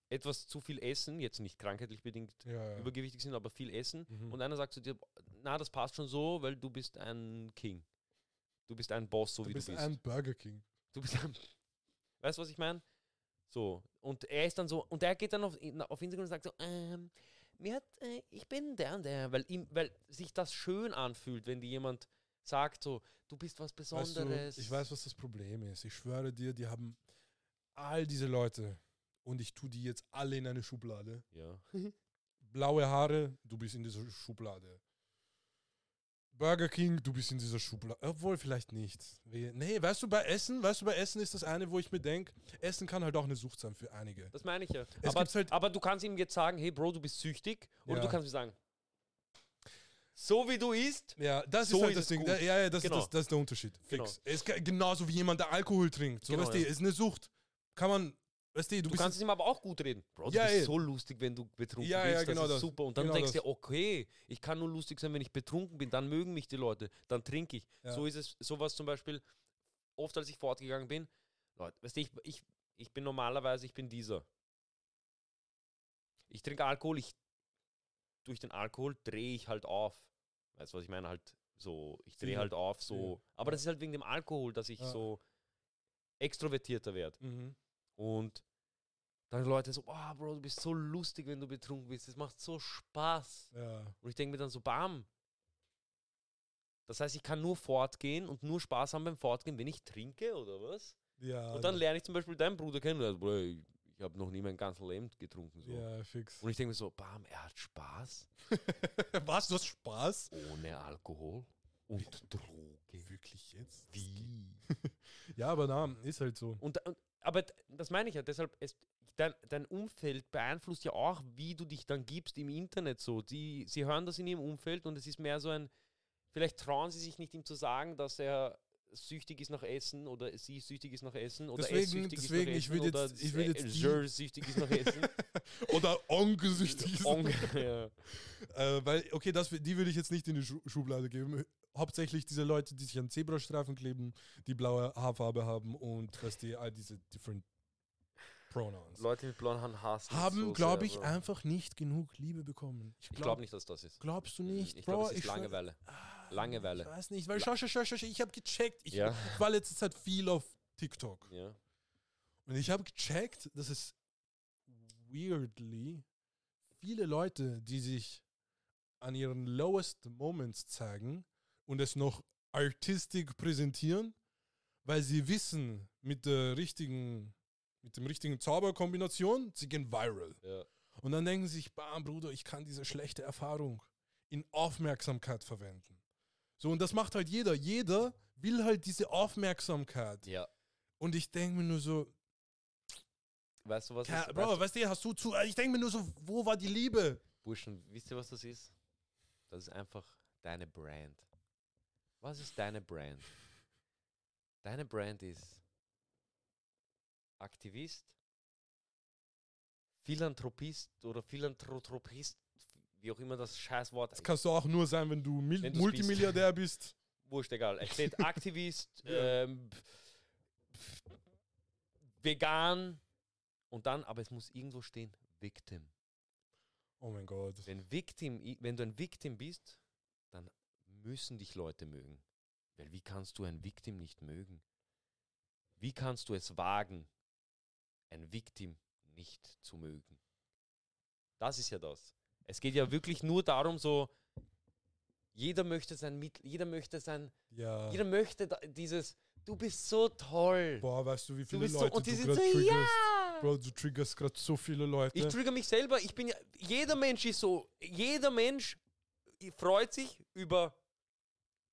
etwas zu viel essen, jetzt nicht krankheitlich bedingt Ja, ja. übergewichtig sind, aber viel essen, Mhm. und einer sagt zu dir, na, das passt schon so, weil du bist ein King. Du bist ein Boss, so du wie bist du bist. ein Burger King. Du bist ein. Weißt du, was ich meine? So. Und er ist dann so, und er geht dann auf, auf Instagram und sagt so, ähm, mir hat, äh, ich bin der und der, weil ihm, weil sich das schön anfühlt, wenn dir jemand sagt so, du bist was Weißt Besonderes. du, ich weiß, was das Problem ist. Ich schwöre dir, die haben all diese Leute und ich tue die jetzt alle in eine Schublade. Ja. Blaue Haare, du bist in dieser Schublade. Burger King, du bist in dieser Schublade. Obwohl, vielleicht nicht. Nee, weißt du, bei Essen, weißt du, bei Essen ist das eine, wo ich mir denke, Essen kann halt auch eine Sucht sein für einige. Das meine ich ja. Es Aber, halt- aber du kannst ihm jetzt sagen, hey Bro, du bist süchtig. Oder Ja. du kannst ihm sagen, so wie du isst, Ja, das So ist halt ist das es Ding. Da- Ja, ja, das, Genau. ist das, das ist der Unterschied. Genau. Fix. Es ist ge- genauso wie jemand, der Alkohol trinkt. So, Genau, weißt du, ja. ist eine Sucht. Kann man, weißt du, du, Du bist kannst es ihm aber auch gut reden. Bro, du Ja, bist eh. so lustig, wenn du betrunken Ja, bist. ja, genau das ist das. super. Und dann Genau denkst du okay, ich kann nur lustig sein, wenn ich betrunken bin. Dann mögen mich die Leute. Dann trinke ich. So ist es, sowas zum Beispiel, oft als ich fortgegangen bin, Leute, weißt du, ich, ich, ich bin normalerweise, ich bin dieser. Ich trinke Alkohol, ich durch den Alkohol drehe ich halt auf. Weißt du, was ich meine? Halt so, ich drehe halt auf, so. Aber das ist halt wegen dem Alkohol, dass ich so extrovertierter werde. Mhm. Und dann Leute so, oh Bro, du bist so lustig, wenn du betrunken bist. Das macht so Spaß. Ja. Und ich denke mir dann so, bam. Das heißt, ich kann nur fortgehen und nur Spaß haben beim Fortgehen, wenn ich trinke oder was? Ja. Und dann lerne ich zum Beispiel deinen Bruder kennen. Also, Bro, ich ich habe noch nie mein ganzes Leben getrunken. So. Ja, fix. Und ich denke mir so, bam, er hat Spaß Was? Du hast Spaß? ohne Alkohol und Droge. Wirklich jetzt? Wie? Ja, aber na, ist halt so. Und, und, aber das meine ich ja, deshalb, es, dein, dein Umfeld beeinflusst ja auch, wie du dich dann gibst im Internet so. Die, sie hören das in ihrem Umfeld und es ist mehr so ein, vielleicht trauen sie sich nicht ihm zu sagen, dass er süchtig ist nach Essen oder sie süchtig ist nach Essen oder Deswegen- es süchtig deswegen, ist nach Essen oder jetzt- ich würd jetzt äh, süchtig ist nach Essen. Oder ongesüchtig. Onk- ja. Äh, weil, okay, das, die würde ich jetzt nicht in die Schu Schublade geben. Hauptsächlich diese Leute, die sich an Zebrastreifen kleben, die blaue Haarfarbe haben und was die all diese different Pronouns. Leute mit blauen Haaren hassen haben, so glaube ich, Bro. einfach nicht genug Liebe bekommen. Ich glaube nicht, dass das ist. Glaubst du nicht? Ich glaube, es ist schwör- Langeweile. Ah, Langeweile. Ich weiß nicht, weil schau, schau, schau, schau, ich habe gecheckt. Ich, Ja. ich war letzte Zeit viel auf TikTok. Ja. Und ich habe gecheckt, dass es weirdly viele Leute, die sich an ihren lowest moments zeigen und es noch artistic präsentieren, weil sie wissen, mit der richtigen, mit dem richtigen Zauberkombination, sie gehen viral. Ja. Und dann denken sie sich, bam, Bruder, ich kann diese schlechte Erfahrung in Aufmerksamkeit verwenden. So, und das macht halt jeder. Jeder will halt diese Aufmerksamkeit. ja. Und ich denke mir nur so, Weißt du, was Ke- ist? Bro, weißt, weißt du, hast du zu. Ich denke mir nur so, wo war die Liebe? Burschen, wisst ihr, was das ist? Das ist einfach deine Brand. Was ist deine Brand? Deine Brand ist Aktivist, Philanthropist oder Philanthropist, wie auch immer das Scheißwort Das kannst du auch nur sein, wenn du Mil Wenn Multimilliardär bist. wurscht egal. Es steht Aktivist, ähm, pf- vegan und dann, aber es muss irgendwo stehen, Victim. Oh mein Gott. Wenn, Victim, wenn du ein Victim bist, dann müssen dich Leute mögen. Weil wie kannst du ein Victim nicht mögen? Wie kannst du es wagen, ein Victim nicht zu mögen? Das ist ja das. Es geht ja wirklich nur darum, so, jeder möchte sein Mittel, jeder möchte sein, Ja. jeder möchte da, dieses, du bist so toll. Boah, weißt du, wie du viele so, Leute und die du sind so, triggerst? ja. Bro, du triggerst gerade so viele Leute. Ich trigger mich selber. Ich bin ja, jeder Mensch ist so, jeder Mensch freut sich über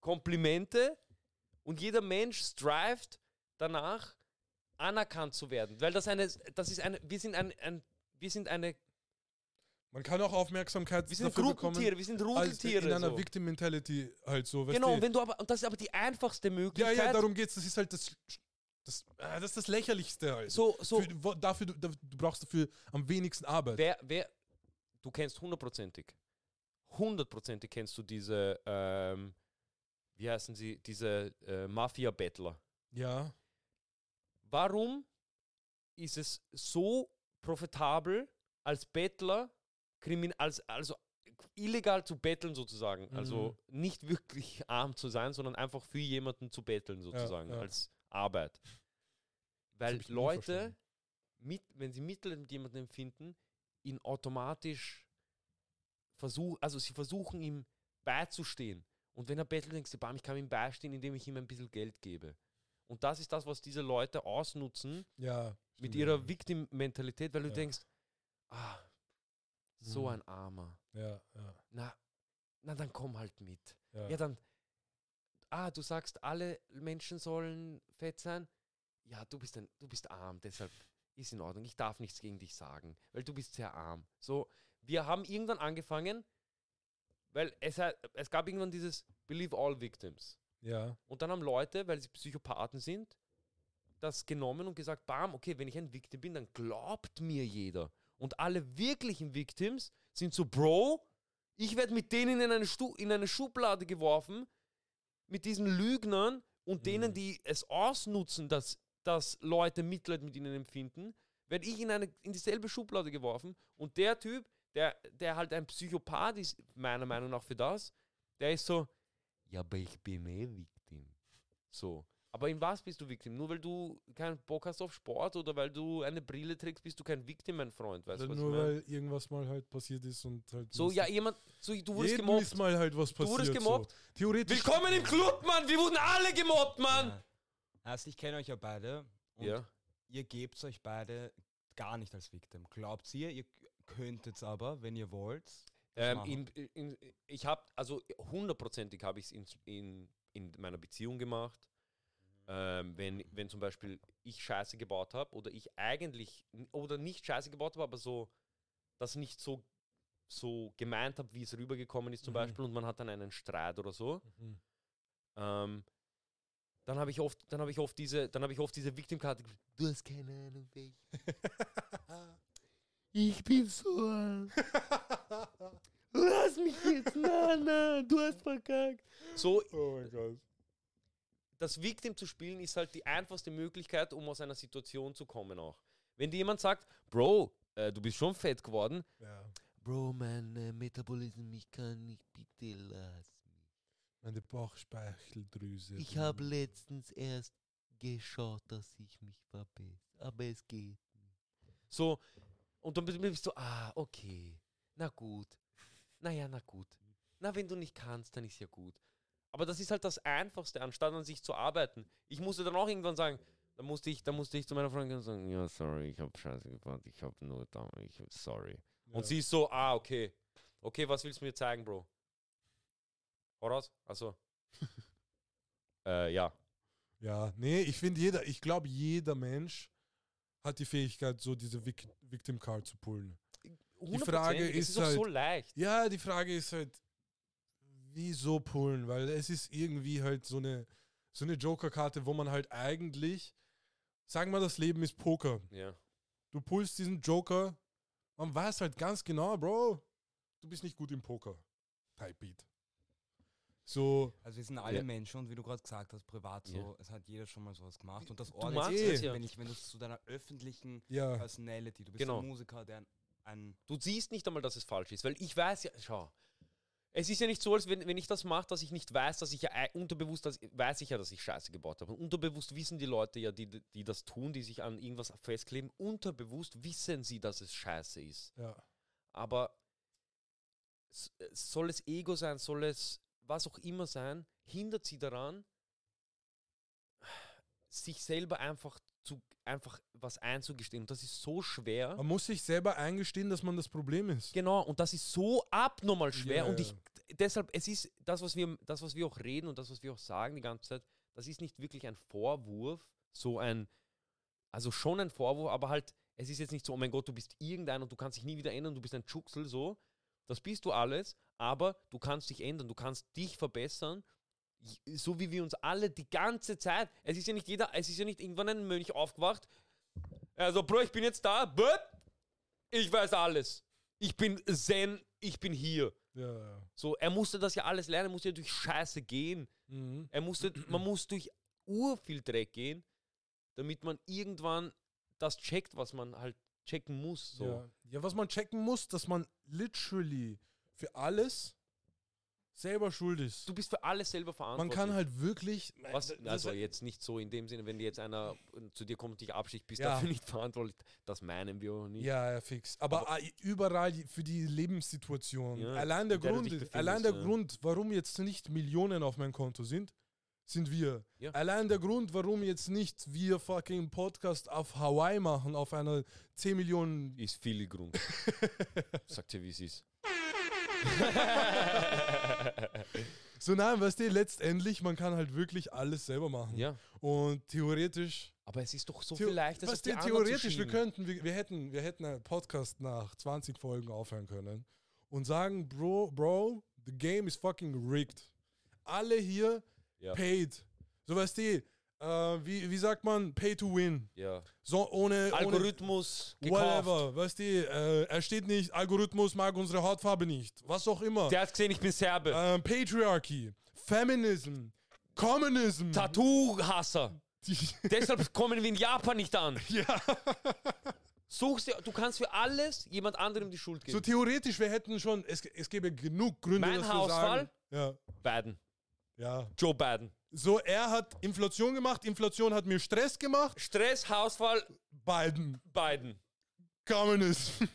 Komplimente und jeder Mensch strived danach, anerkannt zu werden. Weil das eine, das ist eine, wir sind ein, ein wir sind eine, Man kann auch Aufmerksamkeit wir sind dafür bekommen, Gruppentiere, wir sind Rudeltiere. in einer so. Victim Mentality halt so. Genau, und wenn du aber, und das ist aber die einfachste ja, Möglichkeit. ja, darum geht's. Das ist halt das, das, ah, das ist das Lächerlichste halt. so, so, Für, wo, dafür, du, du brauchst dafür am wenigsten Arbeit. wer, wer, du kennst hundertprozentig, hundertprozentig kennst du diese, ähm, wie heißen sie, diese äh, Mafia-Bettler. Ja. Warum ist es so profitabel, als Bettler, Krimin als, also illegal zu betteln sozusagen? Also nicht wirklich arm zu sein, sondern einfach für jemanden zu betteln sozusagen, ja. als Arbeit. Weil Leute, mit, wenn sie Mittel mit jemandem empfinden, ihn automatisch versuchen, also sie versuchen ihm beizustehen. Und wenn er bettelt, denkst du, bam, ich kann ihm beistehen, indem ich ihm ein bisschen Geld gebe. Und das ist das, was diese Leute ausnutzen Ja. mit ihrer. Victim-Mentalität, weil du Ja. denkst, ah, so Mhm. ein Armer. Ja, ja. Na, na, dann komm halt mit. Ja. Ja, dann, ah, du sagst, alle Menschen sollen fett sein. Ja, du bist, ein, du bist arm, deshalb ist in Ordnung. Ich darf nichts gegen dich sagen, weil du bist sehr arm. So, wir haben irgendwann angefangen, weil es, es gab irgendwann dieses Believe all victims. Ja. Und dann haben Leute, weil sie Psychopathen sind, das genommen und gesagt, bam, okay, wenn ich ein Victim bin, dann glaubt mir jeder. Und alle wirklichen Victims sind so, Bro, ich werde mit denen in eine, Stu in eine Schublade geworfen, mit diesen Lügnern und denen, die es ausnutzen, dass dass Leute Mitleid mit ihnen empfinden, werde ich in, eine, in dieselbe Schublade geworfen. Und der Typ, der, der halt ein Psychopath ist, meiner Meinung nach für das, der ist so, ja, aber ich bin eh Victim. So. Aber in was bist du Victim? Nur weil du keinen Bock hast auf Sport oder weil du eine Brille trägst, bist du kein Victim, mein Freund. Weißt du, Oder was nur weil irgendwas mal halt passiert ist und halt. So, ja, jemand, so, du wurdest jedem gemobbt. ist mal halt was Du passiert. wurdest gemobbt. So. Theoretisch. Willkommen im Club, Mann! Wir wurden alle gemobbt, Mann! Ja. Also ich kenne euch ja beide und Ja. ihr gebt euch beide gar nicht als Victim. Glaubt ihr, ihr könntet es aber, wenn ihr wollt? Ähm, in, in, ich habe, also hundertprozentig habe ich es in, in, in meiner Beziehung gemacht. Ähm, wenn, wenn zum Beispiel ich Scheiße gebaut habe oder ich eigentlich, oder nicht Scheiße gebaut habe, aber so, das nicht so, so gemeint habe, wie es rübergekommen ist zum Mhm. Beispiel und man hat dann einen Streit oder so, Mhm. ähm, dann habe ich oft, dann habe ich oft diese, dann habe ich oft diese Victim-Karte. Du hast keine Ahnung, wer ich. bin so alt. Lass mich jetzt, na, na, du hast verkackt. So, Oh mein Gott. das Victim zu spielen ist halt die einfachste Möglichkeit, um aus einer Situation zu kommen auch. Wenn dir jemand sagt, Bro, äh, du bist schon fett geworden. Ja. Bro, mein äh, Metabolismus, ich kann nicht, bitte lass mich. Meine Bauchspeicheldrüse. Ich habe letztens erst geschaut, dass ich mich verbessere, aber es geht nicht. So, und dann bist du, ah, okay, na gut, naja, na gut. Na, wenn du nicht kannst, dann ist ja gut. Aber das ist halt das Einfachste, anstatt an sich zu arbeiten. Ich musste dann auch irgendwann sagen, da musste ich, da musste ich zu meiner Freundin sagen, ja, sorry, ich habe Scheiße gebaut, ich habe nur da, ich, sorry. Ja. Und sie ist so, ah, okay. Okay, was willst du mir zeigen, Bro? Hau raus? Achso. äh, ja. Ja, nee, ich finde jeder, ich glaube, jeder Mensch hat die Fähigkeit, so diese Vic Victim Card zu pullen. Frage Hundertprozentig, es ist ist auch so halt- leicht. Ja, die Frage ist halt, wieso pullen? Weil es ist irgendwie halt so eine, so eine Joker-Karte, wo man halt eigentlich, sagen wir, das Leben ist Poker. Ja. Du pullst diesen Joker, man weiß halt ganz genau, Bro, du bist nicht gut im Poker. Type Beat. So, Also wir sind alle Ja. Menschen und wie du gerade gesagt hast, privat so, Ja. es hat jeder schon mal sowas gemacht. Und das ist, ja. wenn, ich, wenn du es zu deiner öffentlichen ja. Personality, du bist Genau. ein Musiker, der ein, ein Du siehst nicht einmal, dass es falsch ist, weil ich weiß ja, schau. Es ist ja nicht so, als wenn, wenn ich das mache, dass ich nicht weiß, dass ich ja ei- unterbewusst, dass, weiß ich ja, dass ich Scheiße gebaut habe. Und unterbewusst wissen die Leute ja, die, die das tun, die sich an irgendwas festkleben, unterbewusst wissen sie, dass es Scheiße ist. ja. Aber äh, soll es Ego sein, soll es was auch immer sein, hindert sie daran, sich selber einfach zu einfach was einzugestehen. Und das ist so schwer. Man muss sich selber eingestehen, dass man das Problem ist. Genau, und das ist so abnormal schwer. Ja, und ich deshalb, es ist das, was wir, das, was wir auch reden und das, was wir auch sagen die ganze Zeit, das ist nicht wirklich ein Vorwurf, so ein, also schon ein Vorwurf, aber halt, es ist jetzt nicht so, oh mein Gott, du bist irgendein und du kannst dich nie wieder ändern, du bist ein Tschuxel, so. Das bist du alles, aber du kannst dich ändern, du kannst dich verbessern, so wie wir uns alle die ganze Zeit. Es ist ja nicht jeder, es ist ja nicht irgendwann ein Mönch aufgewacht. Also, Bro, ich bin jetzt da, ich weiß alles. Ich bin Zen, ich bin hier. Ja, ja. So, er musste das ja alles lernen, er musste ja durch Scheiße gehen. Mhm. Er musste, man muss durch urviel Dreck gehen, damit man irgendwann das checkt, was man halt checken muss. So. Ja. ja, was man checken muss, dass man literally für alles selber schuld ist. Du bist für alles selber Man verantwortlich. kann halt wirklich. Was, also halt- jetzt nicht so in dem Sinne, wenn jetzt einer zu dir kommt und dich absticht, bist Ja. dafür nicht verantwortlich. Das meinen wir auch nicht. Ja, ja, fix. Aber, ah, überall die- für die Lebenssituation. Ja, allein der, der Grund, allein der ja. Grund, warum jetzt nicht Millionen auf meinem Konto sind, sind wir. Ja. Allein der Grund, warum jetzt nicht wir fucking Podcast auf Hawaii machen, auf einer 10 Millionen. Ist viel Grund. Sagt ja, wie es ist. So nein, weißt du, letztendlich, man kann halt wirklich alles selber machen. Ja. Und theoretisch. Aber es ist doch so viel leichter, weißt du, theoretisch, wir könnten, wir, wir hätten, wir hätten einen Podcast nach 20 Folgen aufhören können und sagen, Bro, Bro, the game is fucking rigged. Alle hier Ja. paid. So weißt du, äh, wie, wie sagt man, pay to win. Ja. So ohne, ohne Algorithmus gekauft. whatever, weißt du, äh, er steht nicht, Algorithmus mag unsere Hautfarbe nicht, was auch immer. Der hat gesehen, ich bin Serbe. Ähm, Patriarchy, Feminism, Communism, Tattoo-Hasser. Deshalb kommen wir in Japan nicht an. ja. Suchst dir, du kannst für alles jemand anderem die Schuld So geben. theoretisch, wir hätten schon, es, es gäbe genug Gründe, Mein das zu Hausfall? sagen. Biden. Ja, ja. Joe Biden. So, er hat Inflation gemacht, Inflation hat mir Stress gemacht. Stress, Hausfall, Biden, Biden. Kommunism.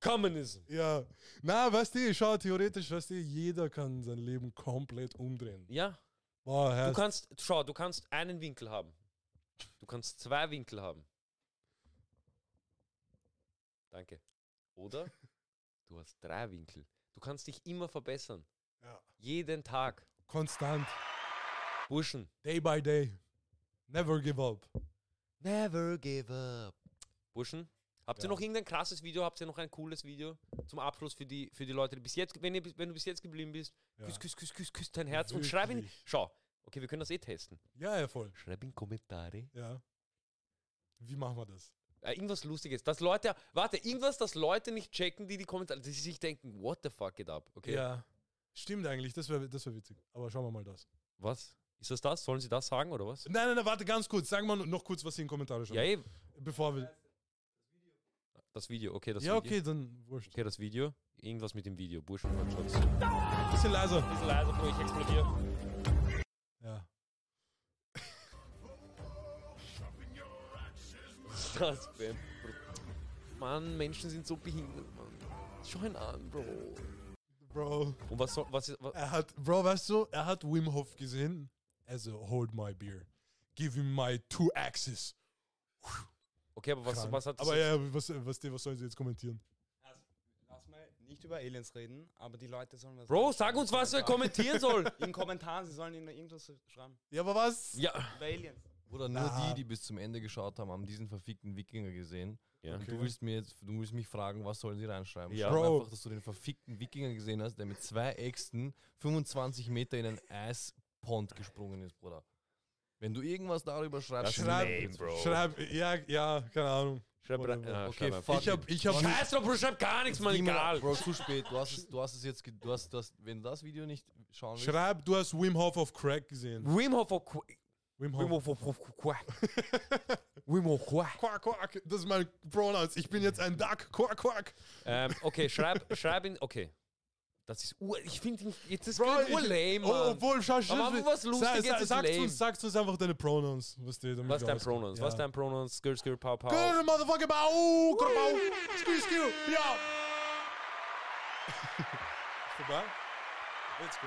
Communism. ja. Na, weißt du, schau, theoretisch, weißt du, jeder kann sein Leben komplett umdrehen. Ja. Boah, Du kannst, schau, du kannst einen Winkel haben. Du kannst zwei Winkel haben. Danke. Oder du hast drei Winkel. Du kannst dich immer verbessern. Ja. Jeden Tag. konstant, Burschen. day by day. Never give up. Never give up. Burschen, habt ihr noch irgendein krasses Video? Habt ihr noch ein cooles Video zum Abschluss für die, für die Leute, die bis jetzt, wenn, ihr, wenn du bis jetzt geblieben bist? Küss, küss, küss, küss, küss dein Herz und schreib. Wirklich. Schau, okay, wir können das eh testen. Ja, ja, voll. Schreib in Kommentare. Ja. Wie machen wir das? Äh, irgendwas Lustiges. Dass Leute, warte, irgendwas, das Leute nicht checken, die die Kommentare, die sich denken, what the fuck geht ab? Okay. Ja. Stimmt eigentlich, das wäre das wär witzig. Aber schauen wir mal das. Was? Ist das das? Sollen sie das sagen oder was? Nein, nein, nein, warte ganz kurz. Sagen wir noch kurz, was in den Kommentaren Ja, schreiben. eh. Bevor wir. Das Video, okay, das ja, Video. okay, dann wurscht. Okay, das Video. Irgendwas mit dem Video. Burschen, Schatz. Bisschen leiser. Bisschen leiser, bevor ich explodiere. Ja. Das wär Mann, Menschen sind so behindert, Mann. Schau ihn an, Bro. Bro. Und was soll, was ist, was, Er hat, Bro, weißt du, er hat Wim Hof gesehen. Also, hold my beer. Give him my two axes. okay, aber was, Krank. was hat das Aber jetzt- ja, was, was, was sollen sie jetzt kommentieren? Lass mal nicht über Aliens reden, aber die Leute sollen was Bro, sag uns, was er kommentieren soll. In den Kommentaren, sie sollen ihnen irgendwas schreiben. Ja, aber was? Ja. Über Aliens. Oder nur Na. die, die bis zum Ende geschaut haben, haben diesen verfickten Wikinger gesehen. Ja. Und du willst mir jetzt, du willst mich fragen, was sollen sie reinschreiben? Ja. Schreib Bro. einfach, dass du den verfickten Wikinger gesehen hast, der mit zwei Äxten 25 Meter in einen Eispond gesprungen ist, Bruder. Wenn du irgendwas darüber schreibst, Schreib, lame, Bro. schreib, ja, ja, keine Ahnung. Schreib rein. Ja, Okay, schreib Ich hab, ich hab, Scheiß drauf, Bro, schreib gar nichts, Mann, Niemand- egal. Bro, zu spät. Du hast es, du hast es jetzt, du hast das, wenn du das Video nicht schauen willst, schreib, du hast Wim Hof auf Crack gesehen. Wim Hof auf Qu- Wim Wim Hof. Hof auf Quack. Wim Hof Quack. Quack, quack, das ist mein Pronouns. Ich bin jetzt ein Duck. Quack, quack. Ähm, okay, schreib, schreib ihn, okay. Das ist ur, ich finde, ihn- jetzt ist Bro, ur lame, Oh, Mann. obwohl, schau, schau. Aber was Lustiges sa, sa, ist sagst, uns, sagst uns einfach deine Pronouns. Was, die, damit Was dein. Pronouns? Ja. Was dein Pronouns? Skir, skir, pow, pow. Good motherfucker, bau, bau, skill, skill, ja. Vorbei? Let's go.